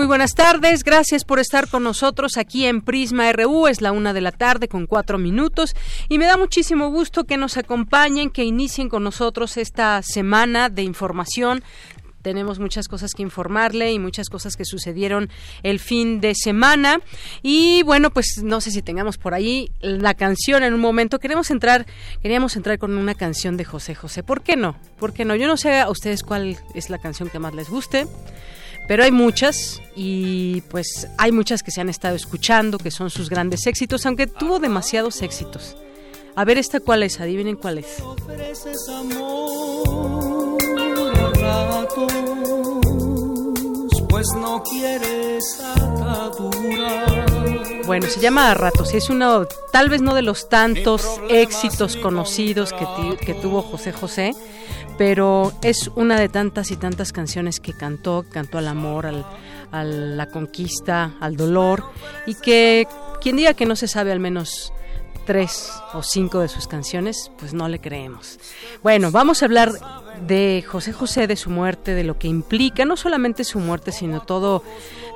Muy buenas tardes, gracias por estar con nosotros aquí en Prisma RU, es la una de la tarde con cuatro minutos y me da muchísimo gusto que nos acompañen, que inicien con nosotros esta semana de información tenemos muchas cosas que informarle y muchas cosas que sucedieron el fin de semana. Y bueno, pues no sé si tengamos por ahí la canción en un momento. Queremos entrar, queríamos entrar con una canción de José José. ¿Por qué no? ¿Por qué no? Yo no sé a ustedes cuál es la canción que más les guste pero hay muchas y pues hay muchas que se han estado escuchando, que son sus grandes éxitos, aunque tuvo demasiados éxitos. A ver esta cuál es, adivinen cuál es. Pues no quieres Bueno, se llama A Ratos y es uno, tal vez no de los tantos éxitos conocidos que, que tuvo José José, pero es una de tantas y tantas canciones que cantó, cantó al amor, a la conquista, al dolor, y que quien diga que no se sabe al menos tres o cinco de sus canciones, pues no le creemos. Bueno, vamos a hablar de José José, de su muerte, de lo que implica, no solamente su muerte, sino todo,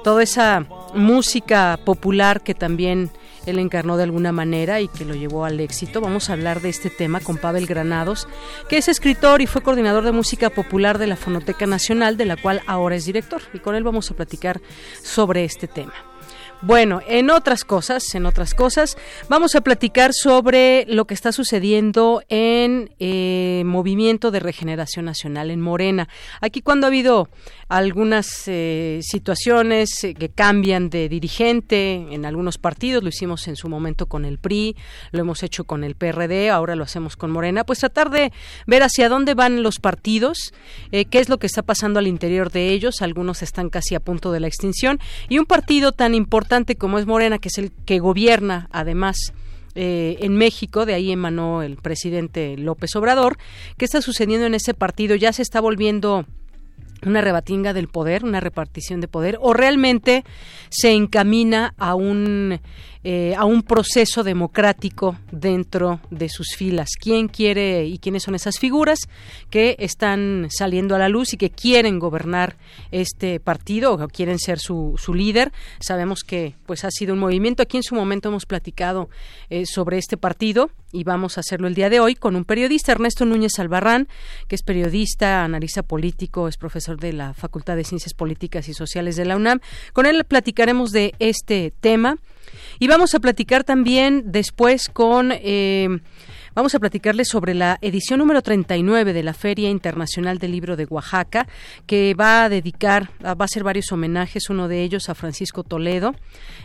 toda esa música popular que también él encarnó de alguna manera y que lo llevó al éxito. Vamos a hablar de este tema con Pavel Granados, que es escritor y fue coordinador de música popular de la Fonoteca Nacional, de la cual ahora es director. Y con él vamos a platicar sobre este tema. Bueno, en otras cosas, en otras cosas, vamos a platicar sobre lo que está sucediendo en eh, Movimiento de Regeneración Nacional en Morena. Aquí cuando ha habido algunas eh, situaciones eh, que cambian de dirigente en algunos partidos, lo hicimos en su momento con el PRI, lo hemos hecho con el PRD, ahora lo hacemos con Morena, pues tratar de ver hacia dónde van los partidos, qué es lo que está pasando al interior de ellos, algunos están casi a punto de la extinción, y un partido tan importante como es Morena, que es el que gobierna además eh, en México, de ahí emanó el presidente López Obrador. ¿Qué está sucediendo en ese partido? Ya se está volviendo una rebatinga del poder, una repartición de poder, o realmente se encamina a un eh, a un proceso democrático dentro de sus filas. ¿Quién quiere y quiénes son esas figuras que están saliendo a la luz y que quieren gobernar este partido o quieren ser su, su líder? Sabemos que pues ha sido un movimiento. Aquí en su momento hemos platicado eh, sobre este partido y vamos a hacerlo el día de hoy con un periodista, Ernesto Núñez Albarrán, que es periodista, analiza político, es profesor de la Facultad de Ciencias Políticas y Sociales de la UNAM. Con él platicaremos de este tema y vamos a platicar también después con... Eh, Vamos a platicarles sobre la edición número 39 de la Feria Internacional del Libro de Oaxaca, que va a dedicar, va a hacer varios homenajes, uno de ellos a Francisco Toledo.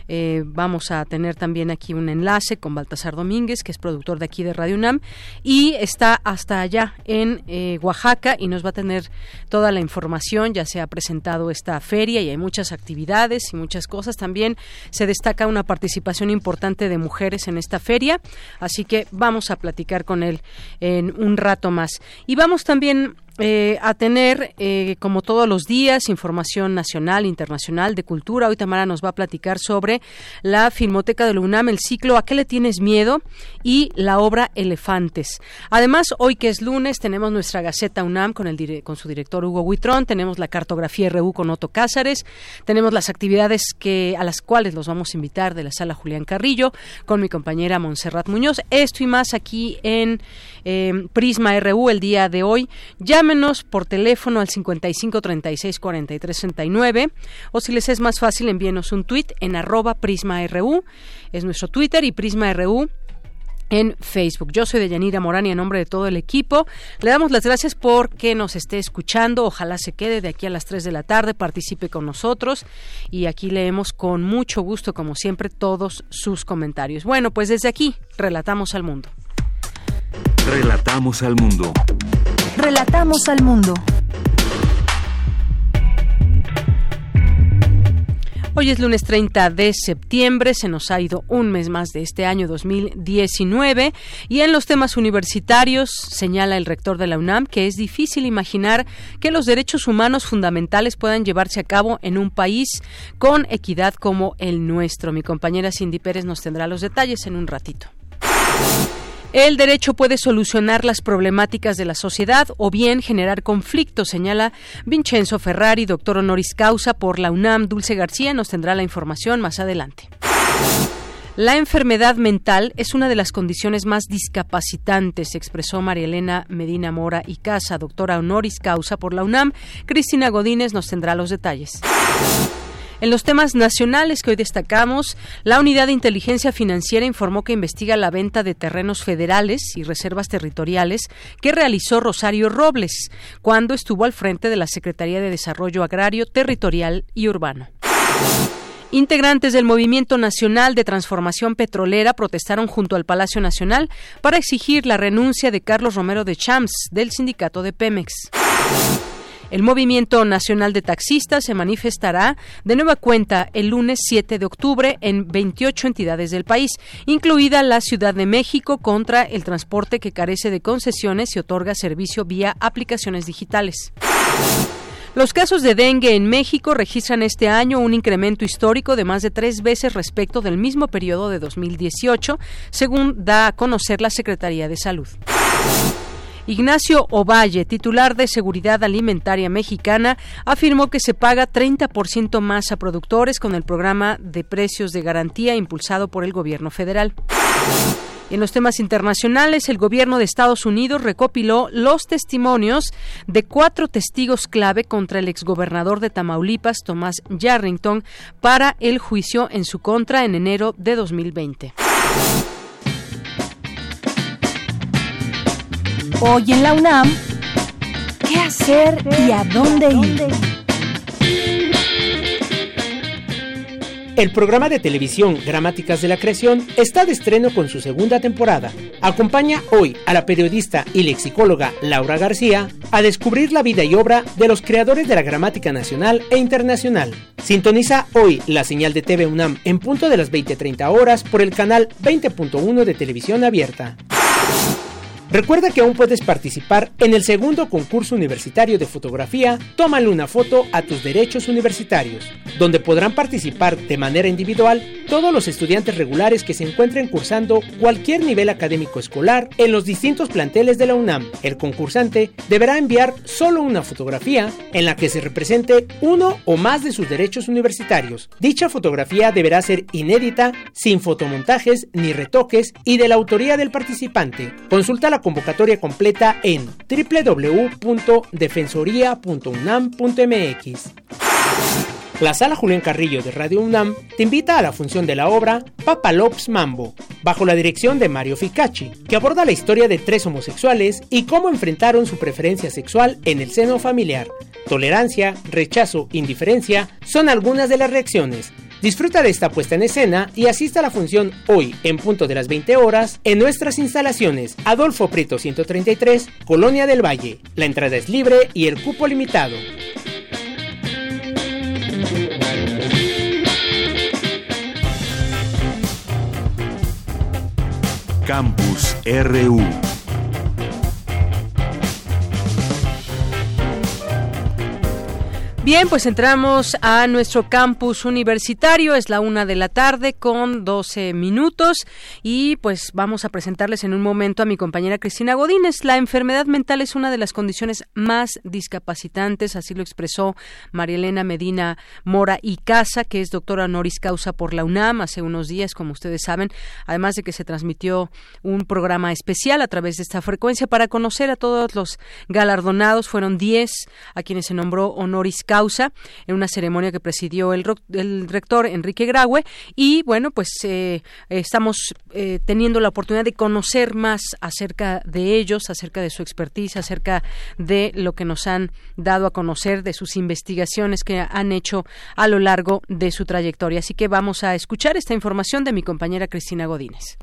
Eh, vamos a tener también aquí un enlace con Baltasar Domínguez, que es productor de aquí de Radio UNAM, y está hasta allá en eh, Oaxaca y nos va a tener toda la información. Ya se ha presentado esta feria y hay muchas actividades y muchas cosas. También se destaca una participación importante de mujeres en esta feria, así que vamos a platicar con él en un rato más. Y vamos también eh, a tener, eh, como todos los días, información nacional, internacional, de cultura. Hoy Tamara nos va a platicar sobre la Filmoteca de la UNAM, el ciclo ¿A qué le tienes miedo? y la obra Elefantes. Además, hoy que es lunes, tenemos nuestra Gaceta UNAM con, el, con su director Hugo Huitrón, tenemos la cartografía RU con Otto Cázares, tenemos las actividades que, a las cuales los vamos a invitar de la sala Julián Carrillo, con mi compañera Montserrat Muñoz. Esto y más aquí en eh, Prisma RU el día de hoy. Llámenos por teléfono al 55 36 43 69 o si les es más fácil envíenos un tweet en arroba prisma.ru, es nuestro Twitter y Prisma RU en Facebook. Yo soy Deyanira Morán y en nombre de todo el equipo le damos las gracias por que nos esté escuchando. Ojalá se quede de aquí a las 3 de la tarde, participe con nosotros y aquí leemos con mucho gusto, como siempre, todos sus comentarios. Bueno, pues desde aquí, relatamos al mundo. Relatamos al mundo. Relatamos al mundo. Hoy es lunes 30 de septiembre, se nos ha ido un mes más de este año 2019 y en los temas universitarios señala el rector de la UNAM que es difícil imaginar que los derechos humanos fundamentales puedan llevarse a cabo en un país con equidad como el nuestro. Mi compañera Cindy Pérez nos tendrá los detalles en un ratito. El derecho puede solucionar las problemáticas de la sociedad o bien generar conflictos, señala Vincenzo Ferrari, doctor honoris causa por la UNAM. Dulce García nos tendrá la información más adelante. La enfermedad mental es una de las condiciones más discapacitantes, expresó María Elena Medina Mora y Casa, doctora honoris causa por la UNAM. Cristina Godínez nos tendrá los detalles. En los temas nacionales que hoy destacamos, la Unidad de Inteligencia Financiera informó que investiga la venta de terrenos federales y reservas territoriales que realizó Rosario Robles cuando estuvo al frente de la Secretaría de Desarrollo Agrario, Territorial y Urbano. Integrantes del Movimiento Nacional de Transformación Petrolera protestaron junto al Palacio Nacional para exigir la renuncia de Carlos Romero de Champs del sindicato de Pemex. El Movimiento Nacional de Taxistas se manifestará de nueva cuenta el lunes 7 de octubre en 28 entidades del país, incluida la Ciudad de México, contra el transporte que carece de concesiones y otorga servicio vía aplicaciones digitales. Los casos de dengue en México registran este año un incremento histórico de más de tres veces respecto del mismo periodo de 2018, según da a conocer la Secretaría de Salud. Ignacio Ovalle, titular de Seguridad Alimentaria Mexicana, afirmó que se paga 30% más a productores con el programa de precios de garantía impulsado por el gobierno federal. En los temas internacionales, el gobierno de Estados Unidos recopiló los testimonios de cuatro testigos clave contra el exgobernador de Tamaulipas, Tomás Yarrington, para el juicio en su contra en enero de 2020. Hoy en la UNAM, ¿qué hacer y a dónde ir? El programa de televisión Gramáticas de la Creación está de estreno con su segunda temporada. Acompaña hoy a la periodista y lexicóloga Laura García a descubrir la vida y obra de los creadores de la gramática nacional e internacional. Sintoniza hoy la señal de TV UNAM en punto de las 20:30 horas por el canal 20.1 de televisión abierta. Recuerda que aún puedes participar en el segundo concurso universitario de fotografía Tómale una foto a tus derechos universitarios, donde podrán participar de manera individual todos los estudiantes regulares que se encuentren cursando cualquier nivel académico escolar en los distintos planteles de la UNAM. El concursante deberá enviar solo una fotografía en la que se represente uno o más de sus derechos universitarios. Dicha fotografía deberá ser inédita, sin fotomontajes ni retoques y de la autoría del participante. Consulta la convocatoria completa en www.defensoría.unam.mx. La Sala Julián Carrillo de Radio UNAM te invita a la función de la obra Papalops Mambo, bajo la dirección de Mario Ficacci, que aborda la historia de tres homosexuales y cómo enfrentaron su preferencia sexual en el seno familiar. Tolerancia, rechazo, indiferencia son algunas de las reacciones. Disfruta de esta puesta en escena y asista a la función hoy en punto de las 20 horas en nuestras instalaciones Adolfo Prieto 133, Colonia del Valle. La entrada es libre y el cupo limitado. Campus RU. Bien, pues entramos a nuestro campus universitario. Es la una de la tarde con 12 minutos y pues vamos a presentarles en un momento a mi compañera Cristina Godínez. La enfermedad mental es una de las condiciones más discapacitantes, así lo expresó María Elena Medina Mora y Casa, que es doctora honoris causa por la UNAM hace unos días, como ustedes saben, además de que se transmitió un programa especial a través de esta frecuencia para conocer a todos los galardonados. Fueron 10 a quienes se nombró honoris causa en una ceremonia que presidió el, rector Enrique Graue y bueno, pues eh, estamos eh, teniendo la oportunidad de conocer más acerca de ellos, acerca de su expertise, acerca de lo que nos han dado a conocer, de sus investigaciones que han hecho a lo largo de su trayectoria. Así que vamos a escuchar esta información de mi compañera Cristina Godínez.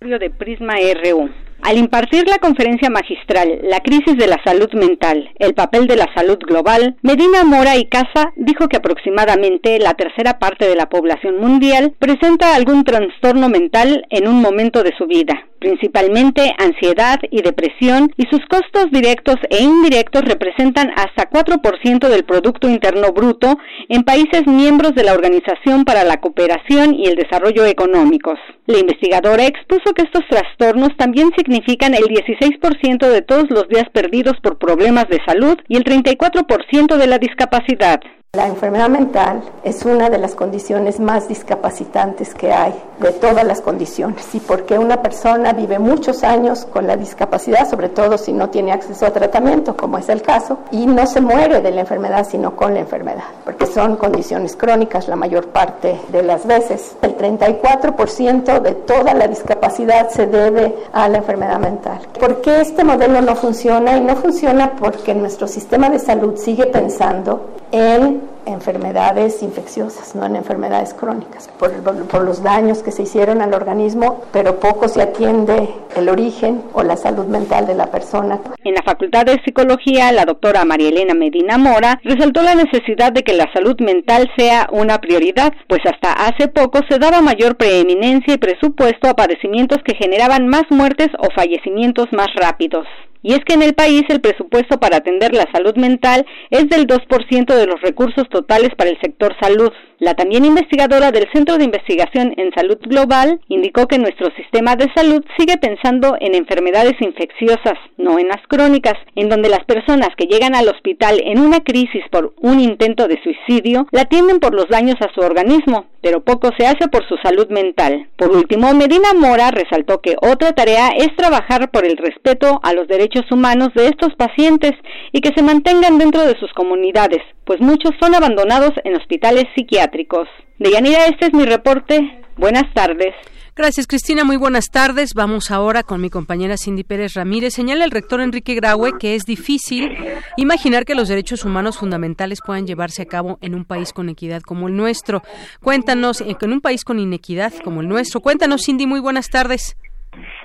De Prisma RU. Al impartir la conferencia magistral La crisis de la salud mental, el papel de la salud global, Medina Mora y Casa dijo que aproximadamente la tercera parte de la población mundial presenta algún trastorno mental en un momento de su vida principalmente ansiedad y depresión, y sus costos directos e indirectos representan hasta 4% del Producto Interno Bruto en países miembros de la Organización para la Cooperación y el Desarrollo Económicos. La investigadora expuso que estos trastornos también significan el 16% de todos los días perdidos por problemas de salud y el 34% de la discapacidad. La enfermedad mental es una de las condiciones más discapacitantes que hay de todas las condiciones y porque una persona vive muchos años con la discapacidad, sobre todo si no tiene acceso a tratamiento, como es el caso, y no se muere de la enfermedad, sino con la enfermedad, porque son condiciones crónicas la mayor parte de las veces. El 34% de toda la discapacidad se debe a la enfermedad mental. ¿Por qué este modelo no funciona? Y no funciona porque nuestro sistema de salud sigue pensando en enfermedades infecciosas, no en enfermedades crónicas, por, por, los daños que se hicieron al organismo, pero poco se atiende el origen o la salud mental de la persona. En la Facultad de Psicología, la doctora María Elena Medina Mora resaltó la necesidad de que la salud mental sea una prioridad, pues hasta hace poco se daba mayor preeminencia y presupuesto a padecimientos que generaban más muertes o fallecimientos más rápidos. Y es que en el país el presupuesto para atender la salud mental es del 2% de los recursos totales para el sector salud. La también investigadora del Centro de Investigación en Salud Global indicó que nuestro sistema de salud sigue pensando en enfermedades infecciosas, no en las crónicas, en donde las personas que llegan al hospital en una crisis por un intento de suicidio la atienden por los daños a su organismo, pero poco se hace por su salud mental. Por último, Medina Mora resaltó que otra tarea es trabajar por el respeto a los derechos humanos de estos pacientes y que se mantengan dentro de sus comunidades, pues muchos son abandonados en hospitales psiquiátricos. Deyanira, este es mi reporte. Buenas tardes. Gracias, Cristina. Muy buenas tardes. Vamos ahora con mi compañera Cindy Pérez Ramírez. Señala el rector Enrique Graue que es difícil imaginar que los derechos humanos fundamentales puedan llevarse a cabo en un país con equidad como el nuestro. Cuéntanos, eh, en un país con inequidad como el nuestro. Cuéntanos, Cindy. Muy buenas tardes.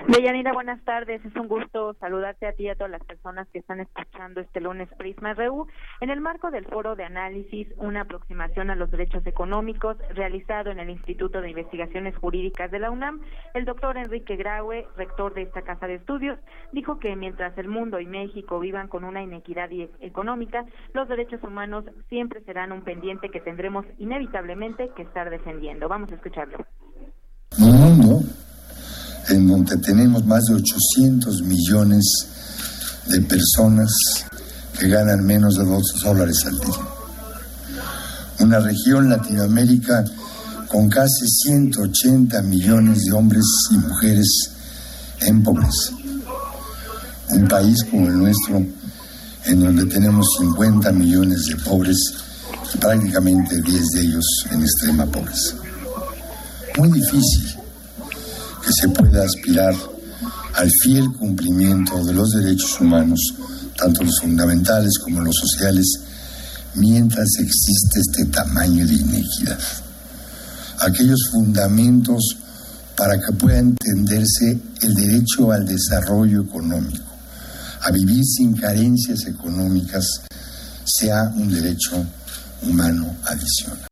Deyanira, buenas tardes. Es un gusto saludarte a ti y a todas las personas que están escuchando este lunes Prisma RU. En el marco del foro de análisis, una aproximación a los derechos económicos realizado en el Instituto de Investigaciones Jurídicas de la UNAM, el doctor Enrique Graue, rector de esta casa de estudios, dijo que mientras el mundo y México vivan con una inequidad económica, los derechos humanos siempre serán un pendiente que tendremos inevitablemente que estar defendiendo. Vamos a escucharlo en donde tenemos más de 800 millones de personas que ganan menos de 2 dólares al día. Una región Latinoamérica con casi 180 millones de hombres y mujeres en pobreza. Un país como el nuestro, en donde tenemos 50 millones de pobres prácticamente 10 de ellos en extrema pobreza. Muy difícil que se pueda aspirar al fiel cumplimiento de los derechos humanos, tanto los fundamentales como los sociales, mientras existe este tamaño de inequidad. Aquellos fundamentos para que pueda entenderse el derecho al desarrollo económico, a vivir sin carencias económicas, sea un derecho humano adicional.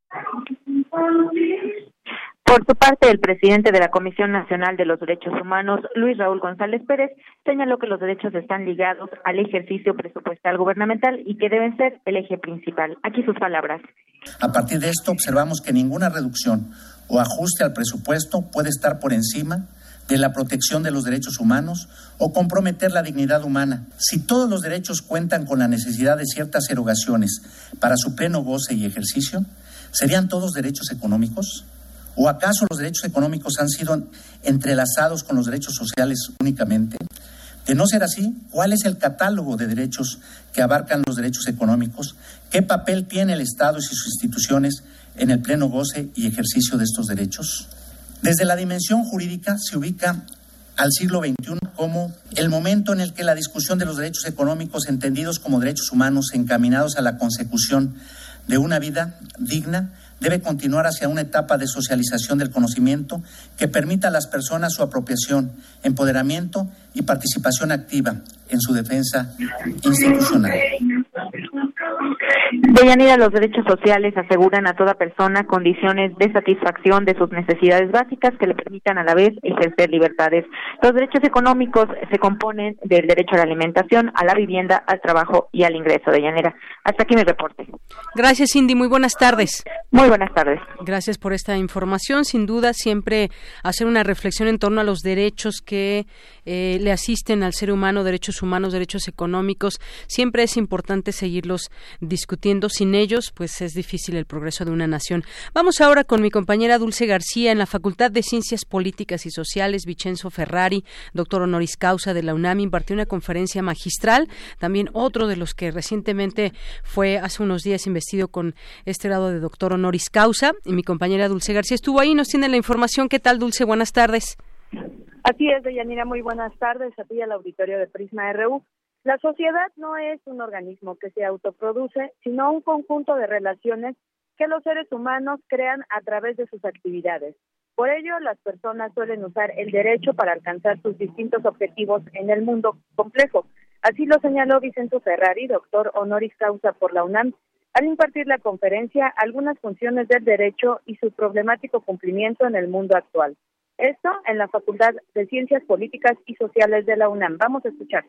Por su parte, el presidente de la Comisión Nacional de los Derechos Humanos, Luis Raúl González Pérez, señaló que los derechos están ligados al ejercicio presupuestal gubernamental y que deben ser el eje principal. Aquí sus palabras. A partir de esto, observamos que ninguna reducción o ajuste al presupuesto puede estar por encima de la protección de los derechos humanos o comprometer la dignidad humana. Si todos los derechos cuentan con la necesidad de ciertas erogaciones para su pleno goce y ejercicio, ¿serían todos derechos económicos? ¿O acaso los derechos económicos han sido entrelazados con los derechos sociales únicamente? De no ser así, ¿cuál es el catálogo de derechos que abarcan los derechos económicos? ¿Qué papel tiene el Estado y sus instituciones en el pleno goce y ejercicio de estos derechos? Desde la dimensión jurídica se ubica al siglo XXI como el momento en el que la discusión de los derechos económicos entendidos como derechos humanos encaminados a la consecución de una vida digna debe continuar hacia una etapa de socialización del conocimiento que permita a las personas su apropiación, empoderamiento y participación activa en su defensa institucional. Deyanira, los derechos sociales aseguran a toda persona condiciones de satisfacción de sus necesidades básicas que le permitan a la vez ejercer libertades. Los derechos económicos se componen del derecho a la alimentación, a la vivienda, al trabajo y al ingreso. Deyanira, hasta aquí mi reporte. Gracias, Cindy. Muy buenas tardes. Muy buenas tardes. Gracias por esta información. Sin duda, siempre hacer una reflexión en torno a los derechos que eh, le asisten al ser humano, derechos humanos, derechos económicos. Siempre es importante seguirlos discutiendo. Sin ellos, pues es difícil el progreso de una nación. Vamos ahora con mi compañera Dulce García en la Facultad de Ciencias Políticas y Sociales, Vicenzo Ferrari, doctor honoris causa de la UNAM, impartió una conferencia magistral. También otro de los que recientemente fue hace unos días investido con este grado de doctor honoris causa. Y mi compañera Dulce García estuvo ahí, nos tiene la información. ¿Qué tal, Dulce? Buenas tardes. Así es, Deyanira, muy buenas tardes a ti al auditorio de Prisma RU. La sociedad no es un organismo que se autoproduce, sino un conjunto de relaciones que los seres humanos crean a través de sus actividades. Por ello, las personas suelen usar el derecho para alcanzar sus distintos objetivos en el mundo complejo. Así lo señaló Vicente Ferrari, doctor honoris causa por la UNAM, al impartir la conferencia Algunas funciones del derecho y su problemático cumplimiento en el mundo actual. Esto en la Facultad de Ciencias Políticas y Sociales de la UNAM. Vamos a escuchar.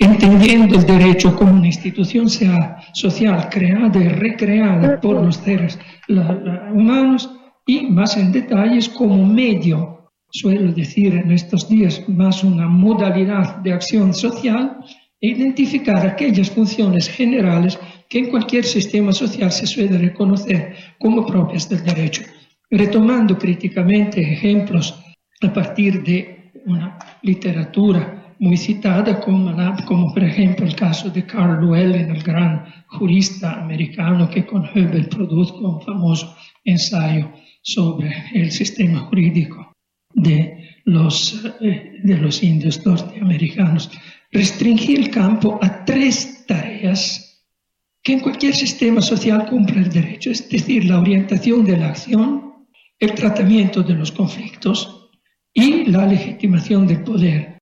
Entendiendo el derecho como una institución social creada y recreada por los seres humanos y más en detalles como medio, suelo decir en estos días más una modalidad de acción social, e identificar aquellas funciones generales que en cualquier sistema social se suele reconocer como propias del derecho, retomando críticamente ejemplos a partir de una literatura muy citada, como, como por ejemplo el caso de Carl Llewellyn, el gran jurista americano que con Hebel produjo un famoso ensayo sobre el sistema jurídico de los, eh, de los indios norteamericanos. Restringir el campo a tres tareas que en cualquier sistema social cumple el derecho, es decir, la orientación de la acción, el tratamiento de los conflictos, y la legitimación del poder.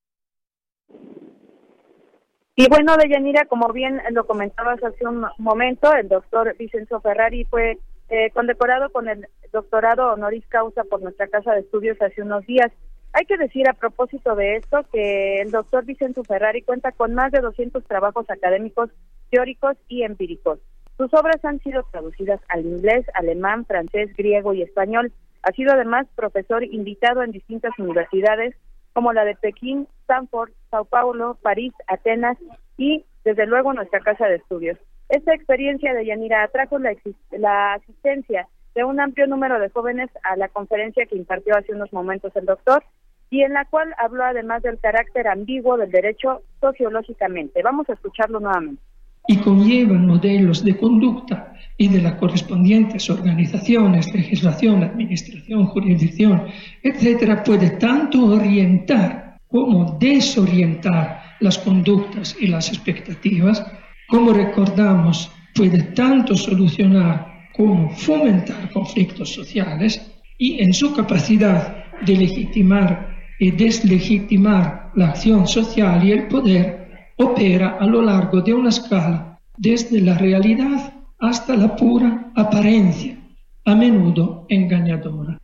Y bueno, Deyanira, como bien lo comentabas hace un momento, el doctor Vicenzo Ferrari fue eh, condecorado con el doctorado honoris causa por nuestra Casa de Estudios hace unos días. Hay que decir a propósito de esto que el doctor Vicenzo Ferrari cuenta con más de 200 trabajos académicos, teóricos y empíricos. Sus obras han sido traducidas al inglés, alemán, francés, griego y español. Ha sido además profesor invitado en distintas universidades como la de Pekín, Stanford, Sao Paulo, París, Atenas y desde luego nuestra casa de estudios. Esta experiencia de Yanira atrajo la, la asistencia de un amplio número de jóvenes a la conferencia que impartió hace unos momentos el doctor y en la cual habló además del carácter ambiguo del derecho sociológicamente. Vamos a escucharlo nuevamente y conllevan modelos de conducta y de las correspondientes organizaciones, legislación, administración, jurisdicción, etcétera, puede tanto orientar como desorientar las conductas y las expectativas, como recordamos, puede tanto solucionar como fomentar conflictos sociales y en su capacidad de legitimar y deslegitimar la acción social y el poder opera a lo largo de una escala desde la realidad hasta la pura apariencia, a menudo engañadora.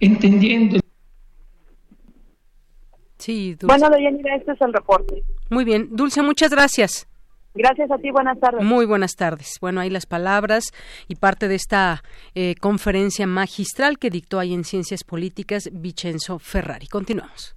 Entendiendo. Sí, Dulce. Bueno, Deyanira, este es el reporte. Muy bien. Dulce, muchas gracias. Gracias a ti, buenas tardes. Muy buenas tardes. Bueno, ahí las palabras y parte de esta eh, conferencia magistral que dictó ahí en Ciencias Políticas Vicenzo Ferrari. Continuamos.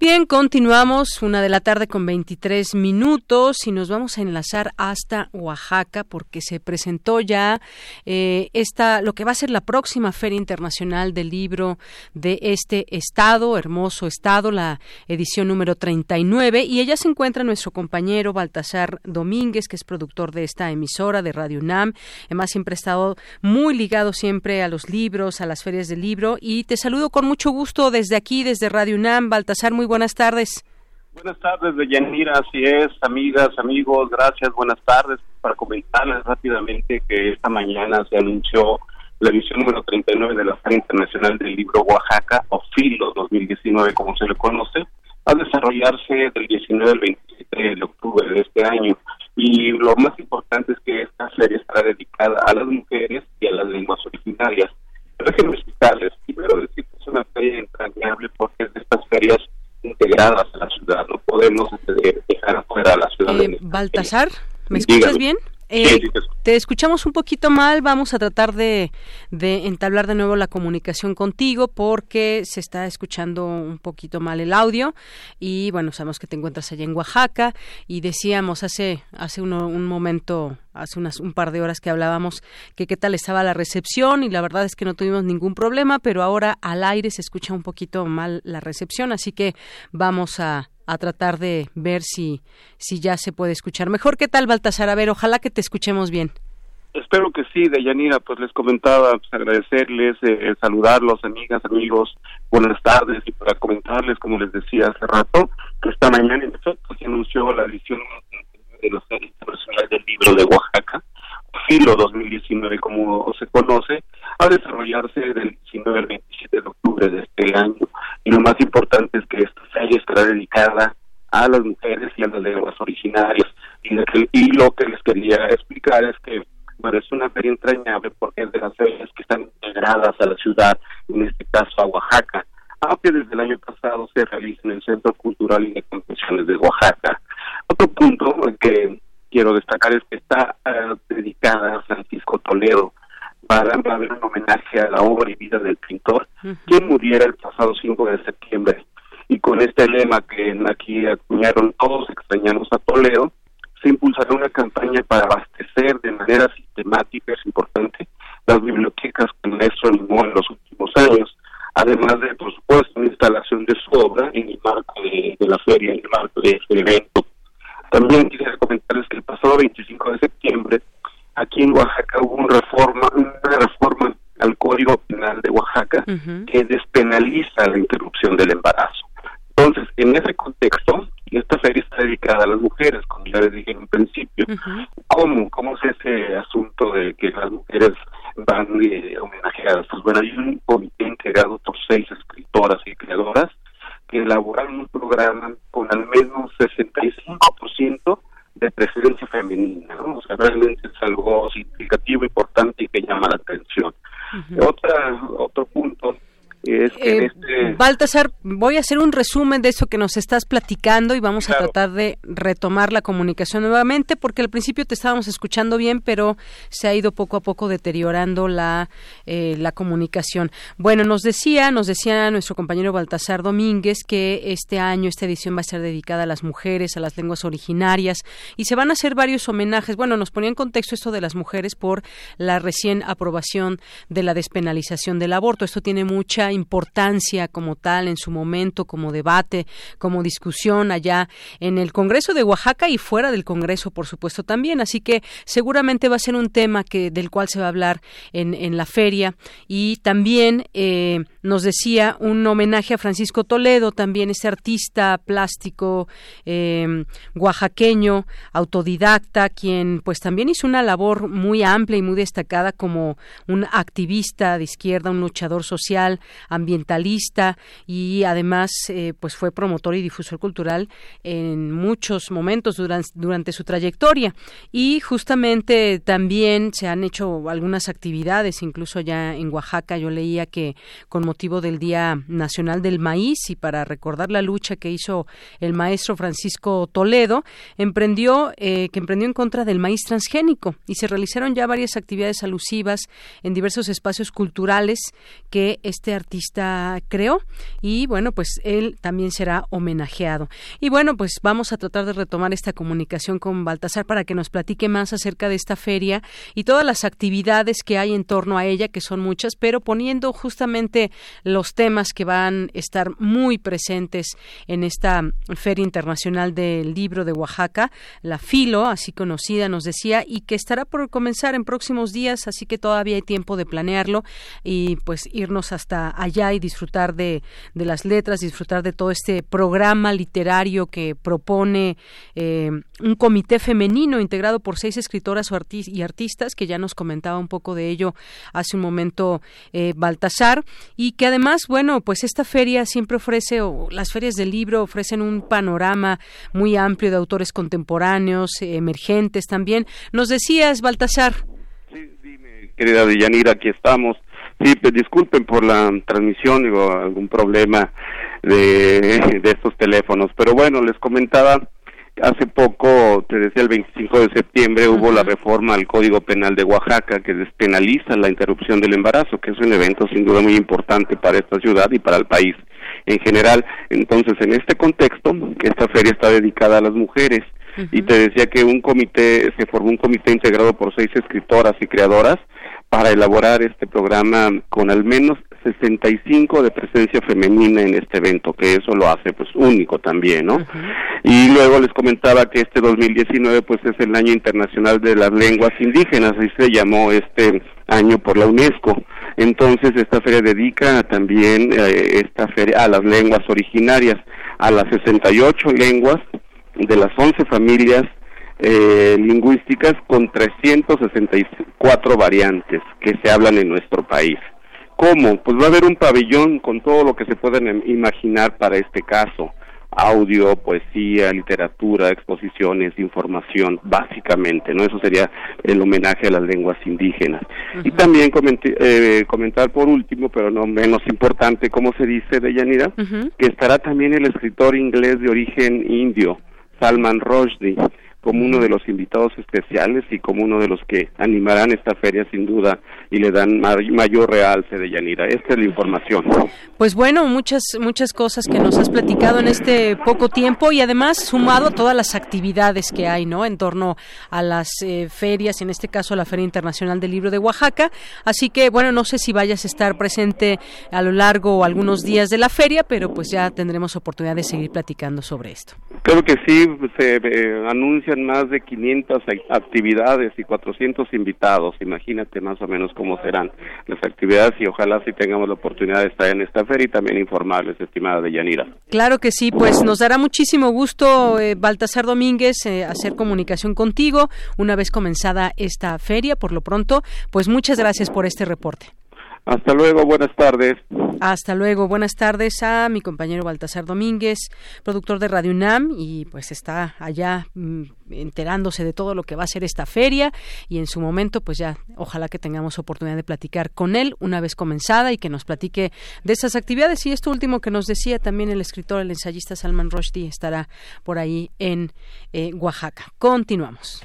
Bien, continuamos, una de la tarde con 23 minutos y nos vamos a enlazar hasta Oaxaca porque se presentó ya eh, esta, lo que va a ser la próxima Feria Internacional del Libro de este estado, hermoso estado, la edición número 39 y ella se encuentra nuestro compañero Baltasar Domínguez, que es productor de esta emisora de Radio UNAM, además siempre ha estado muy ligado siempre a los libros, a las ferias del libro y te saludo con mucho gusto desde aquí, desde Radio UNAM, Baltasar, muy buenas tardes. Buenas tardes, Deyanira, así es, amigas, amigos, gracias, buenas tardes. Para comentarles rápidamente que esta mañana se anunció la edición número 39 de la Feria Internacional del Libro Oaxaca, o FILO 2019, como se le conoce, a desarrollarse del 19 al 27 de octubre de este año. Y lo más importante es que esta feria estará dedicada a las mujeres y a las lenguas originarias. Déjenme explicarles, primero decir que es una feria entrañable porque es de estas ferias integradas a la ciudad, no podemos este, dejar afuera a la ciudad. Eh, Baltasar, ¿me escuchas bien? Eh, te escuchamos un poquito mal, vamos a tratar de, de, entablar de nuevo la comunicación contigo porque se está escuchando un poquito mal el audio. Y bueno, sabemos que te encuentras allá en Oaxaca. Y decíamos hace, hace un momento, hace unas, un par de horas que hablábamos que qué tal estaba la recepción. Y la verdad es que no tuvimos ningún problema, pero ahora al aire se escucha un poquito mal la recepción, así que vamos a a tratar de ver si, si ya se puede escuchar mejor. ¿Qué tal, Baltasar? A ver, ojalá que te escuchemos bien. Espero que sí, Deyanira, pues les comentaba, pues agradecerles, eh, saludarlos, amigas, amigos, buenas tardes y para comentarles, como les decía hace rato, que esta mañana en efecto se anunció la edición de Serie Internacional del Libro de Oaxaca, FILO 2019 como se conoce, a desarrollarse del 19 al 27 de octubre de este año. Y lo más importante es que esta feria estará dedicada a las mujeres y a las lenguas originarias. Y, y lo que les quería explicar es que bueno, es una feria entrañable porque es de las ferias que están integradas a la ciudad, en este caso a Oaxaca, aunque desde el año pasado se realiza en el Centro Cultural y de Convenciones de Oaxaca. Otro punto que quiero destacar es que está eh, dedicada a Francisco Toledo, para, haber un homenaje a la obra y vida del pintor, quien muriera el pasado 5 de septiembre. Y con este lema que aquí acuñaron todos, extrañamos a Toledo, se impulsará una campaña para abastecer de manera sistemática, es importante, las bibliotecas que maestro animó en los últimos años, además de, por supuesto, una instalación de su obra en el marco de, de la feria, en el marco de este evento. También quisiera comentarles que el pasado 25 de septiembre aquí en Oaxaca hubo una reforma, una reforma al Código Penal de Oaxaca que despenaliza la interrupción del embarazo. Entonces, en ese contexto, y esta feria está dedicada a las mujeres, como ya les dije en un principio, ¿cómo, ¿cómo es ese asunto de que las mujeres van eh, homenajeadas? Pues bueno, hay un comité integrado por seis escritoras y creadoras que elaboraron un programa con al menos 65% de presencia femenina, ¿no? O sea, realmente es algo significativo, importante y que llama la atención. Otra, otro punto es que eh, este... Baltasar, voy a hacer un resumen de eso que nos estás platicando y vamos a tratar de retomar la comunicación nuevamente porque al principio te estábamos escuchando bien, pero se ha ido poco a poco deteriorando la, eh, la comunicación. Bueno, nos decía, nos decía nuestro compañero Baltasar Domínguez que este año esta edición va a ser dedicada a las mujeres, a las lenguas originarias y se van a hacer varios homenajes. Bueno, nos ponía en contexto esto de las mujeres por la recién aprobación de la despenalización del aborto. Esto tiene importancia como tal en su momento, como debate, como discusión allá en el Congreso de Oaxaca y fuera del Congreso, por supuesto, también. Así que seguramente va a ser un tema que, del cual se va a hablar en, en la feria. Y también eh, nos decía un homenaje a Francisco Toledo, también este artista plástico eh, oaxaqueño, autodidacta, quien pues también hizo una labor muy amplia y muy destacada como un activista de izquierda, un luchador social, ambientalista y además eh, pues fue promotor y difusor cultural en muchos momentos durante, su trayectoria. Y justamente también se han hecho algunas actividades incluso ya en Oaxaca. Yo leía que con motivo del Día Nacional del Maíz y para recordar la lucha que hizo el maestro Francisco Toledo emprendió eh, que emprendió en contra del maíz transgénico. Y se realizaron ya varias actividades alusivas en diversos espacios culturales que este artista creó y bueno, pues él también será homenajeado. Y bueno, pues vamos a tratar de retomar esta comunicación con Baltasar para que nos platique más acerca de esta feria y todas las actividades que hay en torno a ella, que son muchas, pero poniendo justamente los temas que van a estar muy presentes en esta Feria Internacional del Libro de Oaxaca, la Filo, así conocida, nos decía, y que estará por comenzar en próximos días, así que todavía hay tiempo de planearlo y pues irnos hasta allá y disfrutar de, de las letras, disfrutar de todo este programa literario que propone eh, un comité femenino integrado por seis escritoras y artistas, que ya nos comentaba un poco de ello hace un momento eh, Baltasar, y que además, bueno, pues esta feria siempre ofrece, o las ferias del libro ofrecen un panorama muy amplio de autores contemporáneos, emergentes también. Nos decías, Baltasar. Sí, querida Deyanira, aquí estamos. Sí, pues disculpen por la transmisión, digo, algún problema de, de estos teléfonos, pero bueno, les comentaba hace poco, te decía el 25 de septiembre, hubo la reforma al Código Penal de Oaxaca que despenaliza la interrupción del embarazo, que es un evento sin duda muy importante para esta ciudad y para el país en general. Entonces, en este contexto, que esta feria está dedicada a las mujeres, y te decía que un comité, se formó un comité integrado por seis escritoras y creadoras para elaborar este programa con al menos 65 de presencia femenina en este evento, que eso lo hace pues único también, ¿no? Y luego les comentaba que este 2019 pues es el año internacional de las lenguas indígenas, así se llamó este año por la UNESCO. Entonces esta feria dedica también eh, esta feria a las lenguas originarias, a las 68 lenguas de las 11 familias eh, lingüísticas con 364 variantes que se hablan en nuestro país. ¿Cómo? Pues va a haber un pabellón con todo lo que se pueden imaginar para este caso. Audio, poesía, literatura, exposiciones, información, básicamente, ¿no? Eso sería el homenaje a las lenguas indígenas. Y también eh, comentar por último, pero no menos importante, como se dice de Yanira, que estará también el escritor inglés de origen indio, Salman Rushdie como uno de los invitados especiales y como uno de los que animarán esta feria sin duda y le dan mayor realce de Yanira. Esta es la información. Pues bueno, muchas muchas cosas que nos has platicado en este poco tiempo y además sumado a todas las actividades que hay, ¿no? En torno a las eh, ferias, en este caso la Feria Internacional del Libro de Oaxaca. Así que bueno, no sé si vayas a estar presente a lo largo o algunos días de la feria, pero pues ya tendremos oportunidad de seguir platicando sobre esto. Creo que sí, se eh, anuncia más de 500 actividades y 400 invitados. Imagínate más o menos cómo serán las actividades y ojalá si tengamos la oportunidad de estar en esta feria y también informarles, estimada de Yanira. Claro que sí, pues nos dará muchísimo gusto, eh, Baltasar Domínguez, eh, hacer comunicación contigo una vez comenzada esta feria. Por lo pronto, pues muchas gracias por este reporte. Hasta luego, buenas tardes. Hasta luego, buenas tardes a mi compañero Baltasar Domínguez, productor de Radio UNAM, y pues está allá mm, enterándose de todo lo que va a ser esta feria y en su momento pues ya ojalá que tengamos oportunidad de platicar con él una vez comenzada y que nos platique de esas actividades y esto último que nos decía también el escritor, el ensayista Salman Rushdie estará por ahí en eh, Oaxaca. Continuamos.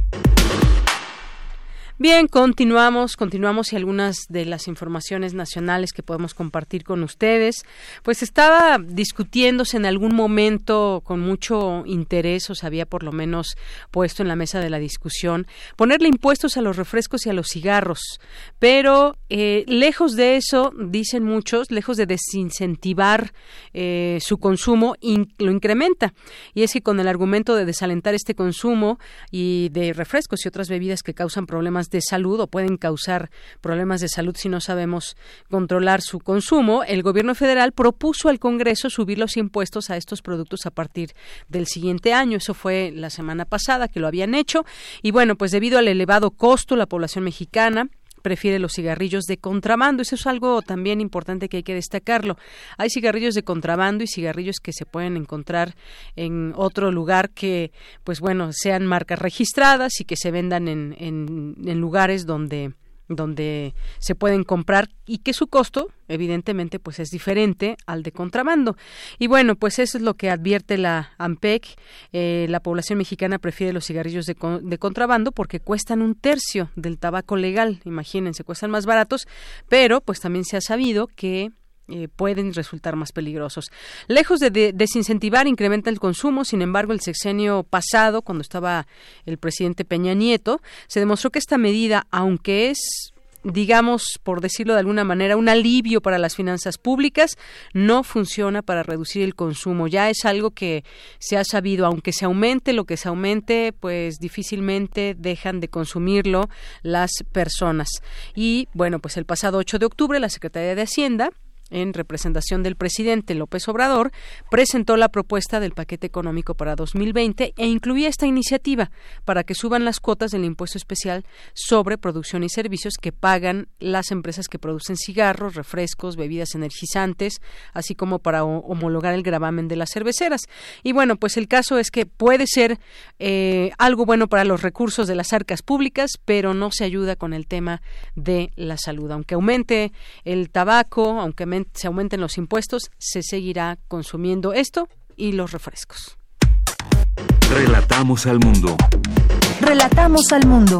Bien, continuamos, continuamos y algunas de las informaciones nacionales que podemos compartir con ustedes. Pues estaba discutiéndose en algún momento con mucho interés, o se había por lo menos puesto en la mesa de la discusión, ponerle impuestos a los refrescos y a los cigarros. Pero eh, lejos de eso, dicen muchos, lejos de desincentivar eh, su consumo, lo incrementa. Y es que con el argumento de desalentar este consumo y de refrescos y otras bebidas que causan problemas de salud o pueden causar problemas de salud si no sabemos controlar su consumo, el gobierno federal propuso al Congreso subir los impuestos a estos productos a partir del siguiente año. Eso fue la semana pasada que lo habían hecho. Y bueno, pues debido al elevado costo, la población mexicana prefiere los cigarrillos de contrabando. Eso es algo también importante que hay que destacarlo. Hay cigarrillos de contrabando y cigarrillos que se pueden encontrar en otro lugar que, pues bueno, sean marcas registradas y que se vendan en, en, en lugares donde donde se pueden comprar y que su costo evidentemente pues es diferente al de contrabando. Y bueno pues eso es lo que advierte la AMPEC eh, la población mexicana prefiere los cigarrillos de, de, contrabando porque cuestan un tercio del tabaco legal. Imagínense cuestan más baratos pero pues también se ha sabido que eh, pueden resultar más peligrosos. Lejos de, desincentivar, incrementa el consumo. Sin embargo, el sexenio pasado, cuando estaba el presidente Peña Nieto, se demostró que esta medida, aunque es digamos, por decirlo de alguna manera, un alivio para las finanzas públicas, no funciona para reducir el consumo. Ya es algo que se ha sabido, aunque se aumente lo que se aumente, pues difícilmente dejan de consumirlo las personas. Y bueno, pues el pasado 8 de octubre la Secretaría de Hacienda en representación del presidente López Obrador, presentó la propuesta del paquete económico para 2020 e incluía esta iniciativa para que suban las cuotas del impuesto especial sobre producción y servicios que pagan las empresas que producen cigarros, refrescos, bebidas energizantes, así como para homologar el gravamen de las cerveceras. Y bueno, pues el caso es que puede ser eh, algo bueno para los recursos de las arcas públicas, pero no se ayuda con el tema de la salud. Aunque aumente el tabaco, aunque se aumenten los impuestos, se seguirá consumiendo esto y los refrescos. Relatamos al mundo. Relatamos al mundo.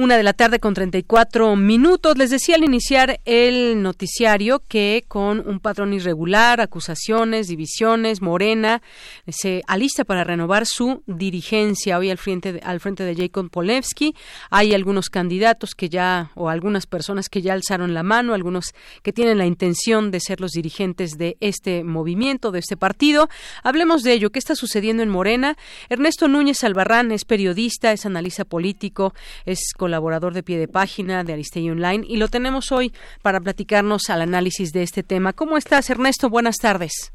Una de la tarde con 34 minutos. Les decía al iniciar el noticiario que con un patrón irregular, acusaciones, divisiones, Morena se alista para renovar su dirigencia hoy al frente de, al frente de Jacob Polewski. Hay algunos candidatos que ya o algunas personas que ya alzaron la mano, algunos que tienen la intención de ser los dirigentes de este movimiento, de este partido. Hablemos de ello. ¿Qué está sucediendo en Morena? Ernesto Núñez Albarrán es periodista, es analista político, es colaborador de pie de página de Aristegui Online y lo tenemos hoy para platicarnos al análisis de este tema. ¿Cómo estás, Ernesto? Buenas tardes.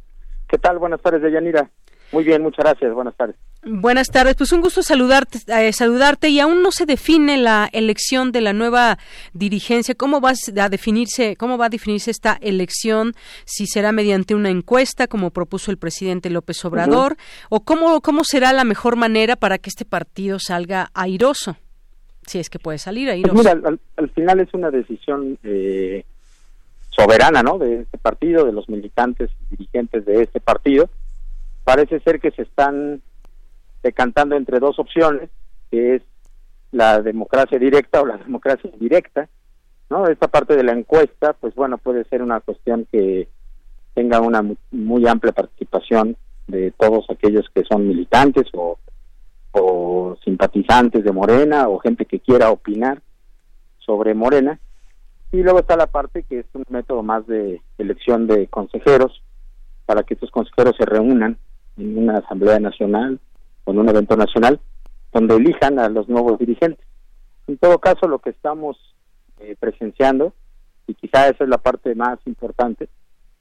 ¿Qué tal? Buenas tardes, Deyanira. Muy bien, muchas gracias. Buenas tardes. Buenas tardes, pues un gusto saludarte, eh, saludarte y aún no se define la elección de la nueva dirigencia. ¿Cómo va a definirse, cómo va a definirse esta elección? Si será mediante una encuesta, como propuso el presidente López Obrador, o cómo cómo será la mejor manera para que este partido salga airoso si es que puede salir ahí. Pues mira, al, final es una decisión eh, soberana, ¿no? De este partido, de los militantes y dirigentes de este partido. Parece ser que se están decantando entre dos opciones, que es la democracia directa o la democracia indirecta, ¿no? Esta parte de la encuesta, pues bueno, puede ser una cuestión que tenga una muy amplia participación de todos aquellos que son militantes o o simpatizantes de Morena o gente que quiera opinar sobre Morena. Y luego está la parte que es un método más de elección de consejeros para que estos consejeros se reúnan en una asamblea nacional o en un evento nacional donde elijan a los nuevos dirigentes. En todo caso, lo que estamos eh, presenciando, y quizá esa es la parte más importante,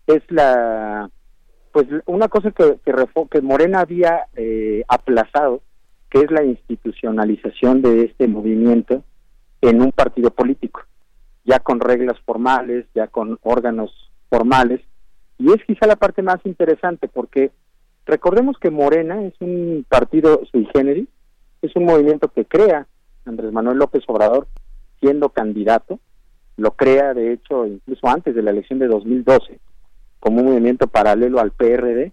es la pues una cosa que, que, que Morena había eh, aplazado que es la institucionalización de este movimiento en un partido político, ya con reglas formales, ya con órganos formales, y es quizá la parte más interesante porque recordemos que Morena es un partido sui generis, es un movimiento que crea Andrés Manuel López Obrador siendo candidato, lo crea de hecho incluso antes de la elección de 2012 como un movimiento paralelo al PRD,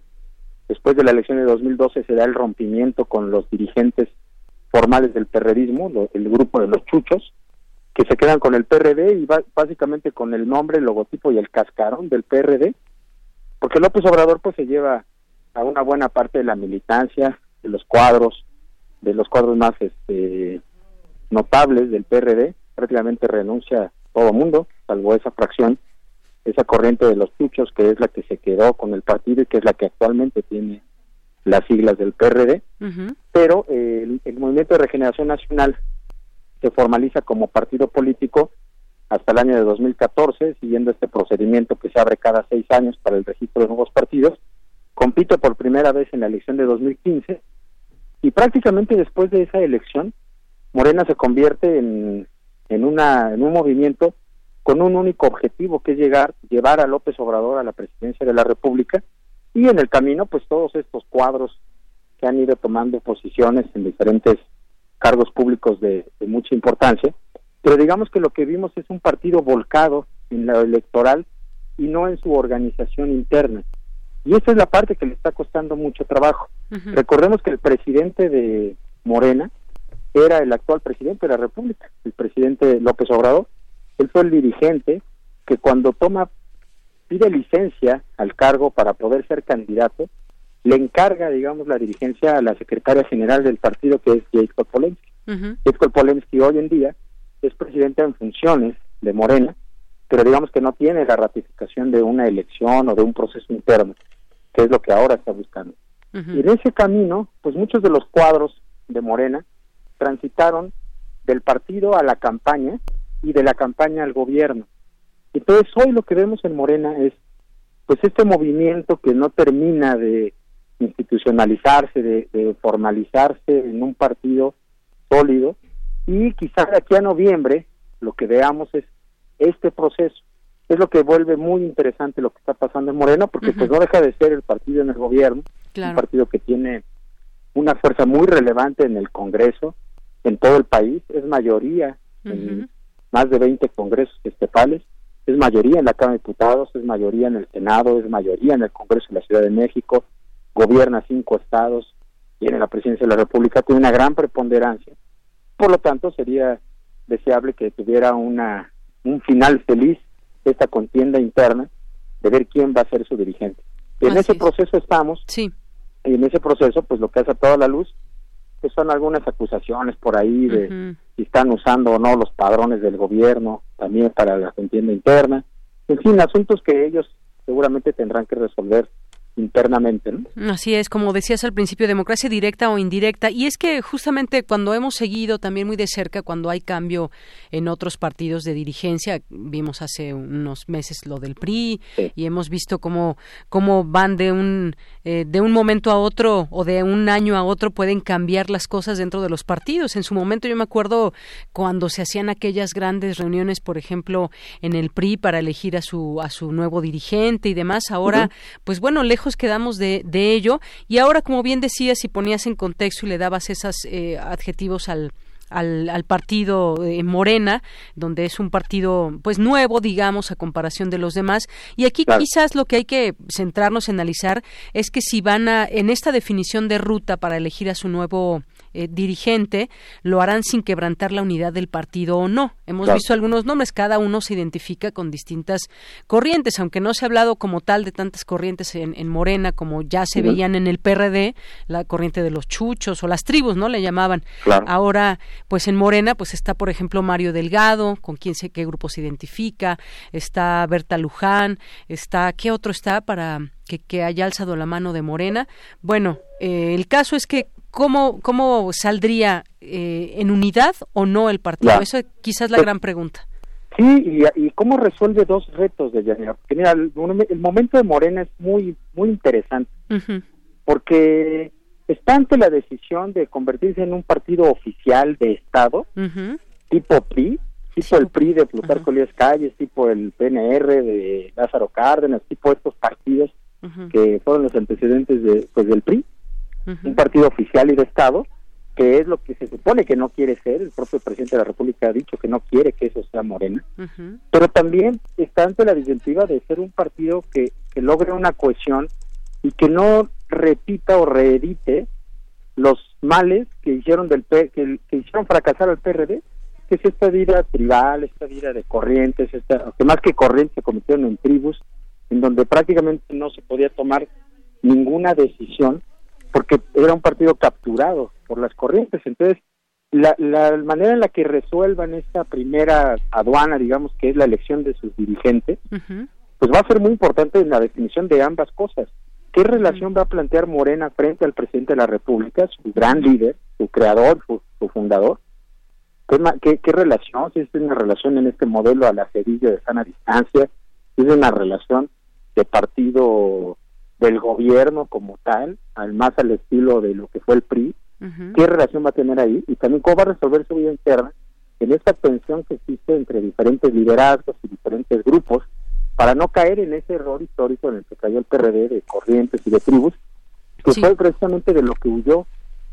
Después de la elección de 2012 se da el rompimiento con los dirigentes formales del perredismo, el grupo de los chuchos, que se quedan con el PRD y básicamente con el nombre, el logotipo y el cascarón del PRD, porque López Obrador pues se lleva a una buena parte de la militancia, de los cuadros, de los cuadros más este, notables del PRD, prácticamente renuncia todo mundo, salvo esa fracción, esa corriente de los chuchos que es la que se quedó con el partido y que es la que actualmente tiene las siglas del PRD, pero el, Movimiento de Regeneración Nacional se formaliza como partido político hasta el año de 2014, siguiendo este procedimiento que se abre cada seis años para el registro de nuevos partidos. Compite por primera vez en la elección de 2015 y prácticamente después de esa elección, Morena se convierte en, en, una, en un movimiento con un único objetivo, que es llegar, llevar a López Obrador a la presidencia de la República y en el camino, pues todos estos cuadros que han ido tomando posiciones en diferentes cargos públicos de, mucha importancia, pero digamos que lo que vimos es un partido volcado en lo electoral y no en su organización interna. Y esa es la parte que le está costando mucho trabajo. Recordemos que el presidente de Morena era el actual presidente de la República, el presidente López Obrador. Él fue el dirigente que cuando toma pide licencia al cargo para poder ser candidato, le encarga, digamos, la dirigencia a la secretaria general del partido, que es Jacob Polensky. Uh Polensky hoy en día es presidente en funciones de Morena, pero digamos que no tiene la ratificación de una elección o de un proceso interno, que es lo que ahora está buscando. Y en ese camino, pues muchos de los cuadros de Morena transitaron del partido a la campaña y de la campaña al gobierno. Entonces hoy lo que vemos en Morena es pues este movimiento que no termina de institucionalizarse, de, formalizarse en un partido sólido y quizás de aquí a noviembre lo que veamos es este proceso. Es lo que vuelve muy interesante lo que está pasando en Morena porque pues no deja de ser el partido en el gobierno, un partido que tiene una fuerza muy relevante en el Congreso, en todo el país, es mayoría en más de 20 congresos estatales es mayoría en la Cámara de Diputados, es mayoría en el Senado, es mayoría en el Congreso de la Ciudad de México, gobierna cinco estados, tiene la presidencia de la República, tiene una gran preponderancia. Por lo tanto, sería deseable que tuviera una un final feliz esta contienda interna de ver quién va a ser su dirigente. En ese proceso estamos. Sí. Y en ese proceso, pues lo que hace a toda la luz que son algunas acusaciones por ahí de si están usando o no los padrones del gobierno también para la contienda interna. En fin, asuntos que ellos seguramente tendrán que resolver internamente. ¿no? Así es, como decías al principio, democracia directa o indirecta. Y es que justamente cuando hemos seguido también muy de cerca, cuando hay cambio en otros partidos de dirigencia, vimos hace unos meses lo del PRI y hemos visto cómo, cómo van de un, eh, de un momento a otro o de un año a otro pueden cambiar las cosas dentro de los partidos. En su momento yo me acuerdo cuando se hacían aquellas grandes reuniones, por ejemplo, en el PRI para elegir a su, a su nuevo dirigente y demás. Ahora, pues bueno, lejos quedamos de, de ello. Y ahora, como bien decías, y ponías en contexto y le dabas esos eh, adjetivos al, al, partido eh, Morena, donde es un partido pues nuevo, digamos, a comparación de los demás. Y aquí quizás lo que hay que centrarnos en analizar es que si van a, en esta definición de ruta para elegir a su nuevo eh, dirigente lo harán sin quebrantar la unidad del partido o no. Hemos visto algunos nombres, cada uno se identifica con distintas corrientes, aunque no se ha hablado como tal de tantas corrientes en, Morena como ya se veían en el PRD, la corriente de los chuchos o las tribus, ¿no? Le llamaban. Ahora, pues en Morena, pues está, por ejemplo, Mario Delgado, con quien sé qué grupo se identifica, está Berta Luján, está, ¿qué otro está para que, que haya alzado la mano de Morena? Bueno, eh, el caso es que ¿cómo, cómo saldría eh, en unidad o no el partido? Esa es quizás la gran pregunta. Sí, y, cómo resuelve dos retos de Yanira. Porque mira, el, momento de Morena es muy, muy interesante, porque está ante la decisión de convertirse en un partido oficial de Estado, tipo PRI, tipo el PRI de Plutarco Elías Calles, tipo el PNR de Lázaro Cárdenas, tipo estos partidos que fueron los antecedentes de, pues, del PRI, un partido oficial y de Estado, que es lo que se supone que no quiere ser, el propio presidente de la República ha dicho que no quiere que eso sea Morena, pero también está ante la disyuntiva de ser un partido que, que logre una cohesión y que no repita o reedite los males que hicieron del que, que hicieron fracasar al PRD, que es esta vida tribal, esta vida de corrientes, esta, que más que corrientes se convirtieron en tribus, en donde prácticamente no se podía tomar ninguna decisión porque era un partido capturado por las corrientes. Entonces, la, la manera en la que resuelvan esta primera aduana, digamos, que es la elección de sus dirigentes, pues va a ser muy importante en la definición de ambas cosas. ¿Qué relación va a plantear Morena frente al presidente de la República, su gran líder, su creador, su, fundador? ¿Qué, ¿Qué, relación? Si es una relación en este modelo a la cerilla de sana distancia, si es una relación de partido del gobierno como tal, al más al estilo de lo que fue el PRI, ¿qué relación va a tener ahí? Y también cómo va a resolver su vida interna en esta tensión que existe entre diferentes liderazgos y diferentes grupos para no caer en ese error histórico en el que cayó el PRD de corrientes y de tribus, que fue precisamente de lo que huyó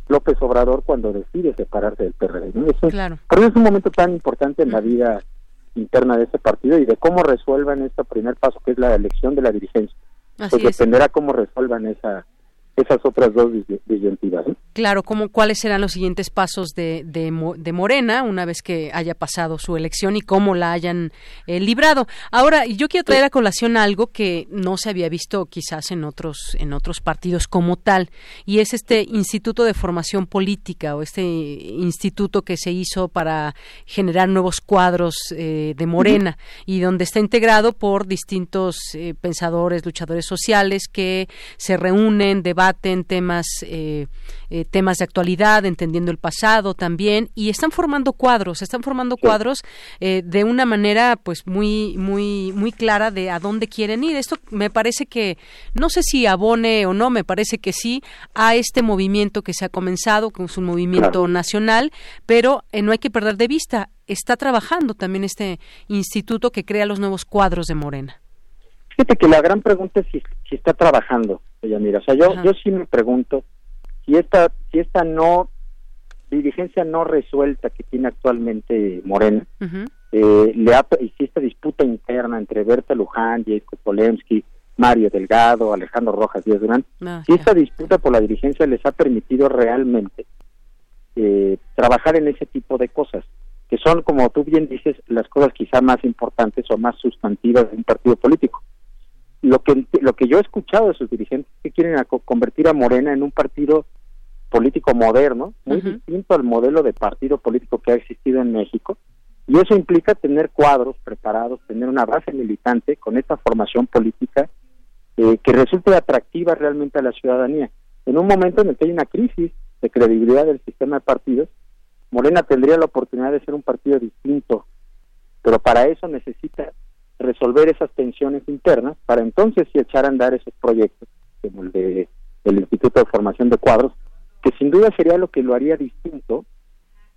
López Obrador cuando decide separarse del PRD. claro. Por eso es un momento tan importante en la vida interna de ese partido y de cómo resuelvan este primer paso, que es la elección de la dirigencia. Pues dependerá cómo resuelvan esa esas otras dos disyuntivas. Claro, como cuáles serán los siguientes pasos de, de, Morena una vez que haya pasado su elección y cómo la hayan eh, librado. Ahora, yo quiero traer a colación algo que no se había visto quizás en otros en otros partidos como tal y es este Instituto de Formación Política o este instituto que se hizo para generar nuevos cuadros eh, de Morena y donde está integrado por distintos eh, pensadores, luchadores sociales que se reúnen, debaten en temas, eh, eh, temas de actualidad, entendiendo el pasado también, y están formando cuadros, están formando cuadros eh, de una manera pues muy, muy, muy clara de a dónde quieren ir. Esto me parece que, no sé si abone o no, me parece que sí, a este movimiento que se ha comenzado, que es un movimiento nacional, pero no hay que perder de vista, está trabajando también este instituto que crea los nuevos cuadros de Morena. Fíjate que la gran pregunta es si, si está trabajando mira, o sea, yo, yo sí me pregunto si esta, si esta no dirigencia no resuelta que tiene actualmente Morena, eh, le ha, si esta disputa interna entre Berta Luján, Jacob Polemski, Mario Delgado, Alejandro Rojas Díaz Durán, ah, si esta disputa por la dirigencia les ha permitido realmente eh, trabajar en ese tipo de cosas, que son, como tú bien dices, las cosas quizá más importantes o más sustantivas de un partido político lo que lo que yo he escuchado de sus dirigentes es que quieren convertir a Morena en un partido político moderno, muy distinto al modelo de partido político que ha existido en México, y eso implica tener cuadros preparados, tener una base militante con esta formación política eh, que resulte atractiva realmente a la ciudadanía. En un momento en el que hay una crisis de credibilidad del sistema de partidos, Morena tendría la oportunidad de ser un partido distinto, pero para eso necesita resolver esas tensiones internas para entonces si echar a andar esos proyectos como el de el Instituto de Formación de Cuadros que sin duda sería lo que lo haría distinto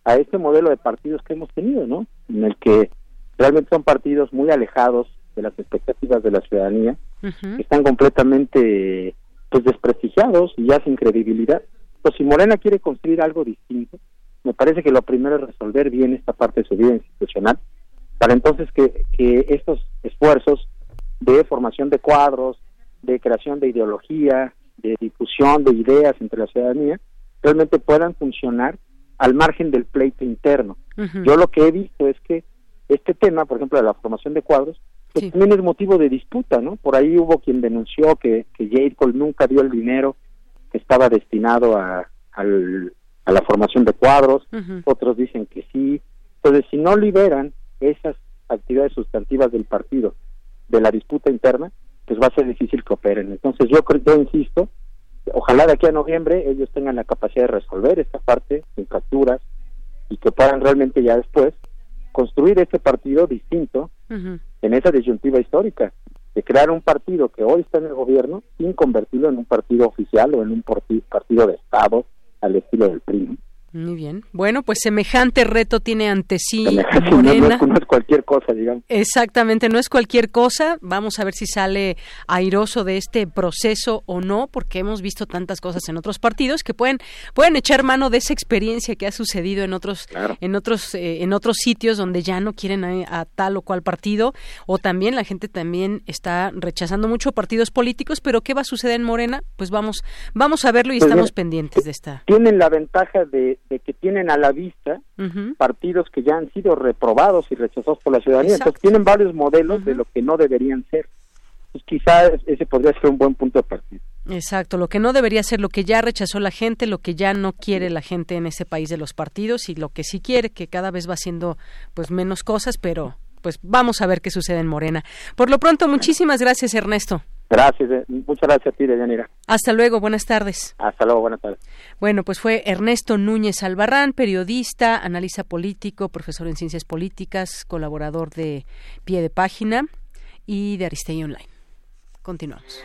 a este modelo de partidos que hemos tenido, ¿no? En el que realmente son partidos muy alejados de las expectativas de la ciudadanía, que están completamente pues desprestigiados y ya sin credibilidad. Pues si Morena quiere construir algo distinto, me parece que lo primero es resolver bien esta parte de su vida institucional para entonces que, estos esfuerzos de formación de cuadros, de creación de ideología, de difusión de ideas entre la ciudadanía, realmente puedan funcionar al margen del pleito interno. Yo lo que he visto es que este tema, por ejemplo, de la formación de cuadros, pues también es motivo de disputa, ¿no? Por ahí hubo quien denunció que, que J. Cole nunca dio el dinero que estaba destinado a, a la formación de cuadros, otros dicen que sí. Entonces, si no liberan esas actividades sustantivas del partido de la disputa interna, pues va a ser difícil que operen. Entonces yo, yo insisto, ojalá de aquí a noviembre ellos tengan la capacidad de resolver esta parte sin fracturas y que puedan realmente ya después construir este partido distinto en esa disyuntiva histórica de crear un partido que hoy está en el gobierno sin convertirlo en un partido oficial o en un partido de Estado al estilo del PRI. Muy bien. Bueno, pues semejante reto tiene ante sí Morena. No, es cualquier cosa, digamos. Exactamente, no es cualquier cosa. Vamos a ver si sale airoso de este proceso o no, porque hemos visto tantas cosas en otros partidos que pueden pueden echar mano de esa experiencia que ha sucedido en otros en otros eh, en otros sitios donde ya no quieren a, tal o cual partido o también la gente también está rechazando mucho partidos políticos, pero ¿qué va a suceder en Morena? Pues vamos vamos a verlo y pues estamos pendientes de esta. Tienen la ventaja de de que tienen a la vista partidos que ya han sido reprobados y rechazados por la ciudadanía. Entonces tienen varios modelos de lo que no deberían ser. Pues quizá ese podría ser un buen punto de partida. Exacto, lo que no debería ser lo que ya rechazó la gente, lo que ya no quiere la gente en ese país de los partidos y lo que sí quiere, que cada vez va siendo pues menos cosas, pero pues vamos a ver qué sucede en Morena. Por lo pronto, muchísimas gracias, Ernesto. Gracias, eh, muchas gracias a ti, Deyanira. Hasta luego, buenas tardes. Hasta luego, buenas tardes. Bueno, pues fue Ernesto Núñez Albarrán, periodista, analista político, profesor en ciencias políticas, colaborador de Pie de Página y de Aristegui Online. Continuamos.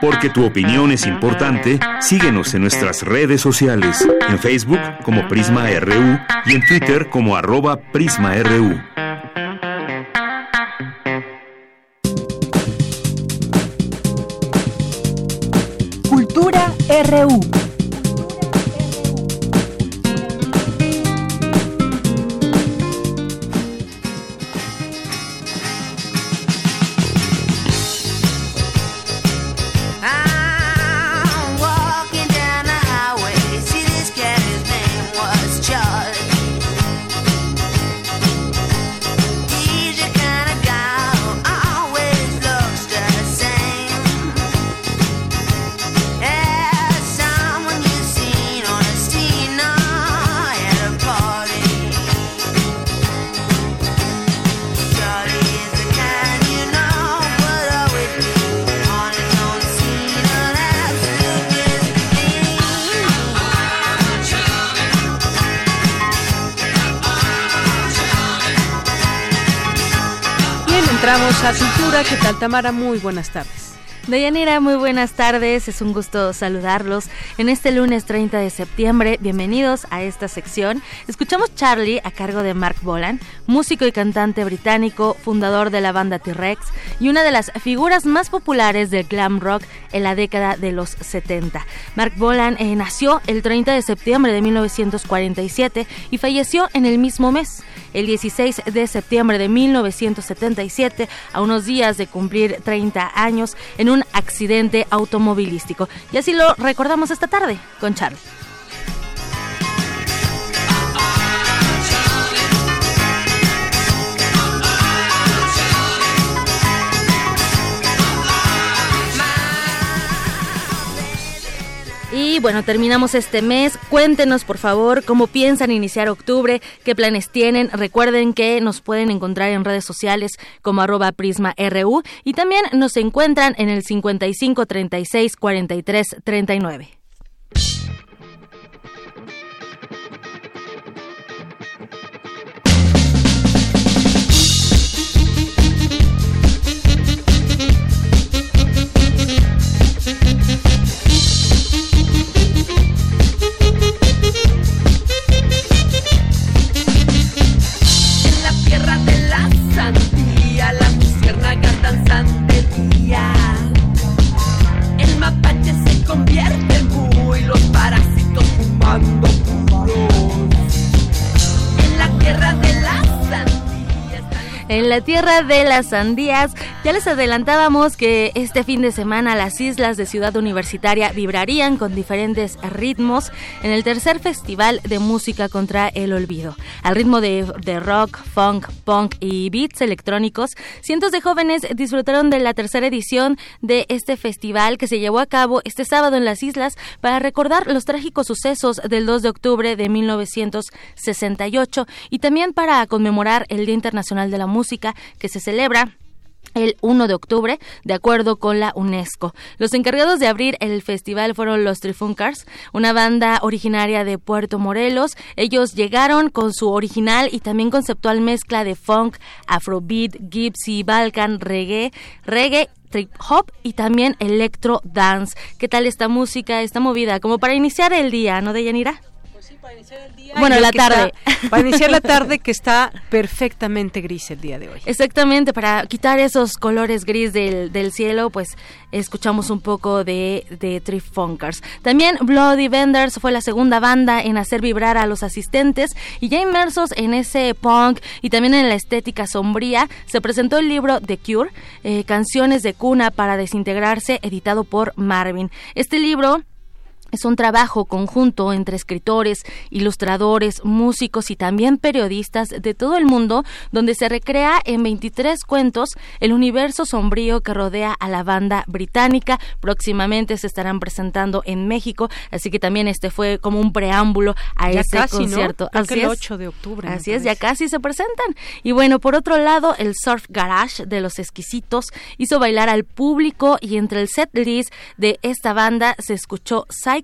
Porque tu opinión es importante, síguenos en nuestras redes sociales, en Facebook como Prisma RU y en Twitter como arroba PrismaRU. RU. Tamara? Muy buenas tardes. Deyanira, muy buenas tardes, es un gusto saludarlos en este lunes 30 de septiembre. Bienvenidos a esta sección. Escuchamos Charlie a cargo de Mark Bolan, músico y cantante británico, fundador de la banda T-Rex y una de las figuras más populares del glam rock en la década de los 70. Mark Bolan eh, nació el 30 de septiembre de 1947 y falleció en el mismo mes el 16 de septiembre de 1977, a unos días de cumplir 30 años, en un accidente automovilístico. Y así lo recordamos esta tarde con Charlie. Y bueno, terminamos este mes. Cuéntenos, por favor, cómo piensan iniciar octubre, qué planes tienen. Recuerden que nos pueden encontrar en redes sociales como arroba prisma.ru y también nos encuentran en el 55 36 43 39. Parásitos En la tierra de las sandías, ya les adelantábamos que este fin de semana las islas de Ciudad Universitaria vibrarían con diferentes ritmos en el tercer festival de música contra el olvido. Al ritmo de, de rock, funk, punk y beats electrónicos, cientos de jóvenes disfrutaron de la tercera edición de este festival que se llevó a cabo este sábado en las islas para recordar los trágicos sucesos del 2 de octubre de 1968 y también para conmemorar el Día Internacional de la Música que se celebra el 1 de octubre, de acuerdo con la UNESCO. Los encargados de abrir el festival fueron los Trifuncars, una banda originaria de Puerto Morelos. Ellos llegaron con su original y también conceptual mezcla de funk, afrobeat, gypsy, balkan, reggae, reggae trip hop y también electro dance. ¿Qué tal esta música, esta movida? Como para iniciar el día, ¿no, Deyanira? Bueno, Ay, la que tarde. está- para iniciar la tarde que está perfectamente gris el día de hoy. Exactamente, para quitar esos colores gris del, del cielo, pues escuchamos un poco de, de Trip Funkers. También Bloody Vendors fue la segunda banda en hacer vibrar a los asistentes y ya inmersos en ese punk y también en la estética sombría, se presentó el libro The Cure, eh, Canciones de Cuna para Desintegrarse, editado por Marvin. Este libro es un trabajo conjunto entre escritores, ilustradores, músicos y también periodistas de todo el mundo, donde se recrea en 23 cuentos el universo sombrío que rodea a la banda británica. Próximamente se estarán presentando en México, así que también este fue como un preámbulo a ese concierto. así el 8 de octubre. Así es, ya casi se presentan. Y bueno, por otro lado, el Surf Garage de los exquisitos hizo bailar al público y entre el set list de esta banda se escuchó Psycho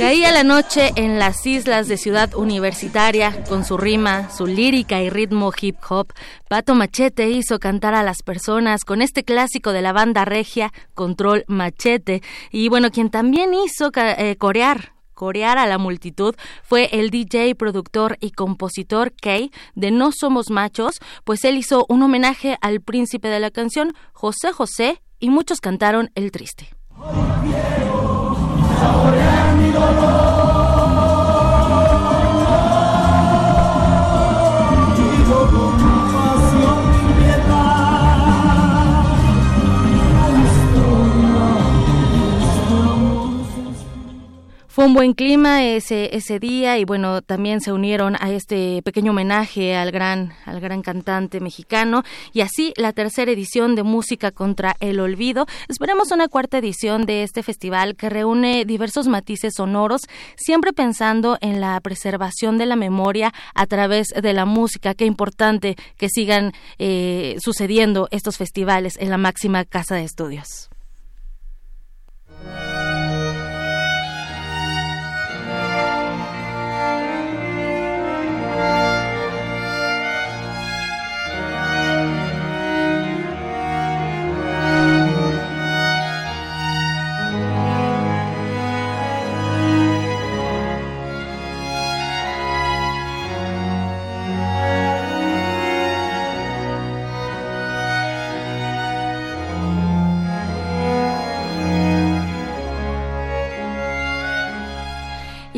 Caía la noche en las islas de Ciudad Universitaria con su rima, su lírica y ritmo hip hop. Pato Machete hizo cantar a las personas con este clásico de la banda regia, Control Machete. Y bueno, quien también hizo eh, corear corear a la multitud fue el DJ, productor y compositor Kay de No Somos Machos, pues él hizo un homenaje al príncipe de la canción, José José, y muchos cantaron El Triste. Sri Lanka. Fue un buen clima ese, ese día y bueno, también se unieron a este pequeño homenaje al gran, al gran cantante mexicano y así la tercera edición de Música contra el Olvido. Esperemos una cuarta edición de este festival que reúne diversos matices sonoros, siempre pensando en la preservación de la memoria a través de la música. Qué importante que sigan eh, sucediendo estos festivales en la máxima casa de estudios.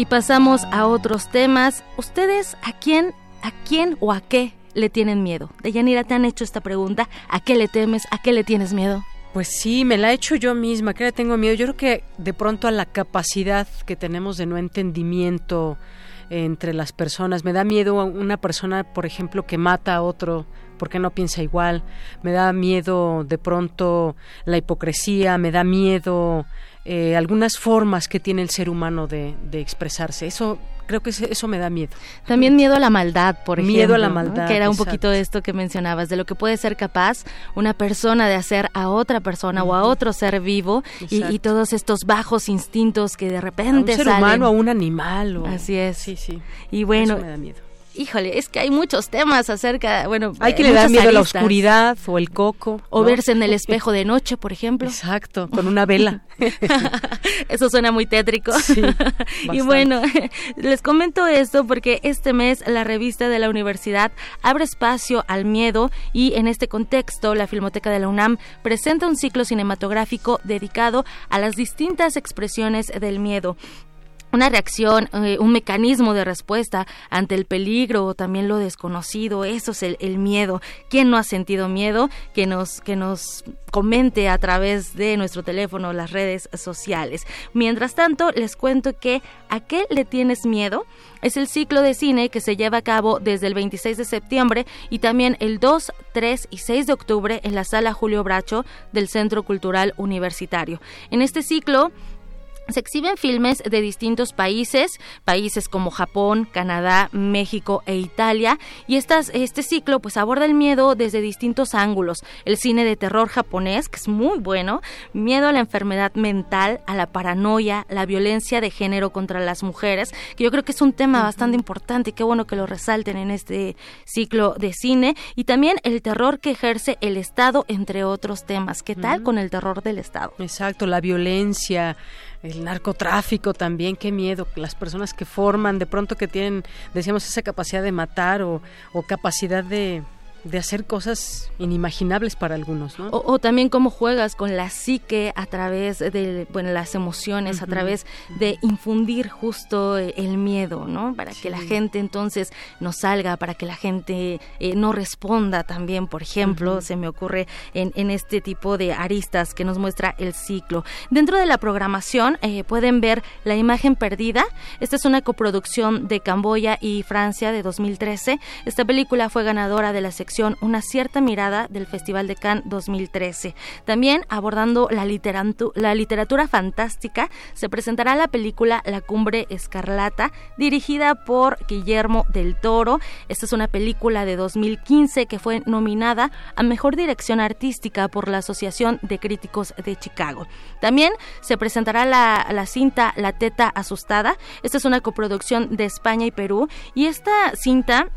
Y pasamos a otros temas. ¿Ustedes a quién, a quién o a qué le tienen miedo? Deyanira, ¿te han hecho esta pregunta? ¿A qué le temes? ¿A qué le tienes miedo? Pues sí, me la he hecho yo misma. ¿Qué le tengo miedo? Yo creo que de pronto a la capacidad que tenemos de no entendimiento entre las personas. Me da miedo una persona, por ejemplo, que mata a otro porque no piensa igual. Me da miedo de pronto la hipocresía. Me da miedo eh, algunas formas que tiene el ser humano de, expresarse. Eso creo que eso me da miedo. También miedo a la maldad, por ejemplo. Miedo a la maldad. Que era un poquito de esto que mencionabas, de lo que puede ser capaz una persona de hacer a otra persona o a otro ser vivo y, todos estos bajos instintos que de repente a un ser humano, a un animal. Así es. Sí, sí. Y bueno. Eso me da miedo híjole, es que hay muchos temas acerca, bueno, hay que le dar miedo a la oscuridad o el coco. O verse en el espejo de noche, por ejemplo. Exacto, con una vela. Eso suena muy tétrico. y bueno, les comento esto porque este mes la revista de la universidad abre espacio al miedo y en este contexto la Filmoteca de la UNAM presenta un ciclo cinematográfico dedicado a las distintas expresiones del miedo una reacción, eh, un mecanismo de respuesta ante el peligro o también lo desconocido, eso es el, miedo. ¿Quién no ha sentido miedo? Que nos, que nos comente a través de nuestro teléfono, las redes sociales. Mientras tanto, les cuento que ¿A qué le tienes miedo? Es el ciclo de cine que se lleva a cabo desde el 26 de septiembre y también el 2, 3 y 6 de octubre en la sala Julio Bracho del Centro Cultural Universitario. En este ciclo se exhiben filmes de distintos países, países como Japón, Canadá, México e Italia, y este ciclo pues aborda el miedo desde distintos ángulos. El cine de terror japonés, que es muy bueno, miedo a la enfermedad mental, a la paranoia, la violencia de género contra las mujeres, que yo creo que es un tema bastante importante y qué bueno que lo resalten en este ciclo de cine, y también el terror que ejerce el Estado, entre otros temas. ¿Qué tal con el terror del Estado? Exacto, la violencia el narcotráfico también, qué miedo, las personas que forman, de pronto que tienen, decíamos, esa capacidad de matar o, o capacidad de, de hacer cosas inimaginables para algunos, ¿no? O, también cómo juegas con la psique a través de bueno, las emociones, a través de infundir justo eh, el miedo, ¿no? Para que la gente entonces no salga, para que la gente eh, no responda también, por ejemplo, se me ocurre en, en, este tipo de aristas que nos muestra el ciclo. Dentro de la programación eh, pueden ver La imagen perdida. Esta es una coproducción de Camboya y Francia de 2013. Esta película fue ganadora de la sección una cierta mirada del Festival de Cannes 2013. También abordando la, la literatura fantástica, se presentará la película La Cumbre Escarlata, dirigida por Guillermo del Toro. Esta es una película de 2015 que fue nominada a Mejor Dirección Artística por la Asociación de Críticos de Chicago. También se presentará la, la cinta La Teta Asustada. Esta es una coproducción de España y Perú y esta cinta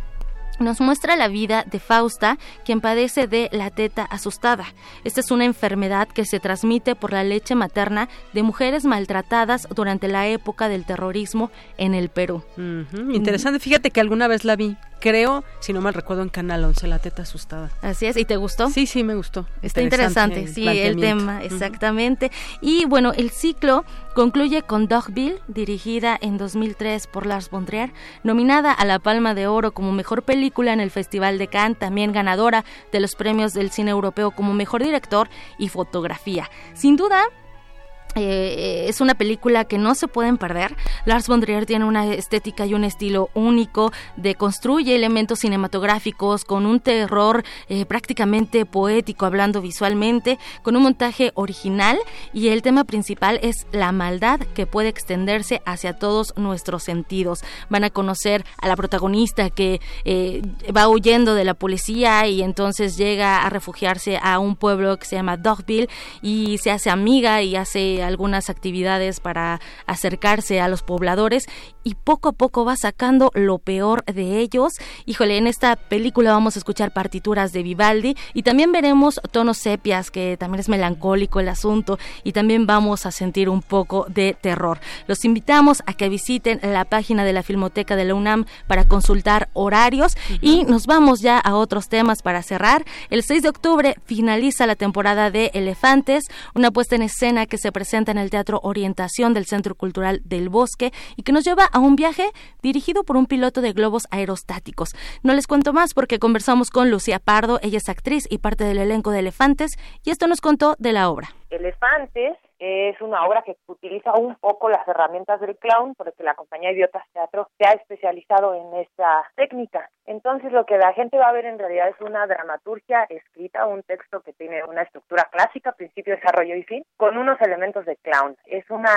nos muestra la vida de Fausta, quien padece de la teta asustada. Esta es una enfermedad que se transmite por la leche materna de mujeres maltratadas durante la época del terrorismo en el Perú. Interesante, fíjate que alguna vez la vi creo, si no mal recuerdo, en Canal 11, La Teta Asustada. Así es, ¿y te gustó? Sí, sí, me gustó. Está interesante, sí, el tema, exactamente. Y bueno, el ciclo concluye con Dogville, dirigida en 2003 por Lars von Trier, nominada a la Palma de Oro como mejor película en el Festival de Cannes, también ganadora de los premios del cine europeo como mejor director y fotografía. Sin duda, eh, es una película que no se pueden perder. Lars von Trier tiene una estética y un estilo único, de construye elementos cinematográficos con un terror eh, prácticamente poético, hablando visualmente, con un montaje original y el tema principal es la maldad que puede extenderse hacia todos nuestros sentidos. Van a conocer a la protagonista que eh, va huyendo de la policía y entonces llega a refugiarse a un pueblo que se llama Dogville y se hace amiga y hace algunas actividades para acercarse a los pobladores y poco a poco va sacando lo peor de ellos. Híjole, en esta película vamos a escuchar partituras de Vivaldi y también veremos tonos sepias, que también es melancólico el asunto, y también vamos a sentir un poco de terror. Los invitamos a que visiten la página de la Filmoteca de la UNAM para consultar horarios y nos vamos ya a otros temas para cerrar. El 6 de octubre finaliza la temporada de Elefantes, una puesta en escena que se presenta en el Teatro Orientación del Centro Cultural del Bosque y que nos lleva a un viaje dirigido por un piloto de globos aerostáticos. No les cuento más porque conversamos con Lucía Pardo, ella es actriz y parte del elenco de Elefantes, y esto nos contó de la obra. Elefantes es una obra que utiliza un poco las herramientas del clown, porque la compañía Idiotas Teatro se ha especializado en esta técnica. Entonces lo que la gente va a ver en realidad es una dramaturgia escrita, un texto que tiene una estructura clásica, principio, desarrollo y fin, con unos elementos de clown. Es una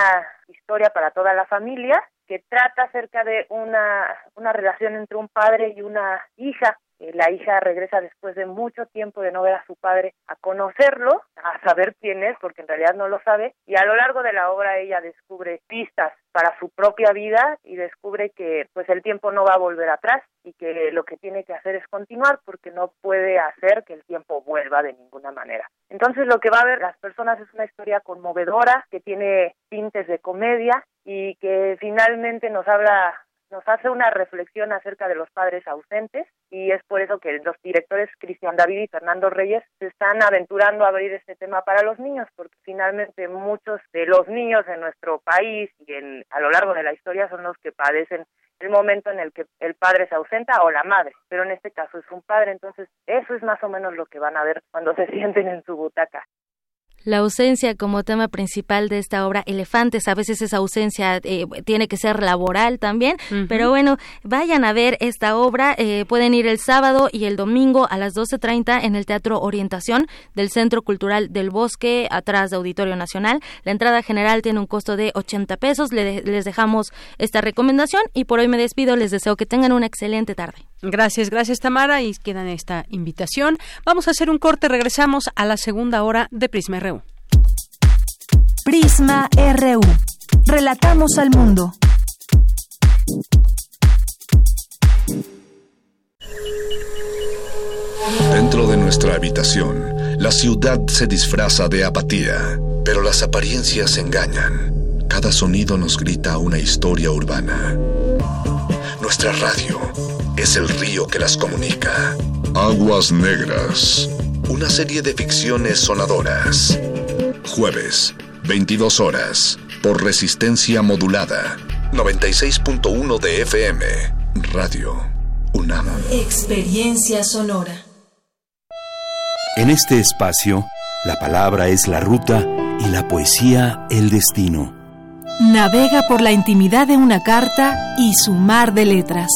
historia para toda la familia que trata acerca de una, una relación entre un padre y una hija eh, la hija regresa después de mucho tiempo de no ver a su padre a conocerlo, a saber quién es, porque en realidad no lo sabe, y a lo largo de la obra ella descubre pistas para su propia vida y descubre que pues el tiempo no va a volver atrás y que lo que tiene que hacer es continuar porque no puede hacer que el tiempo vuelva de ninguna manera. Entonces lo que va a ver las personas es una historia conmovedora que tiene tintes de comedia y que finalmente nos habla nos hace una reflexión acerca de los padres ausentes y es por eso que los directores Cristian David y Fernando Reyes se están aventurando a abrir este tema para los niños porque finalmente muchos de los niños en nuestro país y en, a lo largo de la historia son los que padecen el momento en el que el padre se ausenta o la madre, pero en este caso es un padre, entonces eso es más o menos lo que van a ver cuando se sienten en su butaca la ausencia como tema principal de esta obra Elefantes. A veces esa ausencia eh, tiene que ser laboral también, pero bueno, vayan a ver esta obra. Eh, pueden ir el sábado y el domingo a las 12.30 en el Teatro Orientación del Centro Cultural del Bosque, atrás de Auditorio Nacional. La entrada general tiene un costo de 80 pesos. les dejamos esta recomendación y por hoy me despido. Les deseo que tengan una excelente tarde. Gracias, gracias Tamara y quedan esta invitación. Vamos a hacer un corte, regresamos a la segunda hora de Prisma RU. Prisma RU. Relatamos al mundo. Dentro de nuestra habitación, la ciudad se disfraza de apatía, pero las apariencias engañan. Cada sonido nos grita una historia urbana. Nuestra radio es el río que las comunica. Aguas Negras. Una serie de ficciones sonadoras. Jueves, 22 horas. Por resistencia modulada. 96.1 de FM. Radio UNAM. Experiencia sonora. En este espacio, la palabra es la ruta y la poesía el destino. Navega por la intimidad de una carta y su mar de letras.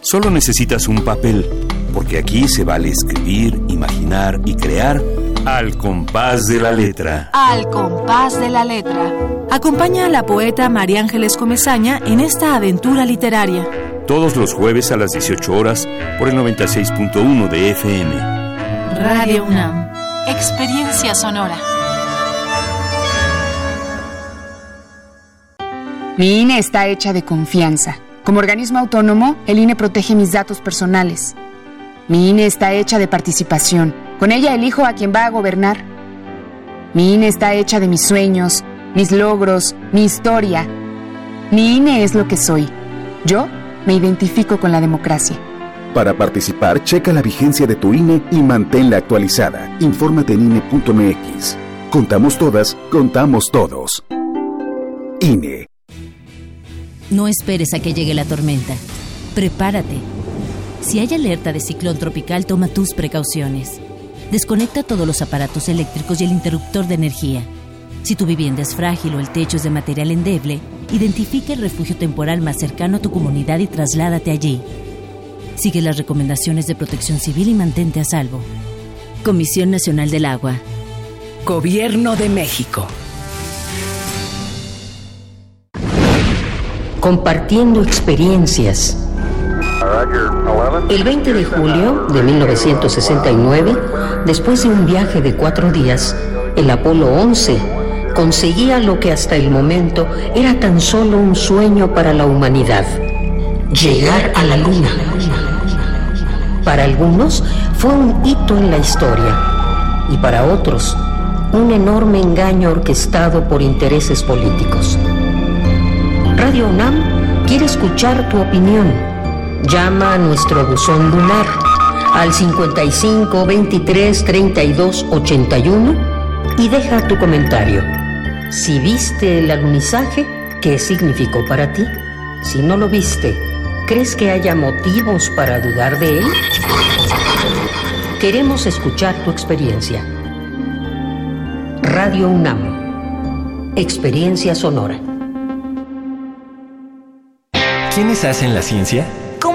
Solo necesitas un papel, porque aquí se vale escribir, imaginar y crear al compás de la letra. Al compás de la letra. Acompaña a la poeta María Ángeles Comezaña en esta aventura literaria. Todos los jueves a las 18 horas por el 96.1 de FM. Radio UNAM. Experiencia sonora. Mi INE está hecha de confianza. Como organismo autónomo, el INE protege mis datos personales. Mi INE está hecha de participación. Con ella elijo a quien va a gobernar. Mi INE está hecha de mis sueños, mis logros, mi historia. Mi INE es lo que soy. Yo me identifico con la democracia. Para participar, checa la vigencia de tu INE y manténla actualizada. Infórmate en INE.mx. Contamos todas, contamos todos. INE. No esperes a que llegue la tormenta. Prepárate. Si hay alerta de ciclón tropical, toma tus precauciones. Desconecta todos los aparatos eléctricos y el interruptor de energía. Si tu vivienda es frágil o el techo es de material endeble, identifica el refugio temporal más cercano a tu comunidad y trasládate allí. Sigue las recomendaciones de protección civil y mantente a salvo. Comisión Nacional del Agua. Gobierno de México. Compartiendo experiencias. El 20 de julio de 1969, después de un viaje de cuatro días, el Apolo 11 conseguía lo que hasta el momento era tan solo un sueño para la humanidad, llegar a la Luna. Para algunos fue un hito en la historia y para otros un enorme engaño orquestado por intereses políticos. Radio UNAM quiere escuchar tu opinión. Llama a nuestro buzón lunar al 55 23 32 81 y deja tu comentario. Si viste el alunizaje, ¿qué significó para ti? Si no lo viste, ¿crees que haya motivos para dudar de él? Queremos escuchar tu experiencia. Radio UNAM. Experiencia sonora. ¿Quiénes hacen la ciencia?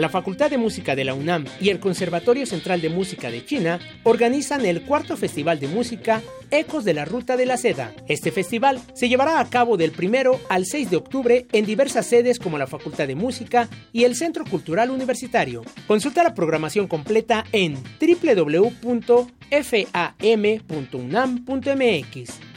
La Facultad de Música de la UNAM y el Conservatorio Central de Música de China organizan el cuarto Festival de Música Ecos de la Ruta de la Seda. Este festival se llevará a cabo del primero al 6 de octubre en diversas sedes como la Facultad de Música y el Centro Cultural Universitario. Consulta la programación completa en www.fam.unam.mx.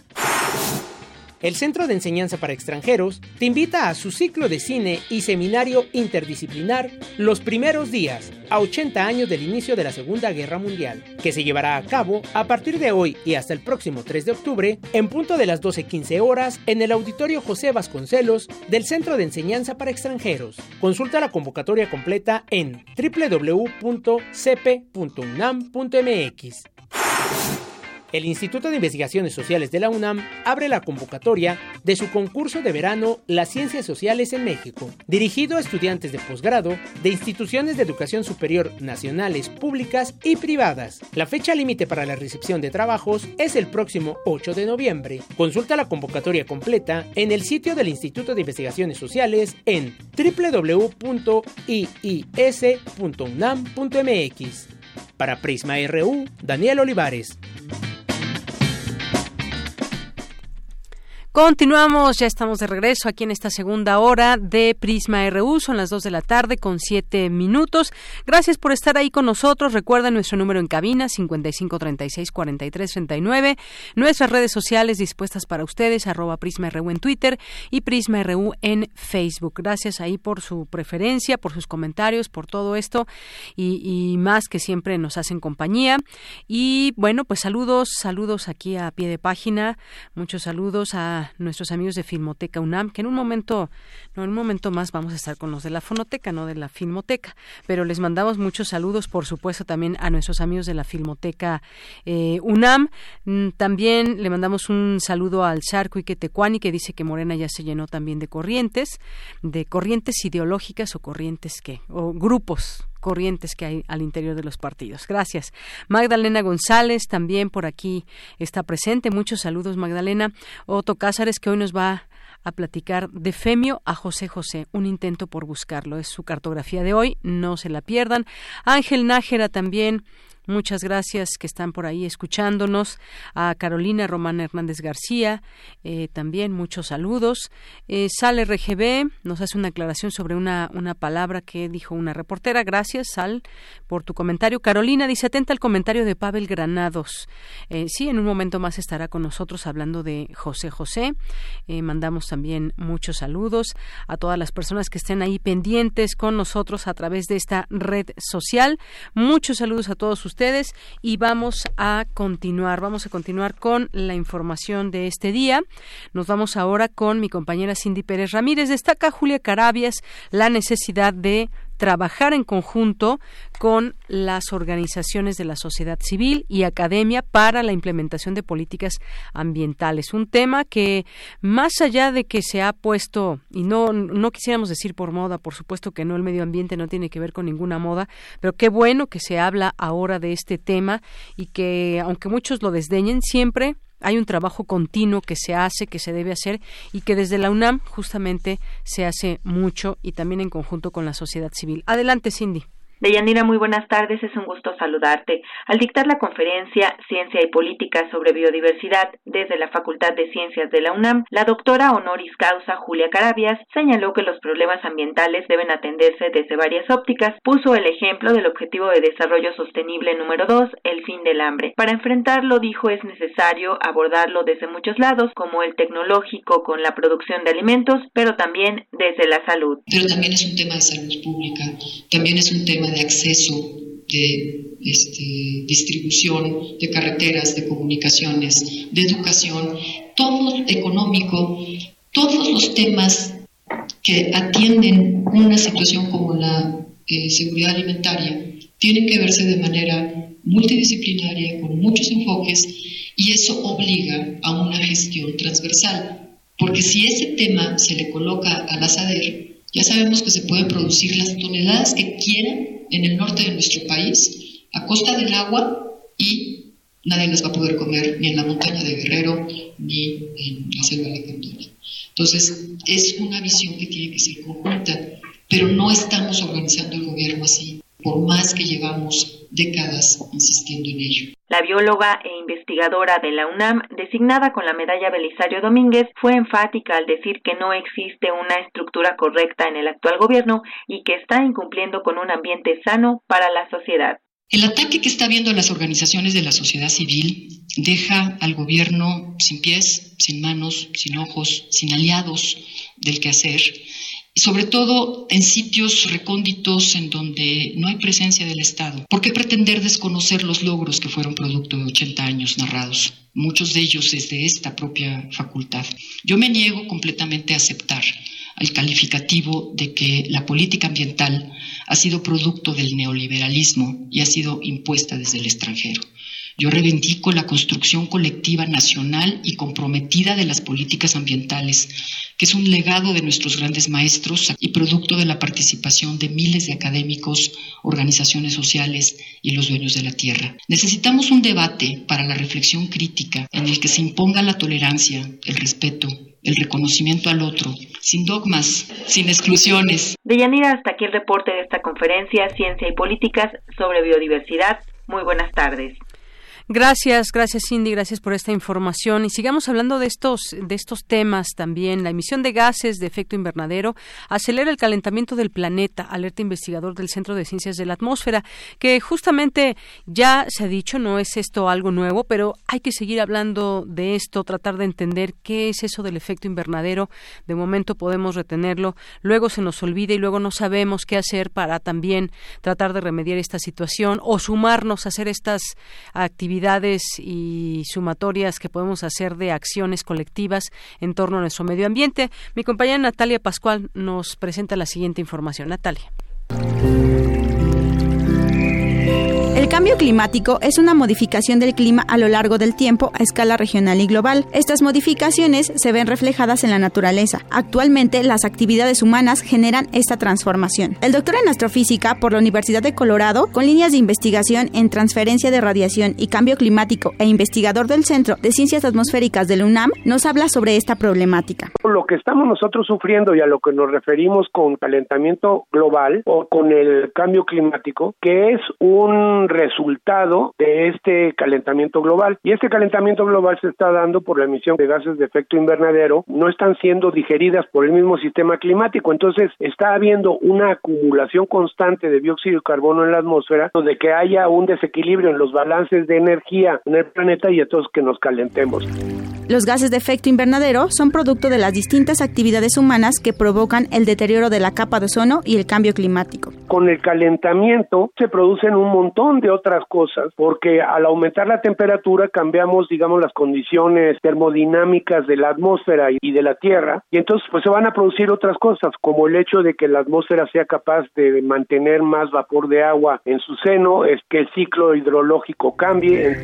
El Centro de Enseñanza para Extranjeros te invita a su ciclo de cine y seminario interdisciplinar Los Primeros Días, a 80 años del inicio de la Segunda Guerra Mundial, que se llevará a cabo a partir de hoy y hasta el próximo 3 de octubre, en punto de las 12.15 horas, en el Auditorio José Vasconcelos del Centro de Enseñanza para Extranjeros. Consulta la convocatoria completa en www.cepe.unam.mx. El Instituto de Investigaciones Sociales de la UNAM abre la convocatoria de su concurso de verano Las Ciencias Sociales en México, dirigido a estudiantes de posgrado de instituciones de educación superior nacionales, públicas y privadas. La fecha límite para la recepción de trabajos es el próximo 8 de noviembre. Consulta la convocatoria completa en el sitio del Instituto de Investigaciones Sociales en www.iis.unam.mx. Para Prisma RU, Daniel Olivares. Continuamos, ya estamos de regreso aquí en esta segunda hora de Prisma RU, son las 2 de la tarde con 7 minutos. Gracias por estar ahí con nosotros. Recuerda nuestro número en cabina 5536-4339, nuestras redes sociales dispuestas para ustedes, arroba Prisma RU en Twitter y Prisma RU en Facebook. Gracias ahí por su preferencia, por sus comentarios, por todo esto y, y más que siempre nos hacen compañía. Y bueno, pues saludos, saludos aquí a pie de página, muchos saludos a nuestros amigos de Filmoteca UNAM, que en un momento, no, en un momento más vamos a estar con los de la Fonoteca, no de la Filmoteca, pero les mandamos muchos saludos, por supuesto, también a nuestros amigos de la Filmoteca eh, UNAM. Mm, también le mandamos un saludo al Charco y Quetecuani, que dice que Morena ya se llenó también de corrientes, de corrientes ideológicas o corrientes que, o grupos corrientes que hay al interior de los partidos. Gracias. Magdalena González también por aquí está presente. Muchos saludos, Magdalena. Otto Cázares, que hoy nos va a platicar de Femio a José José, un intento por buscarlo. Es su cartografía de hoy, no se la pierdan. Ángel Nájera también Muchas gracias que están por ahí escuchándonos. A Carolina Román Hernández García, eh, también muchos saludos. Eh, Sale RGB nos hace una aclaración sobre una, una palabra que dijo una reportera. Gracias, Sal, por tu comentario. Carolina dice, atenta al comentario de Pavel Granados. Eh, sí, en un momento más estará con nosotros hablando de José José. Mandamos también muchos saludos a todas las personas que estén ahí pendientes con nosotros a través de esta red social. Muchos saludos a todos ustedes ustedes y vamos a continuar, vamos a continuar con la información de este día. Nos vamos ahora con mi compañera Cindy Pérez Ramírez. Destaca Julia Carabias la necesidad de trabajar en conjunto con las organizaciones de la sociedad civil y academia para la implementación de políticas ambientales. Un tema que, más allá de que se ha puesto, y no, no quisiéramos decir por moda, por supuesto que no, el medio ambiente no tiene que ver con ninguna moda, pero qué bueno que se habla ahora de este tema y que, aunque muchos lo desdeñen, siempre hay un trabajo continuo que se hace, que se debe hacer y que desde la UNAM justamente se hace mucho y también en conjunto con la sociedad civil. Adelante, Cindy. Deyanira, muy buenas tardes, es un gusto saludarte. Al dictar la conferencia Ciencia y Política sobre Biodiversidad desde la Facultad de Ciencias de la UNAM, la doctora honoris causa Julia Carabias señaló que los problemas ambientales deben atenderse desde varias ópticas. Puso el ejemplo del Objetivo de Desarrollo Sostenible número 2, el fin del hambre. Para enfrentarlo, dijo, es necesario abordarlo desde muchos lados, como el tecnológico con la producción de alimentos, pero también desde la salud. Pero también es un tema de salud pública, también es un tema de acceso, de este, distribución de carreteras, de comunicaciones, de educación, todo económico, todos los temas que atienden una situación como la eh, seguridad alimentaria tienen que verse de manera multidisciplinaria, con muchos enfoques, y eso obliga a una gestión transversal. Porque si ese tema se le coloca al asadero, ya sabemos que se pueden producir las toneladas que quieran en el norte de nuestro país, a costa del agua, y nadie las va a poder comer ni en la montaña de Guerrero ni en la selva de Cantoya. Entonces, es una visión que tiene que ser conjunta, pero no estamos organizando el gobierno así, por más que llevamos décadas insistiendo en ello. La bióloga e investigadora de la UNAM, designada con la medalla Belisario Domínguez, fue enfática al decir que no existe una estructura correcta en el actual gobierno y que está incumpliendo con un ambiente sano para la sociedad. El ataque que está viendo las organizaciones de la sociedad civil deja al gobierno sin pies, sin manos, sin ojos, sin aliados del que hacer sobre todo en sitios recónditos en donde no hay presencia del Estado. ¿Por qué pretender desconocer los logros que fueron producto de 80 años narrados? Muchos de ellos desde esta propia facultad. Yo me niego completamente a aceptar el calificativo de que la política ambiental ha sido producto del neoliberalismo y ha sido impuesta desde el extranjero. Yo reivindico la construcción colectiva nacional y comprometida de las políticas ambientales, que es un legado de nuestros grandes maestros y producto de la participación de miles de académicos, organizaciones sociales y los dueños de la tierra. Necesitamos un debate para la reflexión crítica en el que se imponga la tolerancia, el respeto, el reconocimiento al otro, sin dogmas, sin exclusiones. Deyanira, hasta aquí el reporte de esta conferencia Ciencia y Políticas sobre Biodiversidad. Muy buenas tardes. Gracias, gracias Cindy, gracias por esta información y sigamos hablando de estos de estos temas también. La emisión de gases de efecto invernadero acelera el calentamiento del planeta, alerta investigador del Centro de Ciencias de la Atmósfera, que justamente ya se ha dicho, no es esto algo nuevo, pero hay que seguir hablando de esto, tratar de entender qué es eso del efecto invernadero. De momento podemos retenerlo, luego se nos olvida y luego no sabemos qué hacer para también tratar de remediar esta situación o sumarnos a hacer estas actividades y sumatorias que podemos hacer de acciones colectivas en torno a nuestro medio ambiente. Mi compañera Natalia Pascual nos presenta la siguiente información. Natalia. El cambio climático es una modificación del clima a lo largo del tiempo a escala regional y global. Estas modificaciones se ven reflejadas en la naturaleza. Actualmente, las actividades humanas generan esta transformación. El doctor en astrofísica por la Universidad de Colorado, con líneas de investigación en transferencia de radiación y cambio climático e investigador del Centro de Ciencias Atmosféricas del UNAM, nos habla sobre esta problemática. Lo que estamos nosotros sufriendo y a lo que nos referimos con calentamiento global o con el cambio climático, que es un resultado de este calentamiento global. Y este calentamiento global se está dando por la emisión de gases de efecto invernadero, no están siendo digeridas por el mismo sistema climático. Entonces está habiendo una acumulación constante de dióxido de carbono en la atmósfera, donde que haya un desequilibrio en los balances de energía en el planeta y entonces que nos calentemos. Los gases de efecto invernadero son producto de las distintas actividades humanas que provocan el deterioro de la capa de ozono y el cambio climático. Con el calentamiento se producen un montón de otras cosas, porque al aumentar la temperatura cambiamos, digamos, las condiciones termodinámicas de la atmósfera y de la Tierra, y entonces pues se van a producir otras cosas, como el hecho de que la atmósfera sea capaz de mantener más vapor de agua en su seno, es que el ciclo hidrológico cambie.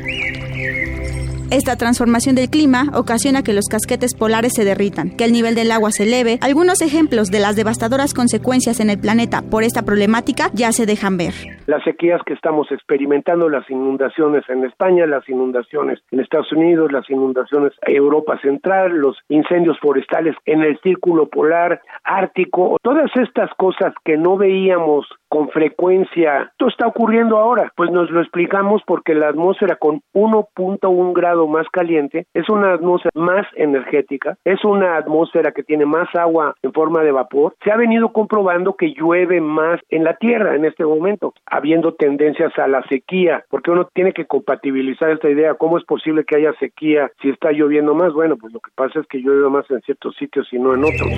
Esta transformación del clima ocasiona que los casquetes polares se derritan, que el nivel del agua se eleve. Algunos ejemplos de las devastadoras consecuencias en el planeta por esta problemática ya se dejan ver. Las sequías que estamos experimentando, las inundaciones en España, las inundaciones en Estados Unidos, las inundaciones en Europa Central, los incendios forestales en el círculo polar ártico, todas estas cosas que no veíamos con frecuencia, esto está ocurriendo ahora. Pues nos lo explicamos porque la atmósfera con 1.1 grado más caliente es una atmósfera más energética, es una atmósfera que tiene más agua en forma de vapor. Se ha venido comprobando que llueve más en la Tierra en este momento, habiendo tendencias a la sequía, porque uno tiene que compatibilizar esta idea. ¿Cómo es posible que haya sequía si está lloviendo más? Bueno, pues lo que pasa es que llueve más en ciertos sitios y no en otros.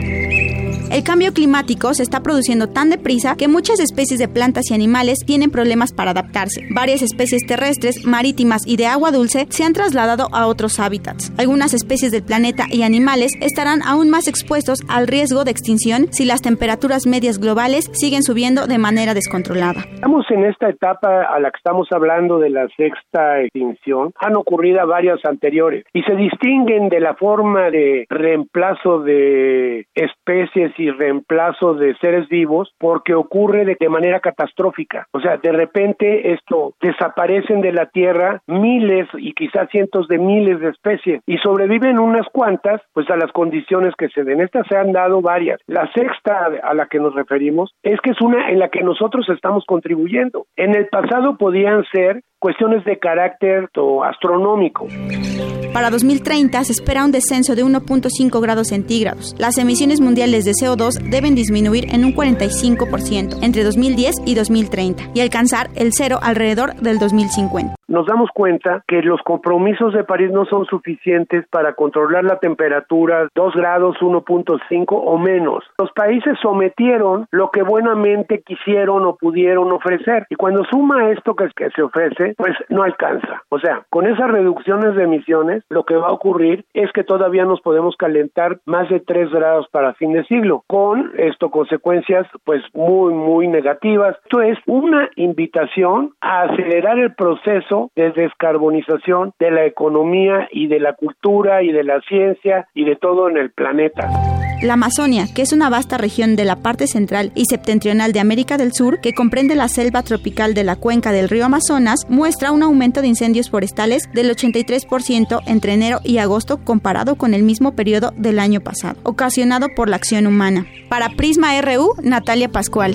El cambio climático se está produciendo tan deprisa que muchas especies de plantas y animales tienen problemas para adaptarse. Varias especies terrestres, marítimas y de agua dulce se han trasladado a otros hábitats. Algunas especies del planeta y animales estarán aún más expuestos al riesgo de extinción si las temperaturas medias globales siguen subiendo de manera descontrolada. Estamos en esta etapa a la que estamos hablando de la sexta extinción. Han ocurrido varias anteriores y se distinguen de la forma de reemplazo de especies y reemplazo de seres vivos porque ocurre de, de manera catastrófica. O sea, de repente esto desaparecen de la Tierra miles y quizás cientos de miles de especies y sobreviven unas cuantas pues a las condiciones que se den. Estas se han dado varias. La sexta a la que nos referimos es que es una en la que nosotros estamos contribuyendo. En el pasado podían ser cuestiones de carácter astronómico. Para 2030 se espera un descenso de 1.5 grados centígrados. Las emisiones mundiales de CO2 deben disminuir en un 45% entre 2010 y 2030 y alcanzar el cero alrededor del 2050. Nos damos cuenta que los compromisos de París no son suficientes para controlar la temperatura 2 grados, 1.5 o menos. Los países sometieron lo que buenamente quisieron o pudieron ofrecer y cuando suma esto que, que se ofrece, 2020, pues no alcanza. O sea, con esas reducciones de emisiones, lo que va a ocurrir es que todavía nos podemos calentar más de 3 grados para fin de siglo, con esto consecuencias pues muy, muy negativas. Esto es una invitación a acelerar el proceso de descarbonización de la economía y de la cultura y de la ciencia y de todo en el planeta. La Amazonia, que es una vasta región de la parte central y septentrional de América del Sur, que comprende la selva tropical de la cuenca del río Amazonas, muestra un aumento de incendios forestales del 83% entre enero y agosto comparado con el mismo periodo del año pasado, ocasionado por la acción humana. Para Prisma RU, Natalia Pascual.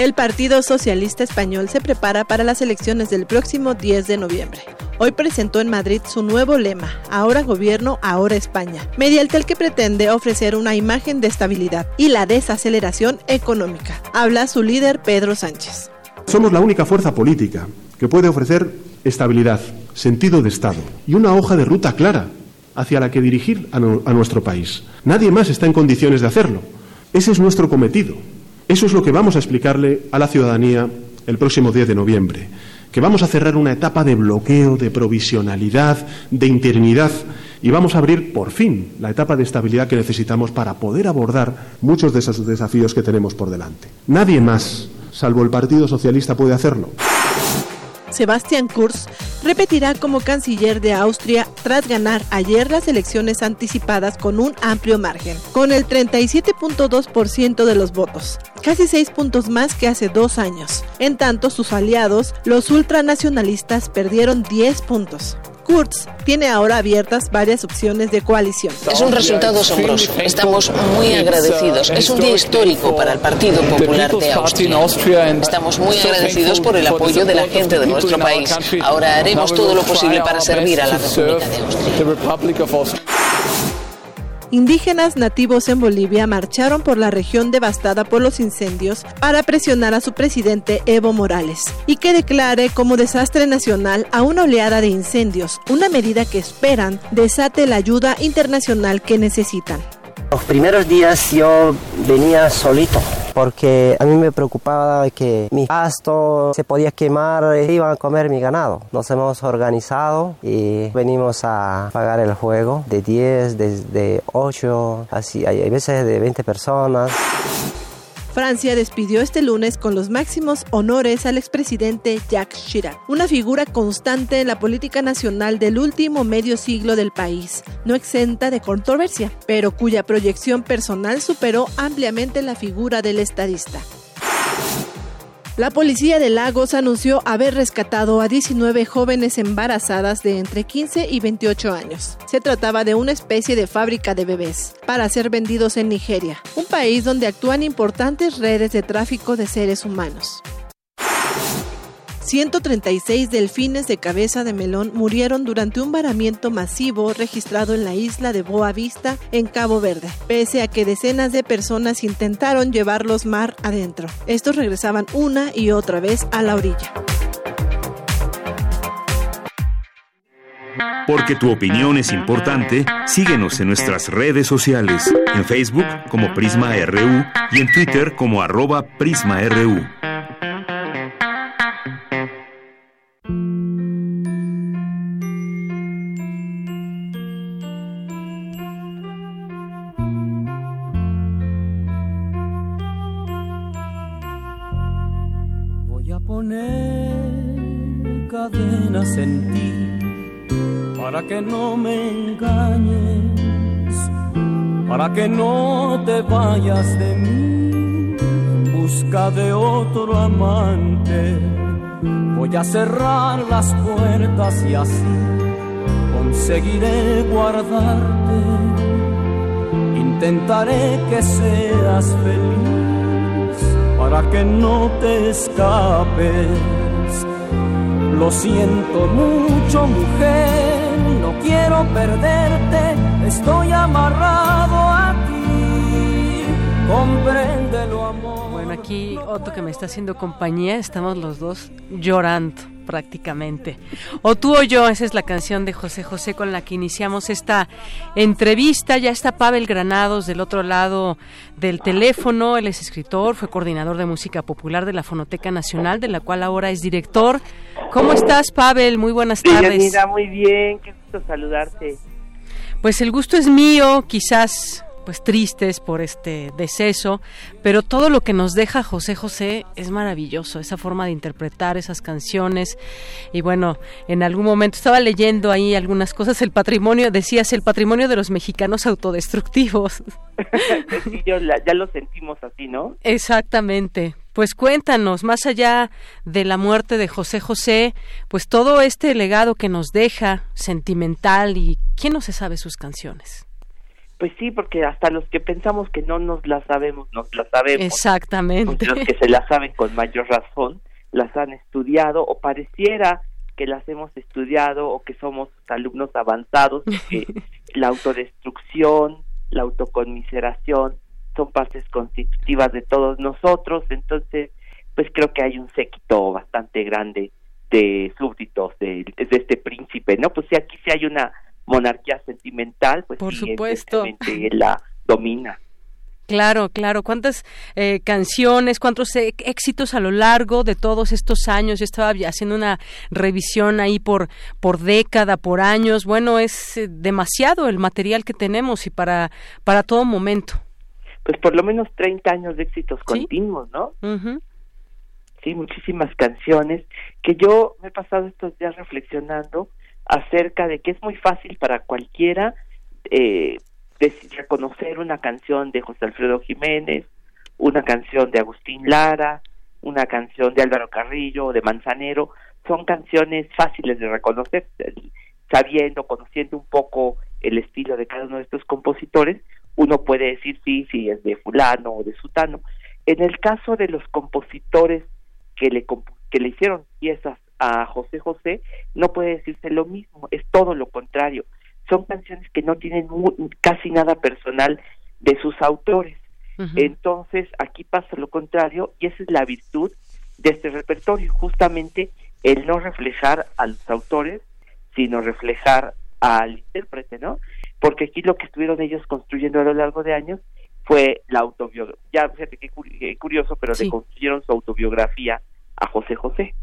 El Partido Socialista Español se prepara para las elecciones del próximo 10 de noviembre. Hoy presentó en Madrid su nuevo lema, Ahora Gobierno, ahora España, mediante el que pretende ofrecer una imagen de estabilidad y la desaceleración económica. Habla su líder Pedro Sánchez. Somos la única fuerza política que puede ofrecer estabilidad, sentido de Estado y una hoja de ruta clara hacia la que dirigir a, a nuestro país. Nadie más está en condiciones de hacerlo. Ese es nuestro cometido. Eso es lo que vamos a explicarle a la ciudadanía el próximo 10 de noviembre que vamos a cerrar una etapa de bloqueo, de provisionalidad, de interinidad y vamos a abrir por fin la etapa de estabilidad que necesitamos para poder abordar muchos de esos desafíos que tenemos por delante. Nadie más, salvo el Partido Socialista, puede hacerlo. Sebastián Kurz repetirá como canciller de Austria tras ganar ayer las elecciones anticipadas con un amplio margen, con el 37.2% de los votos, casi seis puntos más que hace dos años. En tanto, sus aliados, los ultranacionalistas, perdieron 10 puntos. Kurz tiene ahora abiertas varias opciones de coalición. Es un resultado asombroso. Estamos muy agradecidos. Es un día histórico para el Partido Popular de Austria. Estamos muy agradecidos por el apoyo de la gente de nuestro país. Ahora haremos todo lo posible para servir a la República de Austria. Indígenas nativos en Bolivia marcharon por la región devastada por los incendios para presionar a su presidente Evo Morales y que declare como desastre nacional a una oleada de incendios, una medida que esperan desate la ayuda internacional que necesitan. Los primeros días yo venía solito porque a mí me preocupaba que mi pasto se podía quemar e iban a comer mi ganado. Nos hemos organizado y venimos a pagar el juego de 10, de, 8, así, hay veces de 20 personas. Francia despidió este lunes con los máximos honores al expresidente Jacques Chirac, una figura constante en la política nacional del último medio siglo del país, no exenta de controversia, pero cuya proyección personal superó ampliamente la figura del estadista. La policía de Lagos anunció haber rescatado a 19 jóvenes embarazadas de entre 15 y 28 años. Se trataba de una especie de fábrica de bebés para ser vendidos en Nigeria, un país donde actúan importantes redes de tráfico de seres humanos. 136 delfines de cabeza de melón murieron durante un varamiento masivo registrado en la isla de Boa Vista, en Cabo Verde, pese a que decenas de personas intentaron llevarlos mar adentro. Estos regresaban una y otra vez a la orilla. Porque tu opinión es importante, síguenos en nuestras redes sociales, en Facebook como Prisma RU y en Twitter como arroba PrismaRU. En ti para que no me engañes, para que no te vayas de mí en busca de otro amante. Voy a cerrar las puertas y así conseguiré guardarte. Intentaré que seas feliz para que no te escapes lo siento mucho, mujer, no quiero perderte, Estoy amarrado a ti, compréndelo amor. Bueno, aquí Otto que me está haciendo compañía, estamos los dos llorando prácticamente. O tú o yo, esa es la canción de José José con la que iniciamos esta entrevista. Ya está Pavel Granados del otro lado del teléfono. Él es escritor, fue coordinador de música popular de la Fonoteca Nacional, de la cual ahora es director. ¿Cómo estás, Pavel? Muy buenas tardes. Mira, muy bien, qué gusto saludarte. Pues el gusto es mío, quizás pues tristes por este deceso, pero todo lo que nos deja José José es maravilloso, esa forma de interpretar esas canciones y bueno, en algún momento estaba leyendo ahí algunas cosas, el patrimonio, decías, el patrimonio de los mexicanos autodestructivos. sí, ya lo sentimos así, ¿no? Exactamente. Pues cuéntanos, más allá de la muerte de José José, pues todo este legado que nos deja, sentimental, y ¿quién no se sabe sus canciones? Pues sí, porque hasta los que pensamos que no nos las sabemos, nos las sabemos. Exactamente. los que se las saben con mayor razón, las han estudiado o pareciera que las hemos estudiado o que somos alumnos avanzados, porque la autodestrucción, la autoconmiseración son partes constitutivas de todos nosotros, entonces pues creo que hay un séquito bastante grande de súbditos de, de este príncipe, ¿no? Pues sí, aquí sí hay una monarquía sentimental, pues Por supuesto. la domina. Claro, claro. ¿Cuántas eh, canciones, cuántos e-, éxitos a lo largo de todos estos años? Yo estaba haciendo una revisión ahí por, por década, por años. Bueno, es eh, demasiado el material que tenemos y para, para todo momento. Pues por lo menos 30 años de éxitos continuos, ¿no? Sí, muchísimas canciones que yo me he pasado estos días reflexionando acerca de que es muy fácil para cualquiera eh, reconocer una canción de José Alfredo Jiménez, una canción de Agustín Lara, una canción de Álvaro Carrillo de Manzanero, son canciones fáciles de reconocer, sabiendo, conociendo un poco el estilo de cada uno de estos compositores, uno puede decir sí, sí es de fulano o de sutano. En el caso de los compositores que le, que le hicieron piezas a José José, no puede decirse lo mismo, es todo lo contrario. Son canciones que no tienen casi nada personal de sus autores. Entonces, aquí pasa lo contrario y esa es la virtud de este repertorio, justamente el no reflejar a los autores, sino reflejar al intérprete, ¿no? Porque aquí lo que estuvieron ellos construyendo a lo largo de años fue la autobiografía, ya fíjate qué curioso, pero le construyeron su autobiografía a José José.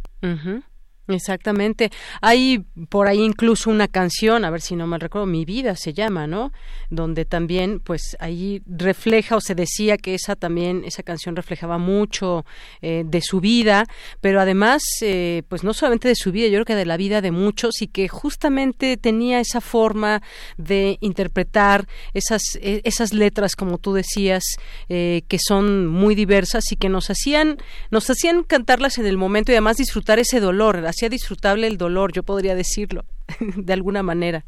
Exactamente. Hay por ahí incluso una canción, a ver si no me recuerdo, Mi vida se llama, ¿no? Donde también, pues ahí refleja o se decía que esa también, esa canción reflejaba mucho eh, de su vida, pero además, eh, pues no solamente de su vida, yo creo que de la vida de muchos y que justamente tenía esa forma de interpretar esas, e, esas letras, como tú decías, eh, que son muy diversas y que nos hacían, nos hacían cantarlas en el momento y además disfrutar ese dolor hacía disfrutable el dolor, yo podría decirlo, de alguna manera.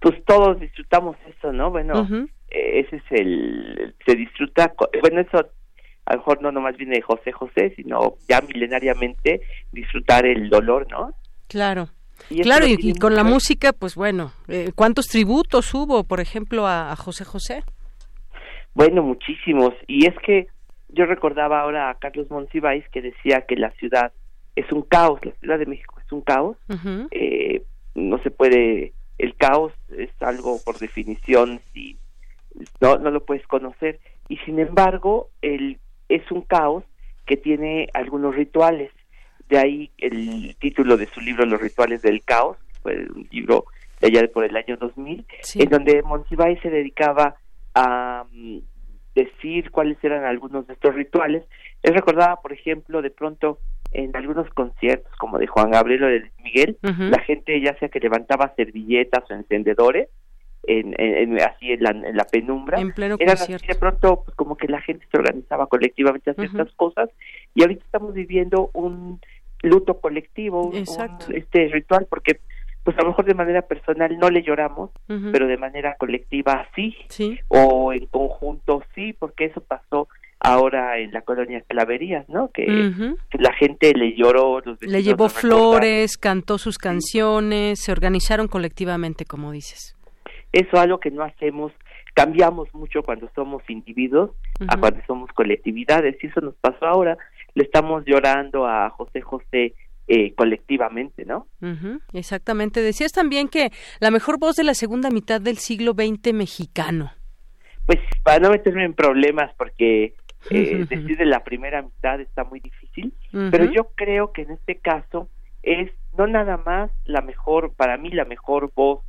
Pues todos disfrutamos eso, ¿no? Bueno, eh, ese es el, se disfruta, bueno, eso a lo mejor no nomás viene de José José, sino ya milenariamente disfrutar el dolor, ¿no? Claro. claro, y, con la música, pues bueno, eh, ¿cuántos tributos hubo, por ejemplo, a, José José? Bueno, muchísimos. Y es que yo recordaba ahora a Carlos Monsiváis que decía que la ciudad es un caos, la Ciudad de México es un caos, eh, no se puede, el caos es algo por definición, si no, no lo puedes conocer, y sin embargo, el, es un caos que tiene algunos rituales, de ahí el título de su libro Los rituales del caos, fue un libro de allá por el año 2000, en donde Monsiváis se dedicaba a mm, decir cuáles eran algunos de estos rituales. Él recordaba, por ejemplo, de pronto en algunos conciertos como de Juan Gabriel o de Miguel, la gente ya sea que levantaba servilletas o encendedores en, así en la, penumbra, en pleno eran así de pronto pues, como que la gente se organizaba colectivamente a hacer estas cosas. Y ahorita estamos viviendo un luto colectivo, un, este ritual porque pues a lo mejor de manera personal no le lloramos, pero de manera colectiva sí, sí, o en conjunto sí, porque eso pasó ahora en la colonia Claverías, ¿no? Que, la gente le lloró, le llevó flores, cantó sus canciones, se organizaron colectivamente, como dices. Eso algo que no hacemos, cambiamos mucho cuando somos individuos a cuando somos colectividades y eso nos pasó ahora. Le estamos llorando a José José eh, colectivamente, ¿no? exactamente. Decías también que la mejor voz de la segunda mitad del siglo XX mexicano. Pues para no meterme en problemas, porque eh, decir de la primera mitad está muy difícil, pero yo creo que en este caso es no nada más la mejor, para mí la mejor voz,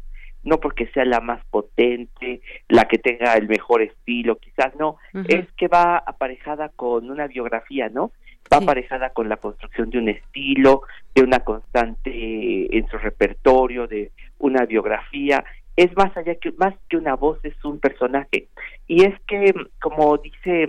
no porque sea la más potente, la que tenga el mejor estilo, quizás no, es que va aparejada con una biografía, ¿no? Va aparejada con la construcción de un estilo, de una constante en su repertorio, de una biografía, es más allá que más que una voz es un personaje. Y es que como dice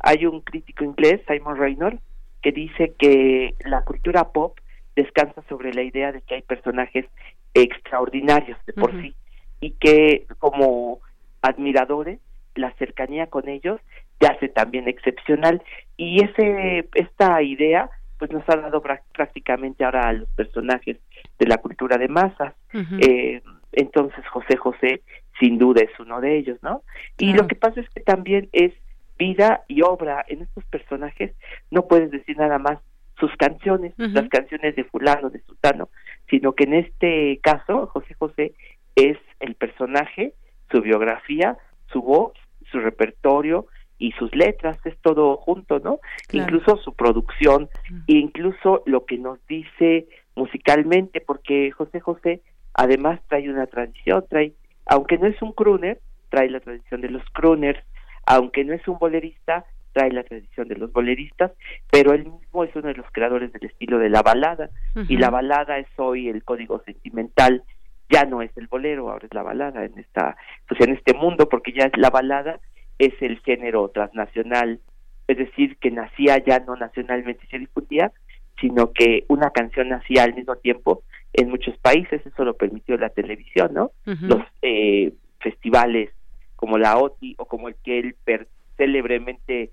hay un crítico inglés Simon Reynolds que dice que la cultura pop descansa sobre la idea de que hay personajes extraordinarios de por sí y que como admiradores la cercanía con ellos te hace también excepcional. Y ese esta idea pues nos ha dado prácticamente ahora a los personajes de la cultura de masas. Eh, entonces José José sin duda es uno de ellos no y lo que pasa es que también es vida y obra. En estos personajes no puedes decir nada más sus canciones, las canciones de fulano, de sultano, sino que en este caso José José es el personaje, su biografía, su voz, su repertorio y sus letras, es todo junto, ¿no? Incluso su producción, e incluso lo que nos dice musicalmente, porque José José además trae una tradición, trae, aunque no es un crooner, trae la tradición de los crooners, aunque no es un bolerista, trae la tradición de los boleristas, pero él mismo es uno de los creadores del estilo de la balada, y la balada es hoy el código sentimental, ya no es el bolero, ahora es la balada en esta, pues en este mundo, porque ya es la balada es el género transnacional, es decir, que nacía ya no nacionalmente y se discutía, sino que una canción nacía al mismo tiempo en muchos países, eso lo permitió la televisión, ¿no? Los eh, festivales como la OTI o como el que él per célebremente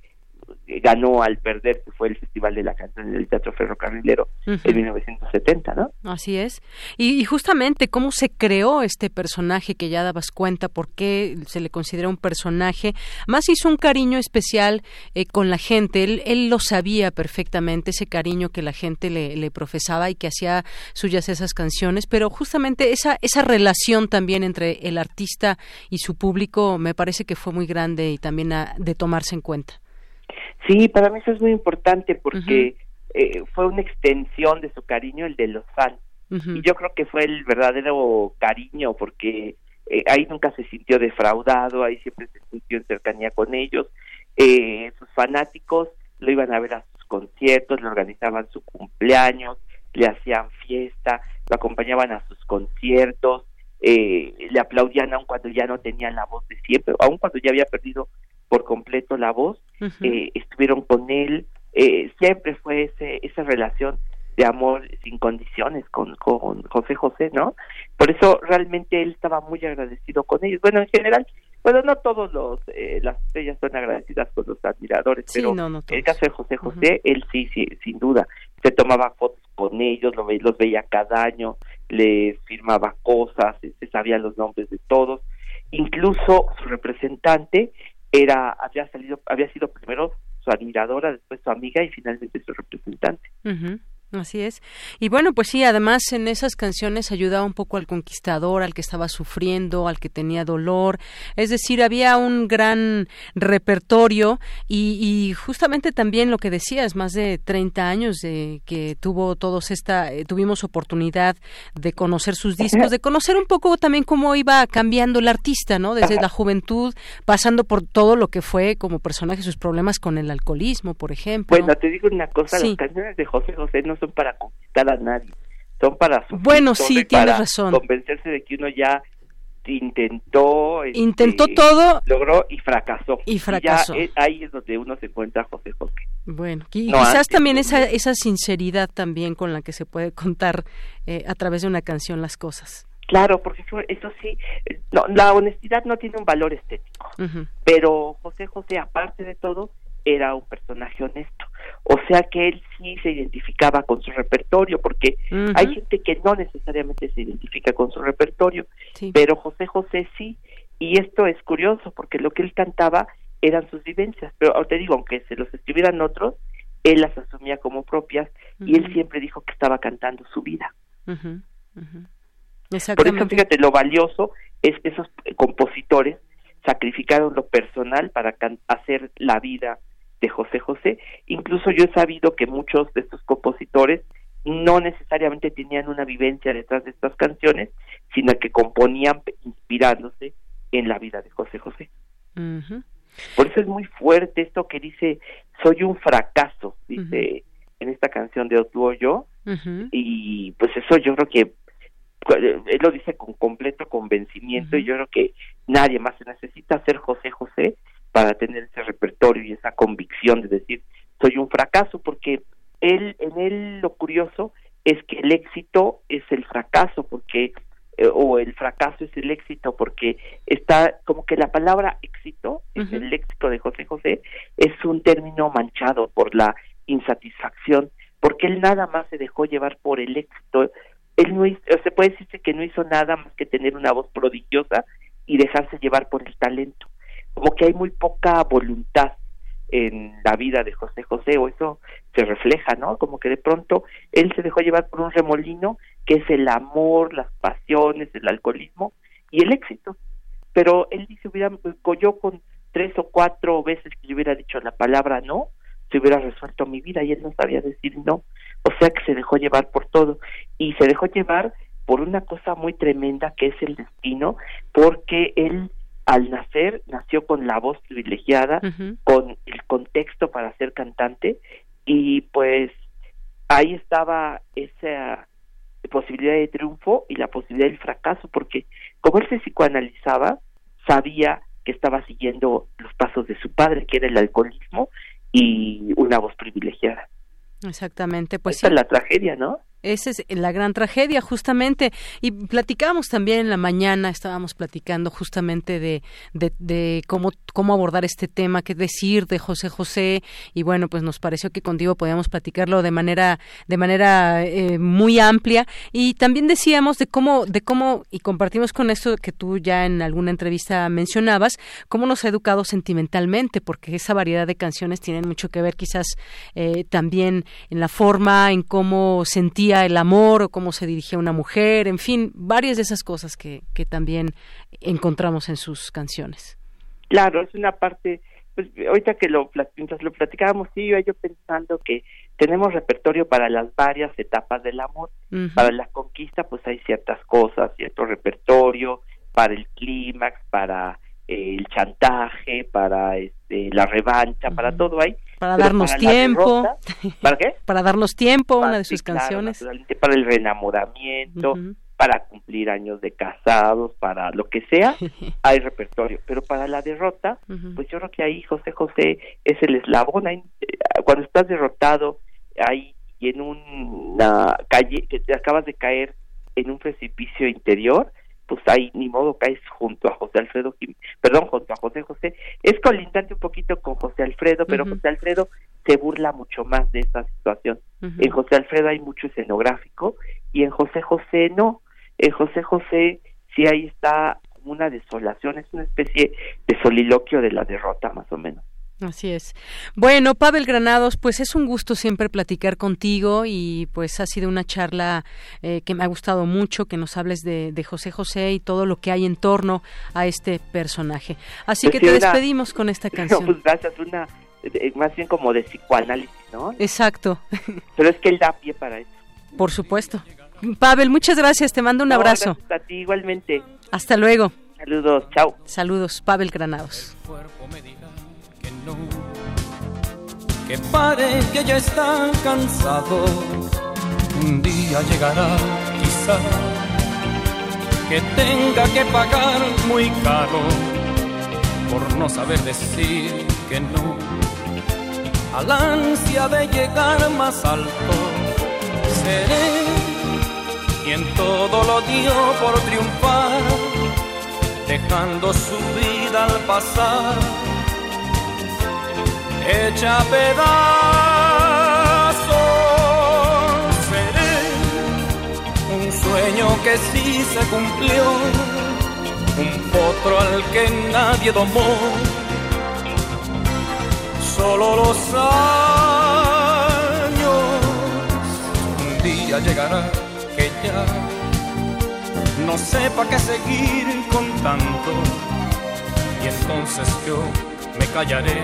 ganó al perder, que fue el Festival de la Canción del Teatro Ferrocarrilero en 1970, ¿no? Así es. Y, justamente cómo se creó este personaje que ya dabas cuenta, por qué se le considera un personaje, más hizo un cariño especial eh, con la gente, él, él, lo sabía perfectamente, ese cariño que la gente le, le, profesaba y que hacía suyas esas canciones, pero justamente esa, esa relación también entre el artista y su público me parece que fue muy grande y también de tomarse en cuenta. Sí, para mí eso es muy importante porque eh, fue una extensión de su cariño, el de los fans. Y yo creo que fue el verdadero cariño porque eh, ahí nunca se sintió defraudado, ahí siempre se sintió en cercanía con ellos. Eh, sus fanáticos lo iban a ver a sus conciertos, le organizaban su cumpleaños, le hacían fiesta, lo acompañaban a sus conciertos, le aplaudían aun cuando ya no tenía la voz de siempre, aun cuando ya había perdido por completo la voz, eh, estuvieron con él, eh, siempre fue ese, esa relación de amor sin condiciones con, con José José, ¿no? Por eso realmente él estaba muy agradecido con ellos. Bueno, en general, bueno, no todos los eh, las estrellas son agradecidas con los admiradores, pero en el caso de José José, él sí, sí, sin duda, se tomaba fotos con ellos, lo, los veía cada año, les firmaba cosas, se sabía los nombres de todos, incluso su representante era había salido había sido primero su admiradora después su amiga y finalmente su representante Así es. Y bueno, pues sí, además en esas canciones ayudaba un poco al conquistador, al que estaba sufriendo, al que tenía dolor. Es decir, había un gran repertorio y, justamente también lo que decías, más de 30 años de que tuvo todos esta, eh, tuvimos oportunidad de conocer sus discos, de conocer un poco también cómo iba cambiando el artista, ¿no? Desde la juventud, pasando por todo lo que fue como personaje, sus problemas con el alcoholismo, por ejemplo. Bueno, te digo una cosa, las canciones de José José no son para conquistar a nadie, son para bueno, sí, tienes razón. convencerse de que uno ya intentó este, intentó todo logró y fracasó. y fracasó. ahí es donde uno se encuentra José José bueno y quizás también esa esa sinceridad también con la que se puede contar eh, a través de una canción las cosas. Claro porque eso, sí la honestidad no tiene un valor estético. Pero José José aparte de todo era un personaje honesto O sea que él sí se identificaba con su repertorio, porque hay gente que no necesariamente se identifica con su repertorio, pero José José sí, y esto es curioso, porque lo que él cantaba eran sus vivencias, pero te digo, aunque se los escribieran otros, él las asumía como propias y él siempre dijo que estaba cantando su vida. Por eso, fíjate, lo valioso es que esos compositores sacrificaron lo personal para hacer la vida de José José. Incluso yo he sabido que muchos de estos compositores no necesariamente tenían una vivencia detrás de estas canciones, sino que componían inspirándose en la vida de José José. Por eso es muy fuerte esto que dice, soy un fracaso, dice en esta canción de Otuo Yo, y pues eso yo creo que él lo dice con completo convencimiento y yo creo que nadie más se necesita ser José José para tener ese repertorio y esa convicción de decir soy un fracaso porque él en él lo curioso es que el éxito es el fracaso porque eh, o el fracaso es el éxito porque está como que la palabra éxito es el éxito de José José es un término manchado por la insatisfacción porque él nada más se dejó llevar por el éxito él no hizo, se puede decirse que no hizo nada más que tener una voz prodigiosa y dejarse llevar por el talento. Como que hay muy poca voluntad en la vida de José José, o eso se refleja, ¿no? Como que de pronto él se dejó llevar por un remolino que es el amor, las pasiones, el alcoholismo y el éxito. Pero él dice, hubiera, yo con tres o cuatro veces que yo hubiera dicho la palabra no, se hubiera resuelto mi vida y él no sabía decir no. O sea que se dejó llevar por todo y se dejó llevar por una cosa muy tremenda que es el destino, porque él al nacer nació con la voz privilegiada, con el contexto para ser cantante y pues ahí estaba esa posibilidad de triunfo y la posibilidad del fracaso, porque como él se psicoanalizaba, sabía que estaba siguiendo los pasos de su padre, que era el alcoholismo y una voz privilegiada. Exactamente, pues Esa es la tragedia, ¿no? Esa es la gran tragedia, justamente. Y platicamos también en la mañana, estábamos platicando justamente de, de, cómo, cómo abordar este tema, qué decir de José José. Y bueno, pues nos pareció que contigo podíamos platicarlo de manera, de manera eh, muy amplia. Y también decíamos de cómo, de cómo, y compartimos con esto que tú ya en alguna entrevista mencionabas, cómo nos ha educado sentimentalmente, porque esa variedad de canciones tienen mucho que ver quizás eh, también en la forma, en cómo sentía el amor o cómo se dirigía una mujer, en fin, varias de esas cosas que, que también encontramos en sus canciones. Claro, es una parte, pues ahorita que lo, mientras lo platicábamos, sí, yo, yo pensando que tenemos repertorio para las varias etapas del amor. Para la conquista, pues hay ciertas cosas, cierto repertorio, para el clímax, para el chantaje, para este, la revancha, para todo hay. Para darnos tiempo. ¿Para qué? Para darnos tiempo, una de sus canciones. Para el reenamoramiento, para cumplir años de casados, para lo que sea, hay repertorio. Pero para la derrota, pues yo creo que ahí José José es el eslabón. Ahí, eh, cuando estás derrotado ahí y en una calle que te acabas de caer en un precipicio interior, pues ahí ni modo caes junto a José Alfredo, perdón, junto a José José. Es colindante un poquito con José Alfredo, pero José Alfredo se burla mucho más de esa situación. En José Alfredo hay mucho escenográfico y en José José no. En José José sí ahí está una desolación, es una especie de soliloquio de la derrota más o menos. Así es. Bueno, Pavel Granados, pues es un gusto siempre platicar contigo y pues ha sido una charla eh, que me ha gustado mucho, que nos hables de, José José y todo lo que hay en torno a este personaje. Así que te despedimos con esta canción. pues gracias, una más bien como de psicoanálisis, ¿no? Exacto. Pero es que él da pie para eso. Por supuesto. Pavel, muchas gracias, te mando un abrazo. A ti igualmente. Hasta luego. Saludos, chao. Saludos, Pavel Granados que pare que ya está cansado. Un día llegará, quizá, que tenga que pagar muy caro por no saber decir que no. Al ansia de llegar más alto, seré quien todo lo dio por triunfar, dejando su vida al pasar hecha pedazos. Seré un sueño que sí se cumplió, un potro al que nadie domó. Solo los años un día llegará que ya no sepa qué seguir con tanto y entonces yo me callaré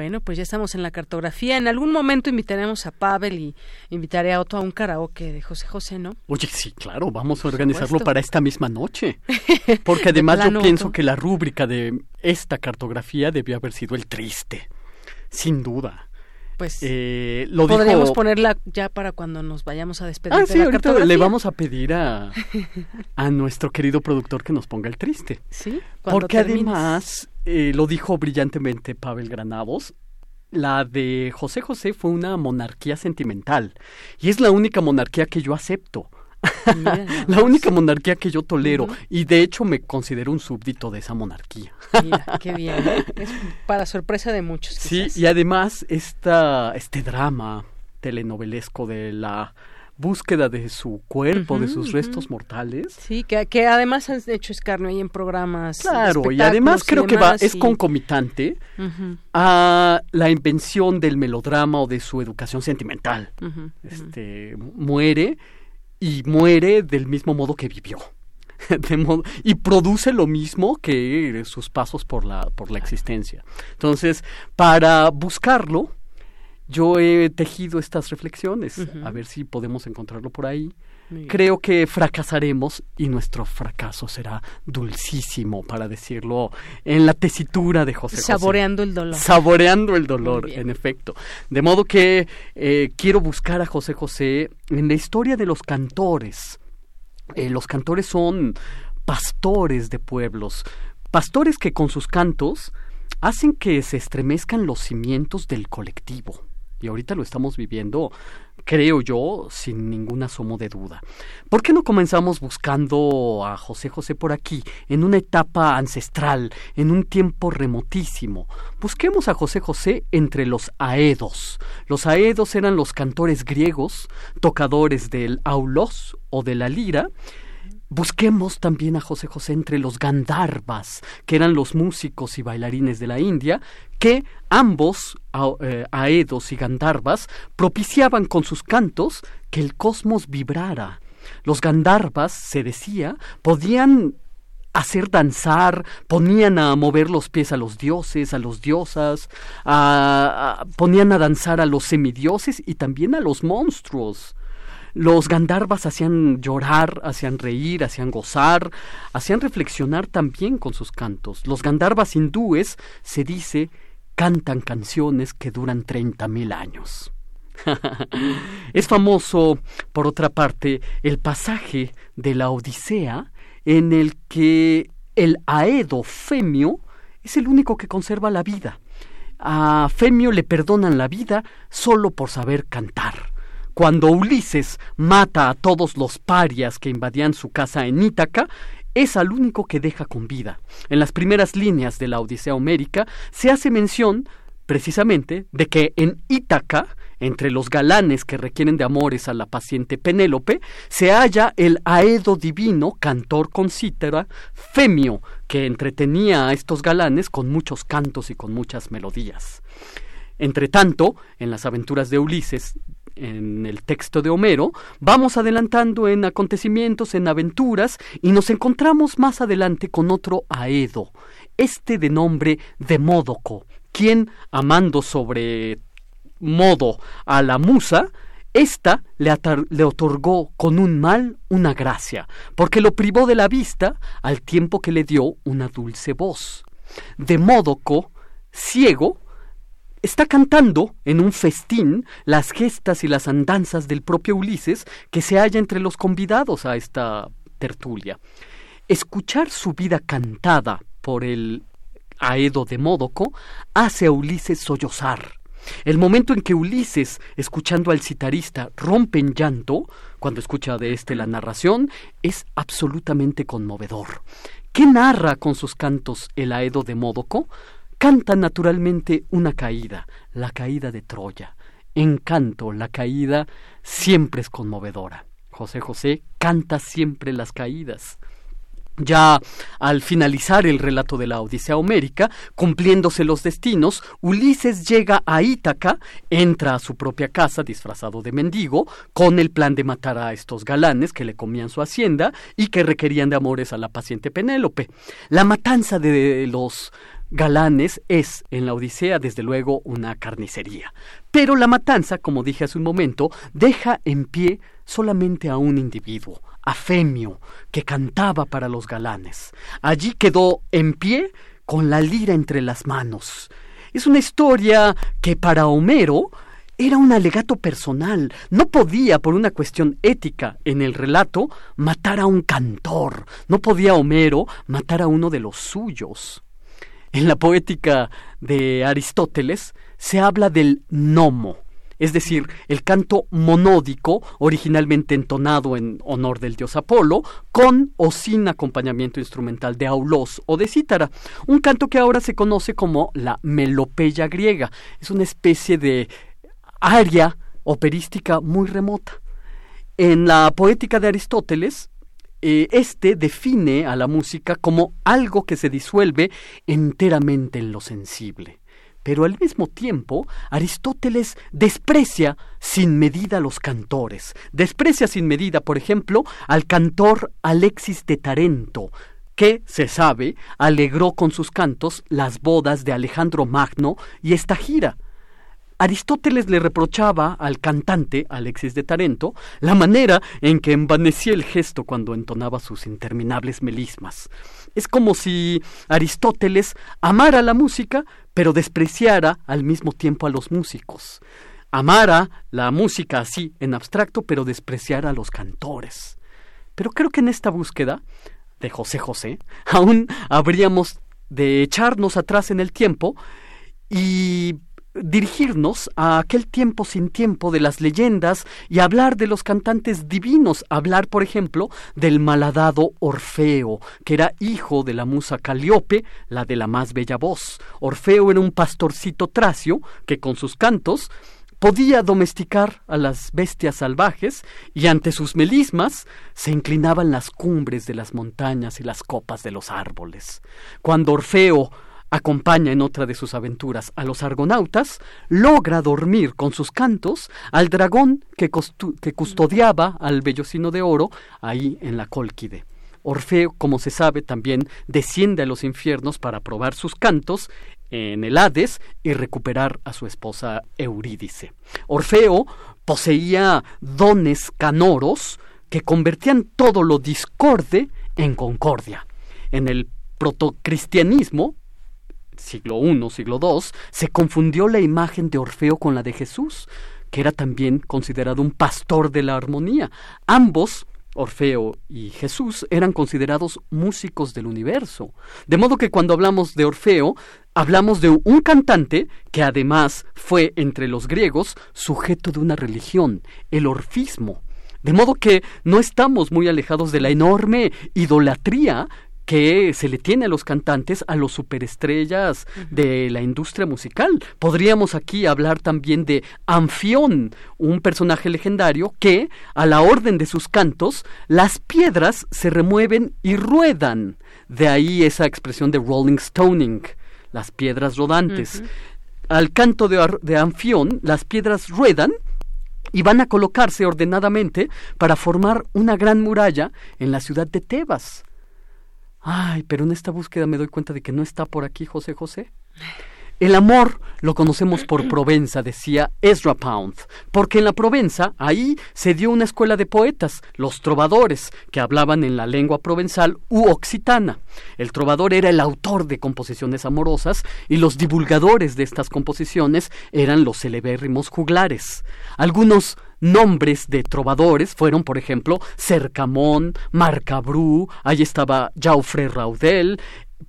Bueno, pues ya estamos en la cartografía. En algún momento invitaremos a Pavel y invitaré a Otto a un karaoke de José José, ¿no? Oye, sí, claro, vamos a organizarlo para esta misma noche. Porque además yo pienso que la rúbrica de esta cartografía debió haber sido el triste, sin duda. Pues eh, lo podríamos ponerla ya para cuando nos vayamos a despedir. Ah, sí, ahorita le vamos a pedir a, a nuestro querido productor que nos ponga el triste. Sí, porque además eh, lo dijo brillantemente Pavel Granavos, la de José José fue una monarquía sentimental y es la única monarquía que yo acepto. la única monarquía que yo tolero y de hecho me considero un súbdito de esa monarquía. Mira, qué bien. Es para sorpresa de muchos. Sí, y además esta, este drama telenovelesco de la búsqueda de su cuerpo, de sus restos mortales. Sí, que, que, además han hecho escarnio ahí en programas. Claro, y además creo que va, es concomitante a la invención del melodrama o de su educación sentimental. este muere y muere del mismo modo que vivió. De y produce lo mismo que sus pasos por la, por la existencia. Entonces, para buscarlo, yo he tejido estas reflexiones, a ver si podemos encontrarlo por ahí. Creo que fracasaremos y nuestro fracaso será dulcísimo, para decirlo en la tesitura de José Saboreando el dolor. Saboreando el dolor, en efecto. De modo que eh, quiero buscar a José José en la historia de los cantores. Eh, los cantores son pastores de pueblos, pastores que con sus cantos hacen que se estremezcan los cimientos del colectivo y ahorita lo estamos viviendo, creo yo, sin ningún asomo de duda. ¿Por qué no comenzamos buscando a José José por aquí, en una etapa ancestral, en un tiempo remotísimo? Busquemos a José José entre los aedos. Los aedos eran los cantores griegos, tocadores del aulos o de la lira, Busquemos también a José José entre los Gandharvas, que eran los músicos y bailarines de la India, que ambos, eh, Aedos y Gandharvas, propiciaban con sus cantos que el cosmos vibrara. Los Gandharvas, se decía, podían hacer danzar, ponían a mover los pies a los dioses, a los diosas, ponían a danzar a los semidioses y también a los monstruos. Los Gandharvas hacían llorar, hacían reír, hacían gozar, hacían reflexionar también con sus cantos. Los Gandharvas hindúes, se dice, cantan canciones que duran treinta mil años. es famoso, por otra parte, el pasaje de la Odisea en el que el Aedo Femio es el único que conserva la vida. A Femio le perdonan la vida solo por saber cantar. Cuando Ulises mata a todos los parias que invadían su casa en Ítaca, es al único que deja con vida. En las primeras líneas de la Odisea Homérica se hace mención precisamente de que en Ítaca, entre los galanes que requieren de amores a la paciente Penélope, se halla el Aedo divino, cantor con cítara, Femio, que entretenía a estos galanes con muchos cantos y con muchas melodías. Entre tanto, en las aventuras de Ulises, en el texto de Homero, vamos adelantando en acontecimientos, en aventuras, y nos encontramos más adelante con otro Aedo, este de nombre Demódoco, quien, amando sobre modo a la musa, ésta le, le, otorgó con un mal una gracia, porque lo privó de la vista al tiempo que le dio una dulce voz. Demódoco, ciego, está cantando en un festín las gestas y las andanzas del propio Ulises que se halla entre los convidados a esta tertulia. Escuchar su vida cantada por el Aedo de Módoco hace a Ulises sollozar. El momento en que Ulises, escuchando al citarista, rompe en llanto, cuando escucha de este la narración, es absolutamente conmovedor. ¿Qué narra con sus cantos el Aedo de Módoco? Canta naturalmente una caída, la caída de Troya. En canto, la caída siempre es conmovedora. José José canta siempre las caídas. Ya al finalizar el relato de la Odisea Homérica, cumpliéndose los destinos, Ulises llega a Ítaca, entra a su propia casa disfrazado de mendigo, con el plan de matar a estos galanes que le comían su hacienda y que requerían de amores a la paciente Penélope. La matanza de los galanes es, en la Odisea, desde luego, una carnicería. Pero la matanza, como dije hace un momento, deja en pie solamente a un individuo, Afemio, que cantaba para los galanes. Allí quedó en pie con la lira entre las manos. Es una historia que para Homero era un alegato personal. No podía, por una cuestión ética en el relato, matar a un cantor. No podía Homero matar a uno de los suyos. En la poética de Aristóteles se habla del nomo, es decir, el canto monódico, originalmente entonado en honor del dios Apolo, con o sin acompañamiento instrumental de aulos o de cítara, un canto que ahora se conoce como la melopeya griega. Es una especie de aria operística muy remota. En la poética de Aristóteles, eh, este define a la música como algo que se disuelve enteramente en lo sensible. Pero al mismo tiempo, Aristóteles desprecia sin medida a los cantores. Desprecia sin medida, por ejemplo, al cantor Alexis de Tarento, que, se sabe, alegró con sus cantos las bodas de Alejandro Magno y esta gira. Aristóteles le reprochaba al cantante, Alexis de Tarento, la manera en que envanecía el gesto cuando entonaba sus interminables melismas. Es como si Aristóteles amara la música, pero despreciara al mismo tiempo a los músicos. Amara la música así, en abstracto, pero despreciara a los cantores. Pero creo que en esta búsqueda de José José, aún habríamos de echarnos atrás en el tiempo y dirigirnos a aquel tiempo sin tiempo de las leyendas y hablar de los cantantes divinos, hablar, por ejemplo, del malhadado Orfeo, que era hijo de la musa Caliope, la de la más bella voz. Orfeo era un pastorcito tracio que con sus cantos podía domesticar a las bestias salvajes y ante sus melismas se inclinaban las cumbres de las montañas y las copas de los árboles. Cuando Orfeo acompaña en otra de sus aventuras a los argonautas, logra dormir con sus cantos al dragón que, custodiaba al vellocino de oro ahí en la Cólquide. Orfeo, como se sabe, también desciende a los infiernos para probar sus cantos en el Hades y recuperar a su esposa Eurídice. Orfeo poseía dones canoros que convertían todo lo discorde en concordia. En el protocristianismo, siglo I, siglo II, se confundió la imagen de Orfeo con la de Jesús, que era también considerado un pastor de la armonía. Ambos Orfeo y Jesús eran considerados músicos del universo. De modo que cuando hablamos de Orfeo, hablamos de un cantante que además fue entre los griegos sujeto de una religión, el orfismo. De modo que no estamos muy alejados de la enorme idolatría que se le tiene a los cantantes, a los superestrellas de la industria musical. Podríamos aquí hablar también de Anfión, un personaje legendario que, a la orden de sus cantos, las piedras se remueven y ruedan. De ahí esa expresión de rolling stoning, las piedras rodantes. Al canto de, de Anfión, las piedras ruedan y van a colocarse ordenadamente para formar una gran muralla en la ciudad de Tebas. Ay, pero en esta búsqueda me doy cuenta de que no está por aquí José José. El amor lo conocemos por Provenza, decía Ezra Pound, porque en la Provenza ahí se dio una escuela de poetas, los trovadores, que hablaban en la lengua provenzal u occitana. El trovador era el autor de composiciones amorosas y los divulgadores de estas composiciones eran los celebérrimos juglares. Algunos nombres de trovadores fueron, por ejemplo, Cercamón, Marcabrú, ahí estaba Jaufré Raudel,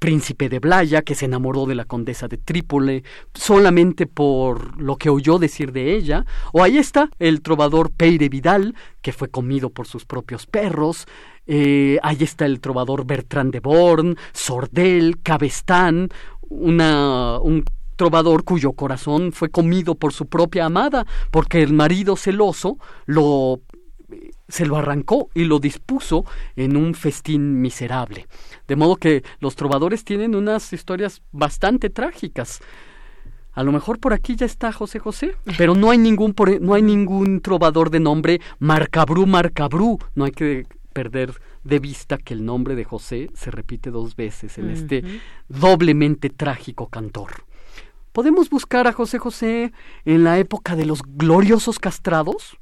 príncipe de Blaya, que se enamoró de la condesa de Trípoli solamente por lo que oyó decir de ella, o ahí está el trovador Peire Vidal, que fue comido por sus propios perros, eh, ahí está el trovador Bertrand de Born, Sordel, Cabestán, una, un trovador cuyo corazón fue comido por su propia amada, porque el marido celoso lo se lo arrancó y lo dispuso en un festín miserable. De modo que los trovadores tienen unas historias bastante trágicas. A lo mejor por aquí ya está José José, pero no hay ningún no hay ningún trovador de nombre Marcabrú Marcabrú. No hay que perder de vista que el nombre de José se repite dos veces en este doblemente trágico cantor. ¿Podemos buscar a José José en la época de los gloriosos castrados?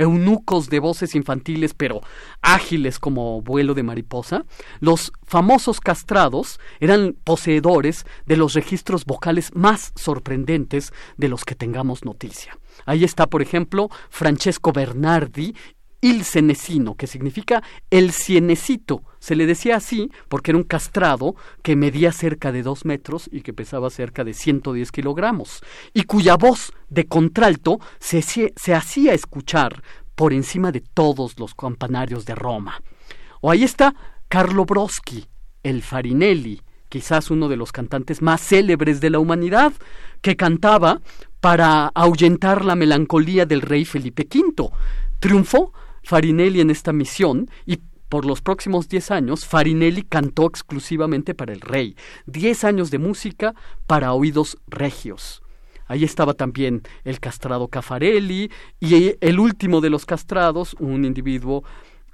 Eunucos de voces infantiles pero ágiles como vuelo de mariposa, los famosos castrados eran poseedores de los registros vocales más sorprendentes de los que tengamos noticia. Ahí está, por ejemplo, Francesco Bernardi il cenecino, que significa el cienecito. Se le decía así porque era un castrado que medía cerca de dos metros y que pesaba cerca de 110 kilogramos, y cuya voz de contralto se, se hacía escuchar por encima de todos los campanarios de Roma. O ahí está Carlo Broschi, el Farinelli, quizás uno de los cantantes más célebres de la humanidad, que cantaba para ahuyentar la melancolía del rey Felipe V. Triunfó Farinelli en esta misión y por los próximos diez años Farinelli cantó exclusivamente para el rey. Diez años de música para oídos regios. Ahí estaba también el castrado Cafarelli y el último de los castrados, un individuo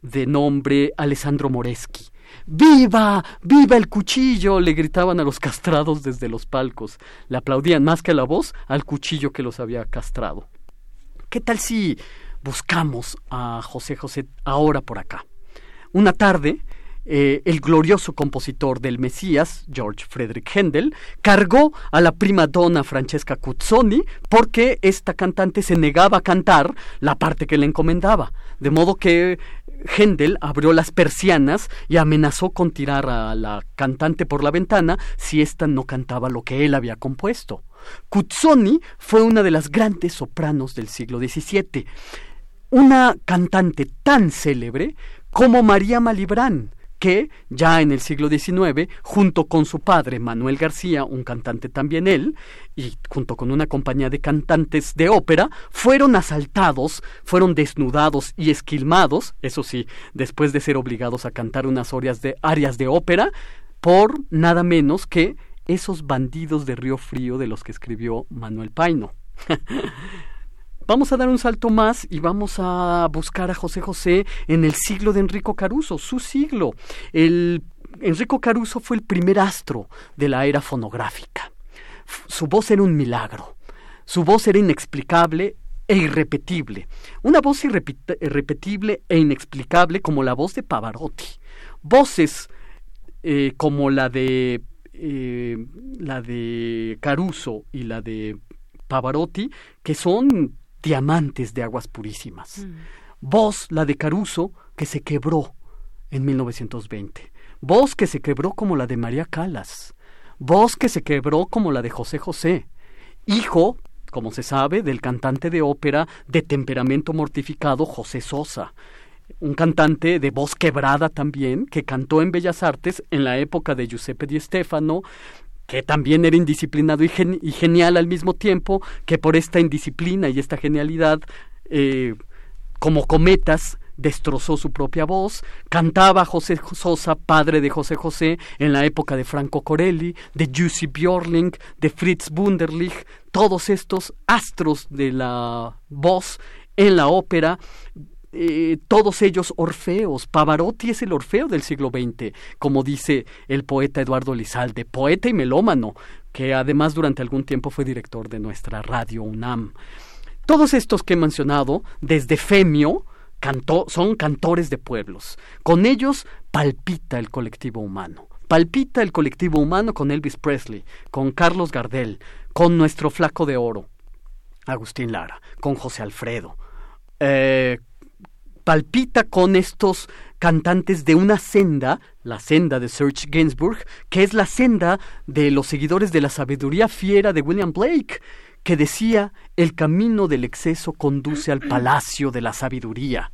de nombre Alessandro Moreschi. ¡Viva! ¡Viva el cuchillo! le gritaban a los castrados desde los palcos. Le aplaudían más que a la voz al cuchillo que los había castrado. ¿Qué tal si buscamos a José José ahora por acá. Una tarde, eh, el glorioso compositor del Mesías, George Frederick Händel, cargó a la prima donna Francesca Cuzzoni porque esta cantante se negaba a cantar la parte que le encomendaba. De modo que Händel abrió las persianas y amenazó con tirar a la cantante por la ventana si ésta no cantaba lo que él había compuesto. Cuzzoni fue una de las grandes sopranos del siglo XVII una cantante tan célebre como María Malibrán, que ya en el siglo XIX, junto con su padre Manuel García, un cantante también él, y junto con una compañía de cantantes de ópera, fueron asaltados, fueron desnudados y esquilmados, eso sí, después de ser obligados a cantar unas de, arias de ópera, por nada menos que esos bandidos de Río Frío de los que escribió Manuel Paino. Vamos a dar un salto más y vamos a buscar a José José en el siglo de Enrico Caruso, su siglo. El, Enrico Caruso fue el primer astro de la era fonográfica. Su voz era un milagro. Su voz era inexplicable e irrepetible. Una voz irrepetible e inexplicable como la voz de Pavarotti. Voces eh, como la de eh, la de Caruso y la de Pavarotti, que son diamantes de aguas purísimas. Mm. Voz, la de Caruso, que se quebró en 1920. Voz que se quebró como la de María Calas. Voz que se quebró como la de José José. Hijo, como se sabe, del cantante de ópera de temperamento mortificado José Sosa. Un cantante de voz quebrada también, que cantó en Bellas Artes en la época de Giuseppe Di Stefano, que también era indisciplinado y, genial al mismo tiempo, que por esta indisciplina y esta genialidad, eh, como cometas, destrozó su propia voz, cantaba José Sosa, padre de José José, en la época de Franco Corelli, de Jussi Björling, de Fritz Wunderlich, todos estos astros de la voz en la ópera eh, todos ellos Orfeos. Pavarotti es el Orfeo del siglo XX, como dice el poeta Eduardo Lizalde, poeta y melómano, que además durante algún tiempo fue director de nuestra radio UNAM. Todos estos que he mencionado, desde Femio, son cantores de pueblos. Con ellos palpita el colectivo humano. Palpita el colectivo humano con Elvis Presley, con Carlos Gardel, con nuestro flaco de oro, Agustín Lara, con José Alfredo. Eh, palpita con estos cantantes de una senda, la senda de Serge Gainsbourg, que es la senda de los seguidores de la sabiduría fiera de William Blake, que decía, el camino del exceso conduce al palacio de la sabiduría.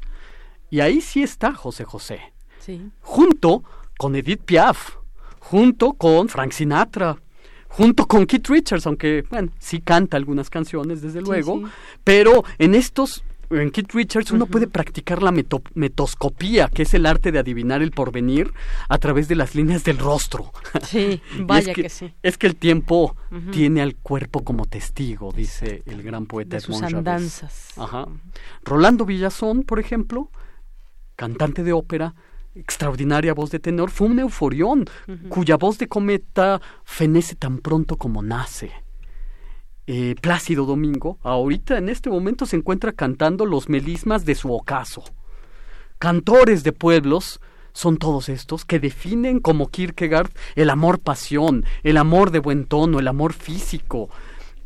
Y ahí sí está José José. Junto con Edith Piaf, junto con Frank Sinatra, junto con Keith Richards, aunque, bueno, sí canta algunas canciones, desde luego, pero en estos en Keith Richards uno puede practicar la metoscopía, que es el arte de adivinar el porvenir a través de las líneas del rostro. Sí, vaya que, sí. Es que el tiempo tiene al cuerpo como testigo, dice el gran poeta de sus andanzas. Ajá. Rolando Villazón, por ejemplo, cantante de ópera, extraordinaria voz de tenor, fue un euforión, cuya voz de cometa fenece tan pronto como nace. Eh, Plácido Domingo, ahorita en este momento se encuentra cantando los melismas de su ocaso. Cantores de pueblos son todos estos que definen como Kierkegaard el amor-pasión, el amor de buen tono, el amor físico.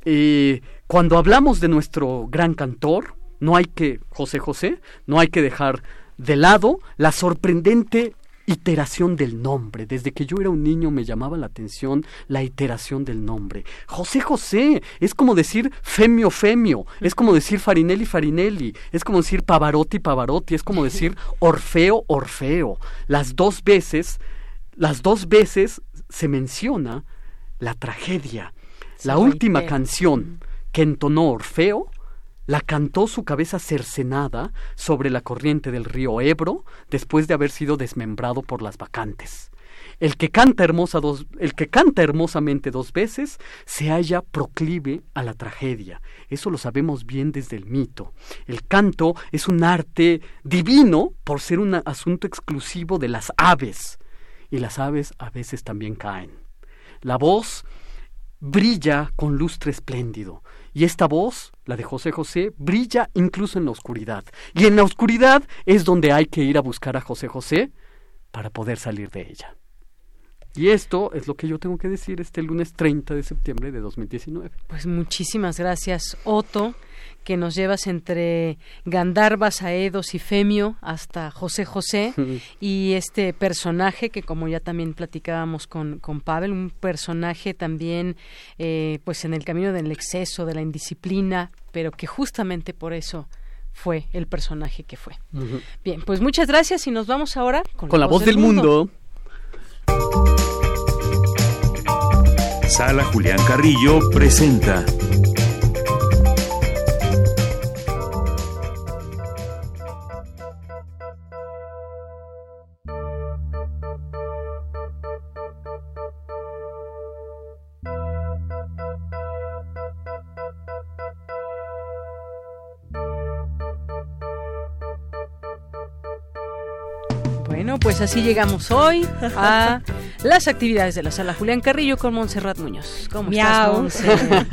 Eh, cuando hablamos de nuestro gran cantor, no hay que, José José, no hay que dejar de lado la sorprendente iteración del nombre. Desde que yo era un niño me llamaba la atención la iteración del nombre. José José es como decir Femio Femio, es como decir Farinelli Farinelli, es como decir Pavarotti Pavarotti, es como decir Orfeo Orfeo. Las dos veces, las dos veces se menciona la tragedia. la última canción que entonó Orfeo la cantó su cabeza cercenada sobre la corriente del río Ebro después de haber sido desmembrado por las bacantes. El que canta hermosa el que canta hermosamente dos veces se halla proclive a la tragedia. Eso lo sabemos bien desde el mito. El canto es un arte divino por ser un asunto exclusivo de las aves. Y las aves a veces también caen. La voz brilla con lustre espléndido. Y esta voz, la de José José, brilla incluso en la oscuridad. Y en la oscuridad es donde hay que ir a buscar a José José para poder salir de ella. Y esto es lo que yo tengo que decir este lunes 30 de septiembre de 2019. Pues muchísimas gracias, Otto que nos llevas entre Gandharvas, Aedos y Femio hasta José José y este personaje que como ya también platicábamos con, con Pavel, un personaje también eh, pues en el camino del exceso, de la indisciplina, pero que justamente por eso fue el personaje que fue. Bien, pues muchas gracias y nos vamos ahora con, la, voz, del, mundo. Sala Julián Carrillo presenta pues así llegamos hoy a las actividades de la sala Julián Carrillo con Montserrat Muñoz. ¿Cómo Miau. estás,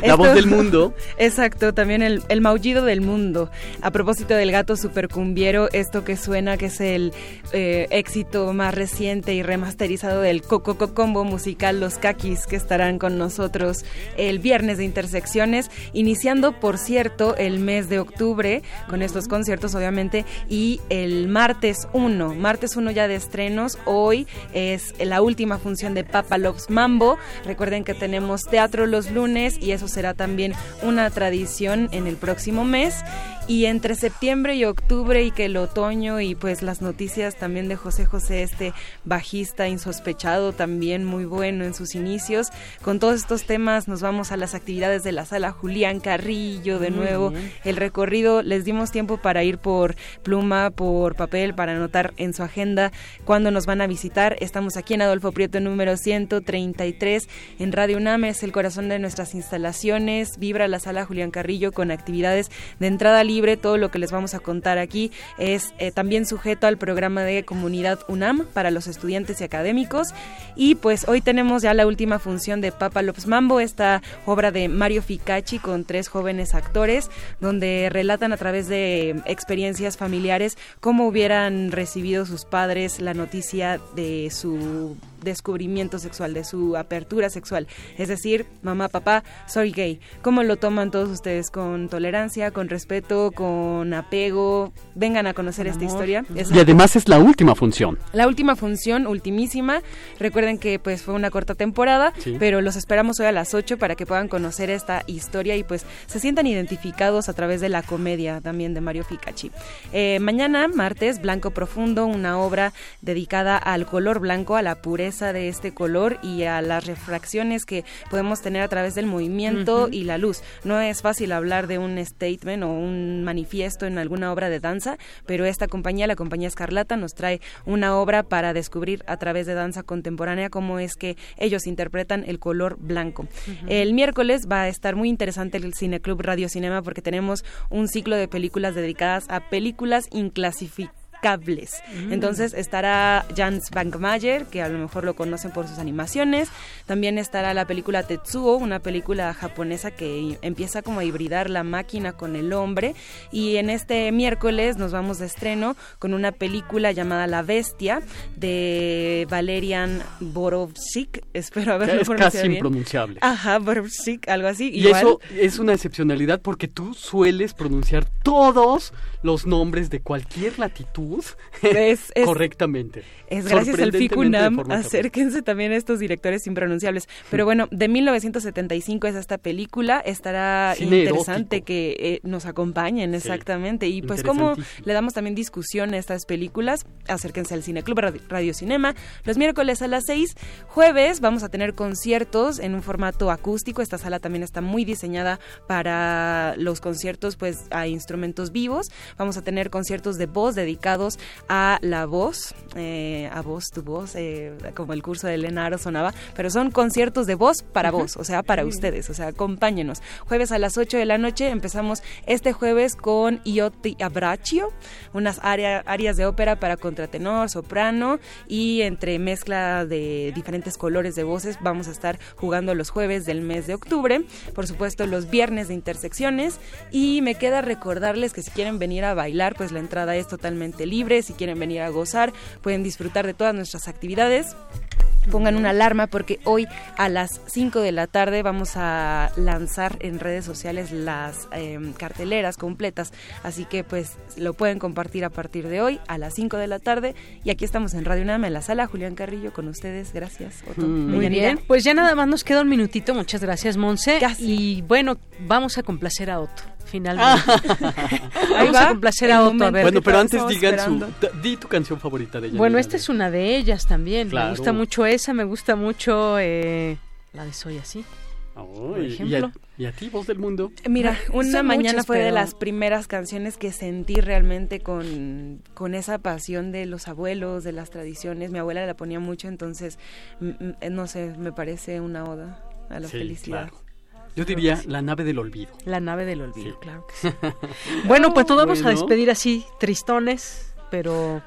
La voz del mundo. Exacto, también el, el, maullido del mundo. A propósito del gato supercumbiero, esto que suena que es el eh, éxito más reciente y remasterizado del Coco Combo musical Los Kakis que estarán con nosotros el viernes de Intersecciones, iniciando, por cierto, el mes de octubre con estos conciertos, obviamente, y el martes 1, martes 1 ya de estrenos, hoy es la última función de Papa Loves Mambo. Recuerden que tenemos teatro los lunes y eso será también una tradición en el próximo mes. Y entre septiembre y octubre y que el otoño y pues las noticias también de José José, este bajista insospechado, también muy bueno en sus inicios. Con todos estos temas nos vamos a las actividades de la sala Julián Carrillo de nuevo. El recorrido les dimos tiempo para ir por pluma, por papel, para anotar en su agenda cuando nos van a visitar. Estamos aquí en Adolfo Prieto número 133 en Radio UNAM, es el corazón de nuestras instalaciones. Vibra la sala Julián Carrillo con actividades de entrada libre. Todo lo que les vamos a contar aquí es eh, también sujeto al programa de comunidad UNAM para los estudiantes y académicos. Y pues hoy tenemos ya la última función de Papa López Mambo, esta obra de Mario Ficacci con tres jóvenes actores, donde relatan a través de experiencias familiares cómo hubieran recibido sus padres la noticia de su descubrimiento sexual, de su apertura sexual. Es decir, mamá, papá, soy gay. ¿Cómo lo toman todos ustedes? ¿Con tolerancia, con respeto, con apego? Vengan a conocer esta historia. y además es la última función. La última función, ultimísima. Recuerden que pues fue una corta temporada, pero los esperamos hoy a las 8 para que puedan conocer esta historia y pues se sientan identificados a través de la comedia también de Mario Ficacci. Eh, mañana, martes, Blanco Profundo, una obra dedicada al color blanco, a la pureza de este color y a las refracciones que podemos tener a través del movimiento y la luz. No es fácil hablar de un statement o un manifiesto en alguna obra de danza, pero esta compañía, la compañía Escarlata, nos trae una obra para descubrir a través de danza contemporánea cómo es que ellos interpretan el color blanco. El miércoles va a estar muy interesante el Cineclub Radio Cinema porque tenemos un ciclo de películas dedicadas a películas inclasificadas cables. Mm. Entonces estará Jans Bankmayer, que a lo mejor lo conocen por sus animaciones. También estará la película Tetsuo, una película japonesa que empieza como a hibridar la máquina con el hombre. Y en este miércoles nos vamos de estreno con una película llamada La Bestia de Valerian Borovsik. Espero haberlo Es casi impronunciable. Ajá, Borovsik, algo así. Y eso es una excepcionalidad porque tú sueles pronunciar todos los nombres de cualquier latitud es, correctamente. Es gracias al FICUNAM. Acérquense también a estos directores impronunciables. Pero bueno, de 1975 es esta película. Estará interesante que eh, nos acompañen, exactamente. Y pues como le damos también discusión a estas películas, acérquense al Cine Club Radio Cinema. Los miércoles a las 6, jueves vamos a tener conciertos en un formato acústico. Esta sala también está muy diseñada para los conciertos pues a instrumentos vivos. Vamos a tener conciertos de voz dedicados a la voz, eh, a voz, tu voz, eh, como el curso de Lenaro sonaba, pero son conciertos de voz para voz, o sea, para ustedes, o sea, acompáñenos. Jueves a las 8 de la noche empezamos este jueves con Ioti Abraccio, unas áreas de ópera para contratenor, soprano y entre mezcla de diferentes colores de voces vamos a estar jugando los jueves del mes de octubre, por supuesto los viernes de intersecciones y me queda recordarles que si quieren venir bailar, pues la entrada es totalmente libre, si quieren venir a gozar, pueden disfrutar de todas nuestras actividades pongan una alarma porque hoy a las 5 de la tarde vamos a lanzar en redes sociales las em, carteleras completas, así que pues lo pueden compartir a partir de hoy a las 5 de la tarde y aquí estamos en Radio Nama en la sala Julián Carrillo con ustedes, gracias Otto. Mm. Muy bien, pues ya nada más nos queda un minutito, muchas gracias Monse y bueno, vamos a complacer a Otto finalmente. Vamos a complacer a Otto. A ver, bueno, pero antes digan su, di tu canción favorita de ella. Bueno, esta es una de ellas también. Me gusta mucho esa, me gusta mucho eh, la de Soy Así. por ejemplo. Y a, ti, voz del mundo? Mira, una mañana fue de las primeras canciones que sentí realmente con, con esa pasión de los abuelos, de las tradiciones. Mi abuela la ponía mucho, entonces, no sé, me parece una oda a la felicidad. Yo diría la nave del olvido. La nave del olvido, claro que sí. bueno, pues todos vamos a despedir así, tristones, pero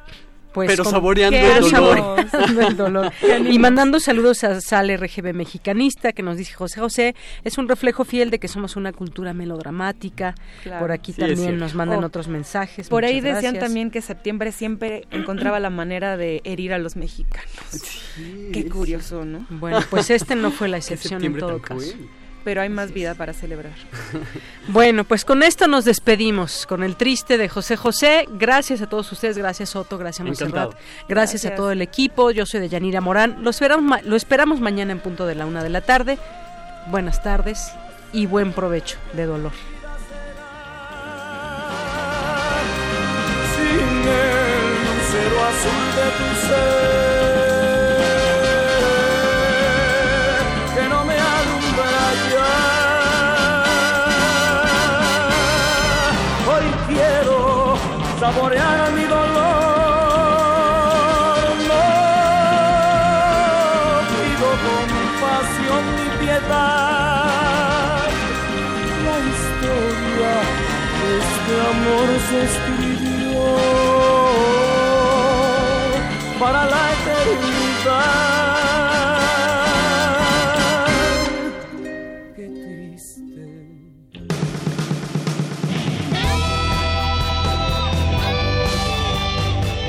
pues pero saboreando el dolor. y mandando saludos a Sal RGB Mexicanista, que nos dice José José, es un reflejo fiel de que somos una cultura melodramática. Por aquí también nos mandan oh, otros mensajes. Por ahí decían también que septiembre siempre encontraba la manera de herir a los mexicanos. Qué curioso, ¿no? Bueno, pues este no fue la excepción en todo caso pero hay más vida para celebrar. bueno, pues con esto nos despedimos, con el triste de José José. Gracias a todos ustedes, gracias Otto, gracias Monserrat, gracias, a todo el equipo. Yo soy de Yanira Morán. Lo esperamos, lo esperamos mañana en punto de la una de la tarde. Buenas tardes y buen provecho de dolor. Sin el azul de tu ser. saborear mi dolor. No pido compasión ni piedad. La historia de este amor se está